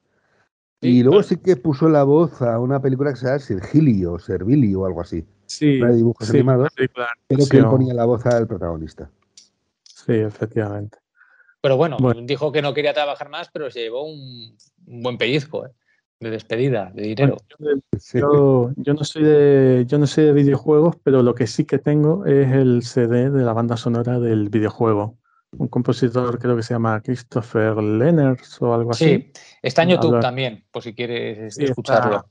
Y luego sí que puso la voz a una película que se llama Sergilio, o Servilio o algo así. Sí, Una de dibujos sí, animados, película pero que él ponía la voz al protagonista. Sí, efectivamente. Pero bueno, Bueno. dijo que no quería trabajar más, pero se llevó un, un buen pellizco ¿eh? de despedida, de dinero. Yo, yo no soy de, yo no soy de videojuegos, pero lo que sí que tengo es el CD de la banda sonora del videojuego. Un compositor creo que se llama Christopher Lenners o algo así. Sí, está en YouTube Habla- también, por si quieres Sí, escucharlo. está-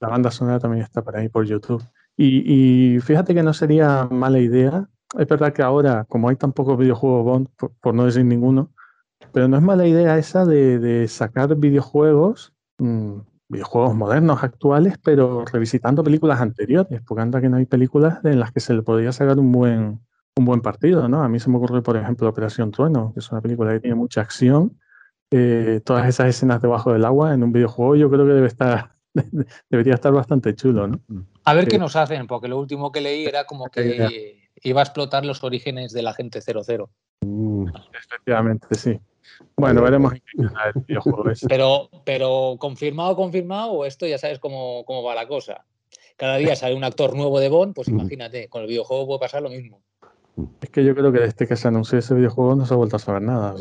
la banda sonora también está por ahí por YouTube. Y, y fíjate que no sería mala idea. Es verdad que ahora, como hay tan pocos videojuegos Bond, por, por no decir ninguno, pero no es mala idea esa de, de sacar videojuegos, mm, videojuegos modernos, actuales, pero revisitando películas anteriores, porque anda que no hay películas en las que se le podría sacar un buen, un buen partido, ¿no? A mí se me ocurre, por ejemplo, Operación Trueno, que es una película que tiene mucha acción. Eh, todas esas escenas debajo del agua en un videojuego yo creo que debe estar, debería estar bastante chulo, ¿no? A ver qué nos hacen, porque lo último que leí era como que iba a explotar los orígenes de la gente 00. Efectivamente, sí. Bueno, veremos el videojuego ese. Pero, pero confirmado, confirmado, o esto ya sabes cómo, cómo va la cosa. cada día sale un actor nuevo de Bond, pues imagínate, con el videojuego puede pasar lo mismo. Es que yo creo que desde que se anunció ese videojuego no se ha vuelto a saber nada.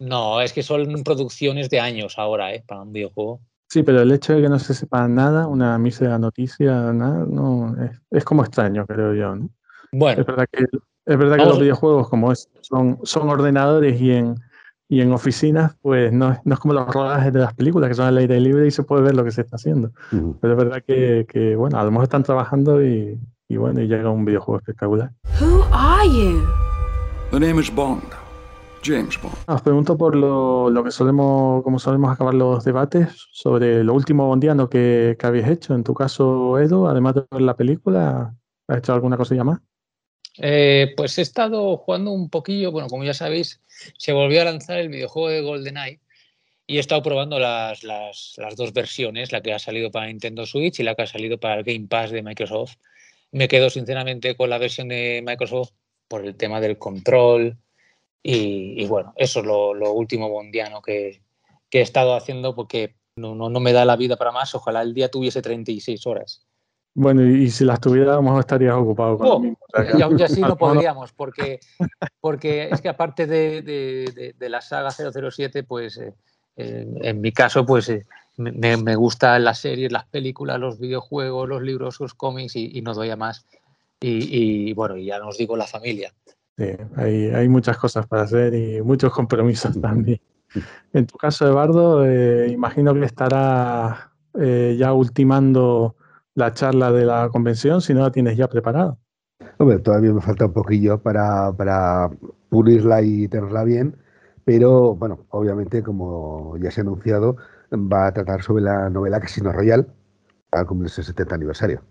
No, es que son producciones de años ahora, ¿eh? Para un videojuego. Sí, pero el hecho de que no se sepa nada, una mísera noticia, nada, no, es, como extraño, creo yo. ¿no? Bueno. Es verdad que, es verdad que los videojuegos, como es, son, son ordenadores y en, y en oficinas, pues no, no, es como los rodajes de las películas, que son al aire libre y se puede ver lo que se está haciendo. Pero es verdad que, que, bueno, a lo mejor están trabajando y, y bueno, y llega un videojuego espectacular. Who are you? The name is Bond. James Bond. Os pregunto por lo, lo, que solemos, como solemos acabar los debates, sobre lo último bondiano que, que habéis hecho. En tu caso, Edu, además de ver la película, ¿has hecho alguna cosilla más? Eh, pues he estado jugando un poquillo, bueno, como ya sabéis, se volvió a lanzar el videojuego de GoldenEye y he estado probando las, las, las, dos versiones, la que ha salido para Nintendo Switch y la que ha salido para el Game Pass de Microsoft. Me quedo sinceramente con la versión de Microsoft por el tema del control y, bueno, eso es lo, lo último bondiano que, que, he estado haciendo porque no, no, no me da la vida para más. Ojalá el día tuviese 36 horas. Bueno, y, si las tuviéramos estarías ocupado con oh, Y aún así no podríamos, porque, porque es que aparte de, de, de la saga 007, pues eh, en mi caso, pues eh, me, me, gustan las series, las películas, los videojuegos, los libros, los cómics y, y no doy a más. Y, y, bueno, ya nos digo la familia. Sí, hay, hay muchas cosas para hacer y muchos compromisos también. En tu caso, Eduardo, eh, imagino que estará eh, ya ultimando la charla de la convención, si no la tienes ya preparada. Hombre, todavía me falta un poquillo para, para pulirla y tenerla bien, pero bueno, obviamente, como ya se ha anunciado, va a tratar sobre la novela Casino Royal al cumplirse el 70 aniversario.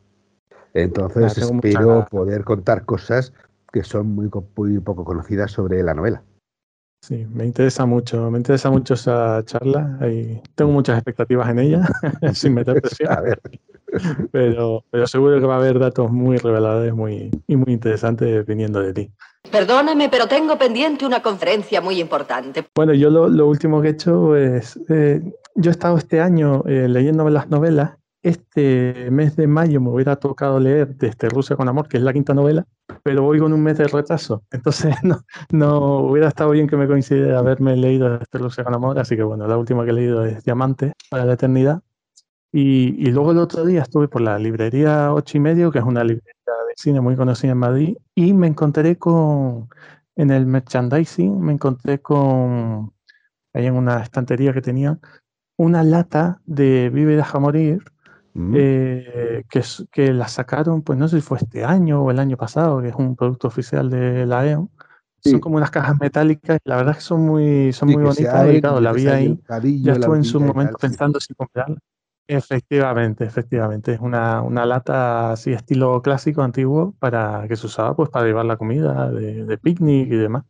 Entonces ah, espero poder contar cosas que son muy, muy poco conocidas sobre la novela. Sí, me interesa mucho, me interesa mucho esa charla y tengo muchas expectativas en ella, sin meter presión. A ver. Pero, pero seguro que va a haber datos muy reveladores muy, y muy interesantes viniendo de ti. Perdóname, pero tengo pendiente una conferencia muy importante. Bueno, yo lo, lo último que he hecho es, eh, yo he estado este año eh, leyéndome las novelas este mes de mayo me hubiera tocado leer Desde Rusia con Amor, que es la quinta novela, pero voy con un mes de retraso. Entonces no, no hubiera estado bien que me coincidiera haberme leído Desde Rusia con Amor, así que bueno, la última que he leído es Diamante para la Eternidad. Y, y luego el otro día estuve por la librería ocho y medio, que es una librería de cine muy conocida en Madrid, y me encontré con, en el merchandising, me encontré con, ahí en una estantería que tenía, una lata de Vive y deja morir, Mm. Eh, que, que la sacaron, pues no sé si fue este año o el año pasado, que es un producto oficial de la EON. Son como unas cajas metálicas, la verdad es que son muy, son muy bonitas. claro, la vi ahí. ya estuve en su momento pensando si comprarla. Efectivamente, efectivamente. Es una, una, lata así estilo clásico, antiguo, para que se usaba pues para llevar la comida de, de picnic y demás.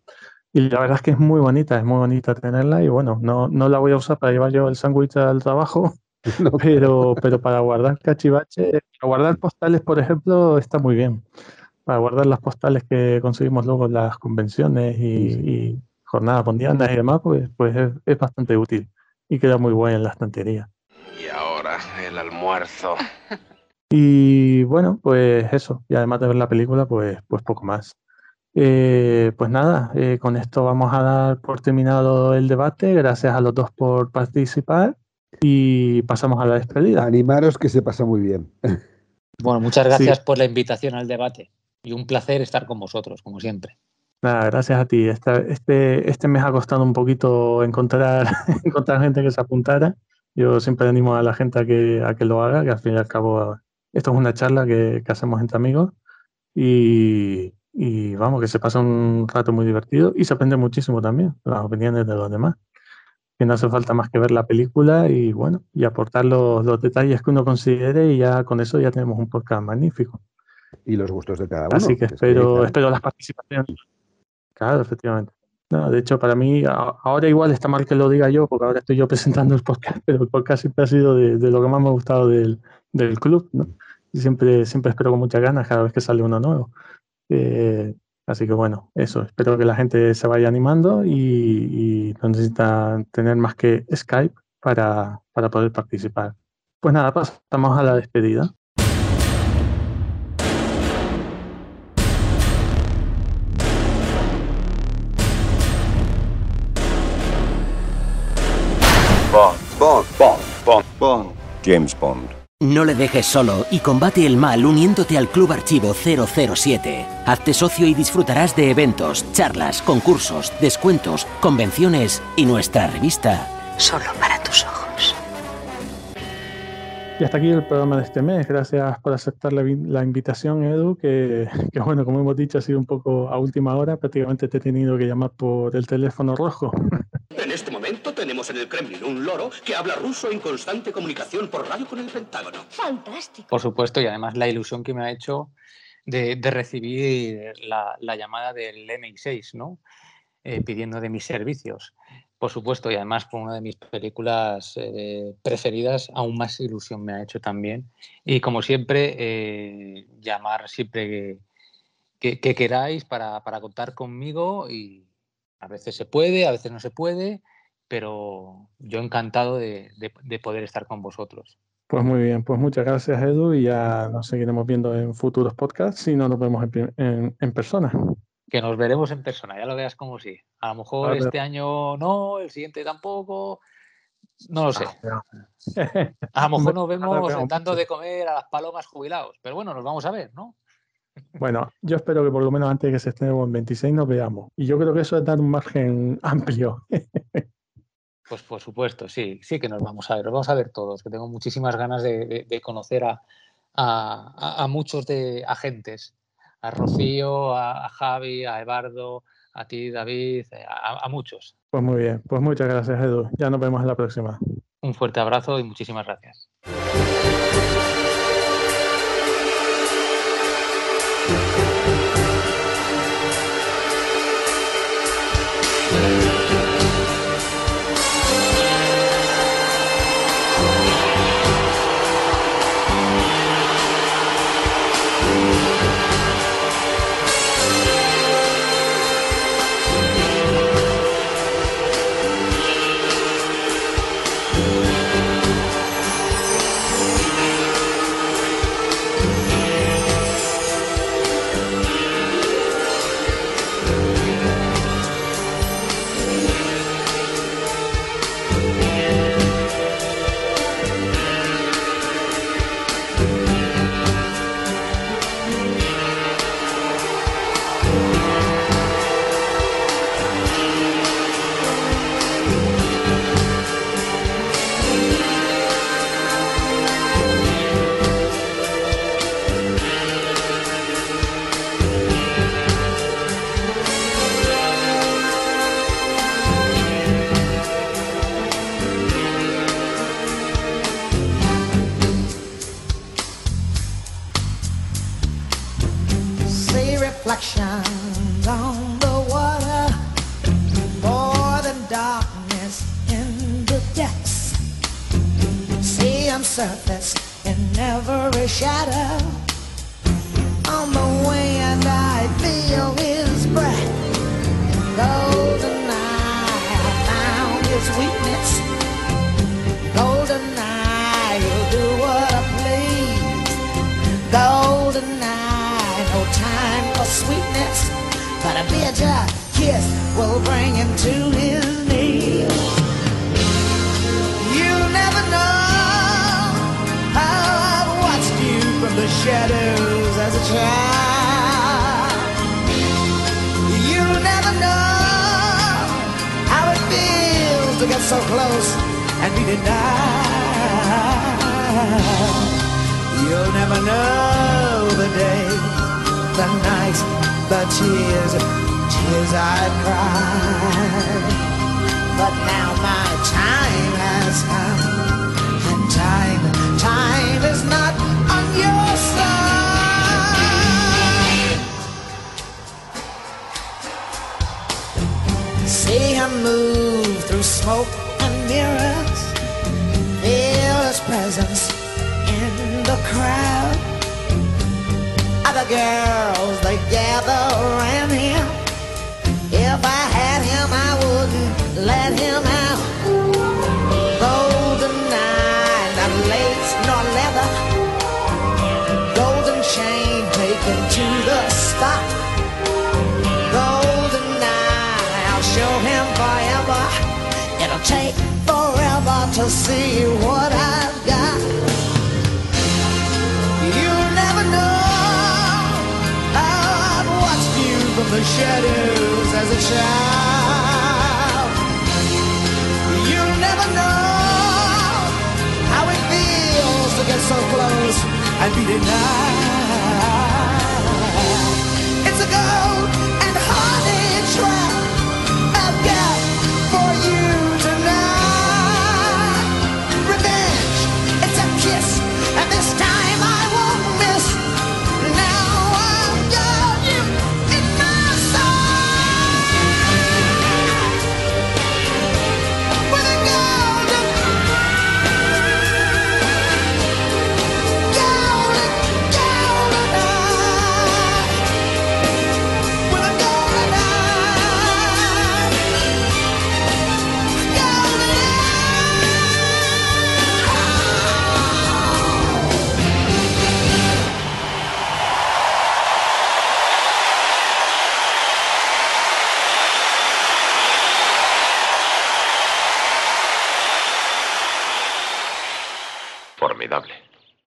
Y la verdad es que es muy bonita, es muy bonita tenerla y bueno, no, no la voy a usar para llevar yo el sándwich al trabajo, pero, pero para guardar cachivaches, para guardar postales, por ejemplo, está muy bien. Para guardar las postales que conseguimos luego en las convenciones y, y jornadas bondianas y demás, pues, pues es, es, bastante útil y queda muy buena en la estantería. Y ahora el almuerzo. Y bueno, pues eso. Y además de ver la película, pues, pues poco más. Eh, pues nada, eh, con esto vamos a dar por terminado el debate. Gracias a los dos por participar y pasamos a la despedida. Animaros que se pasa muy bien. Bueno, muchas gracias sí. por la invitación al debate y un placer estar con vosotros, como siempre. Nada, gracias a ti. Este, este, este mes ha costado un poquito encontrar, encontrar gente que se apuntara. Yo siempre animo a la gente a que, a que lo haga, que al fin y al cabo esto es una charla que, que hacemos entre amigos y, y, vamos, que se pasa un rato muy divertido y se aprende muchísimo también, las opiniones de los demás que no hace falta más que ver la película y bueno, y aportar los, los, detalles que uno considere y ya con eso ya tenemos un podcast magnífico. Y los gustos de cada uno. Así que espero, que espero las participaciones. Claro, efectivamente. No, de hecho, para mí, ahora igual está mal que lo diga yo, porque ahora estoy yo presentando el podcast, pero el podcast siempre ha sido de, de lo que más me ha gustado del, del club, ¿no? Y siempre, siempre espero con muchas ganas cada vez que sale uno nuevo. Eh, así que bueno, eso. Espero que la gente se vaya animando y, no necesita tener más que Skype para, para poder participar. Pues nada, pasamos a la despedida. Bond, Bond, Bond, Bond. James Bond. No le dejes solo y combate el mal uniéndote al Club Archivo 007. Hazte socio y disfrutarás de eventos, charlas, concursos, descuentos, convenciones y nuestra revista. Solo para tus ojos. Y hasta aquí el programa de este mes. Gracias por aceptar la, la invitación, Edu, que, que, bueno, como hemos dicho, ha sido un poco a última hora. Prácticamente te he tenido que llamar por el teléfono rojo. En este momento tenemos en el Kremlin un loro que habla ruso en constante comunicación por radio con el Pentágono. Fantástico. Por supuesto, y además la ilusión que me ha hecho de, de recibir la, la, llamada del MI6, ¿no? Eh, pidiendo de mis servicios. Por supuesto, y además por una de mis películas eh, preferidas, aún más ilusión me ha hecho también. Y como siempre, eh, llamar siempre que, que, que queráis para, para contar conmigo y, a veces se puede, a veces no se puede, pero yo encantado de, de, de, poder estar con vosotros. Pues muy bien, pues muchas gracias Edu y ya nos seguiremos viendo en futuros podcasts si no nos vemos en, en, en persona. Que nos veremos en persona, ya lo veas como sí. A lo mejor vale. este año no, el siguiente tampoco, no lo sé. A lo mejor nos vemos dando de comer a las palomas jubilados, pero bueno, nos vamos a ver, ¿no? Bueno, yo espero que por lo menos antes de que se estrene el 26 nos veamos. Y yo creo que eso es dar un margen amplio. Pues por supuesto, sí, sí que nos vamos a ver, nos vamos a ver todos, que tengo muchísimas ganas de, de, de conocer a, a, a, muchos de agentes, a Rocío, a, a, Javi, a Eduardo, a ti, David, a, muchos. Pues muy bien, pues muchas gracias, Edu. Ya nos vemos en la próxima. Un fuerte abrazo y muchísimas gracias.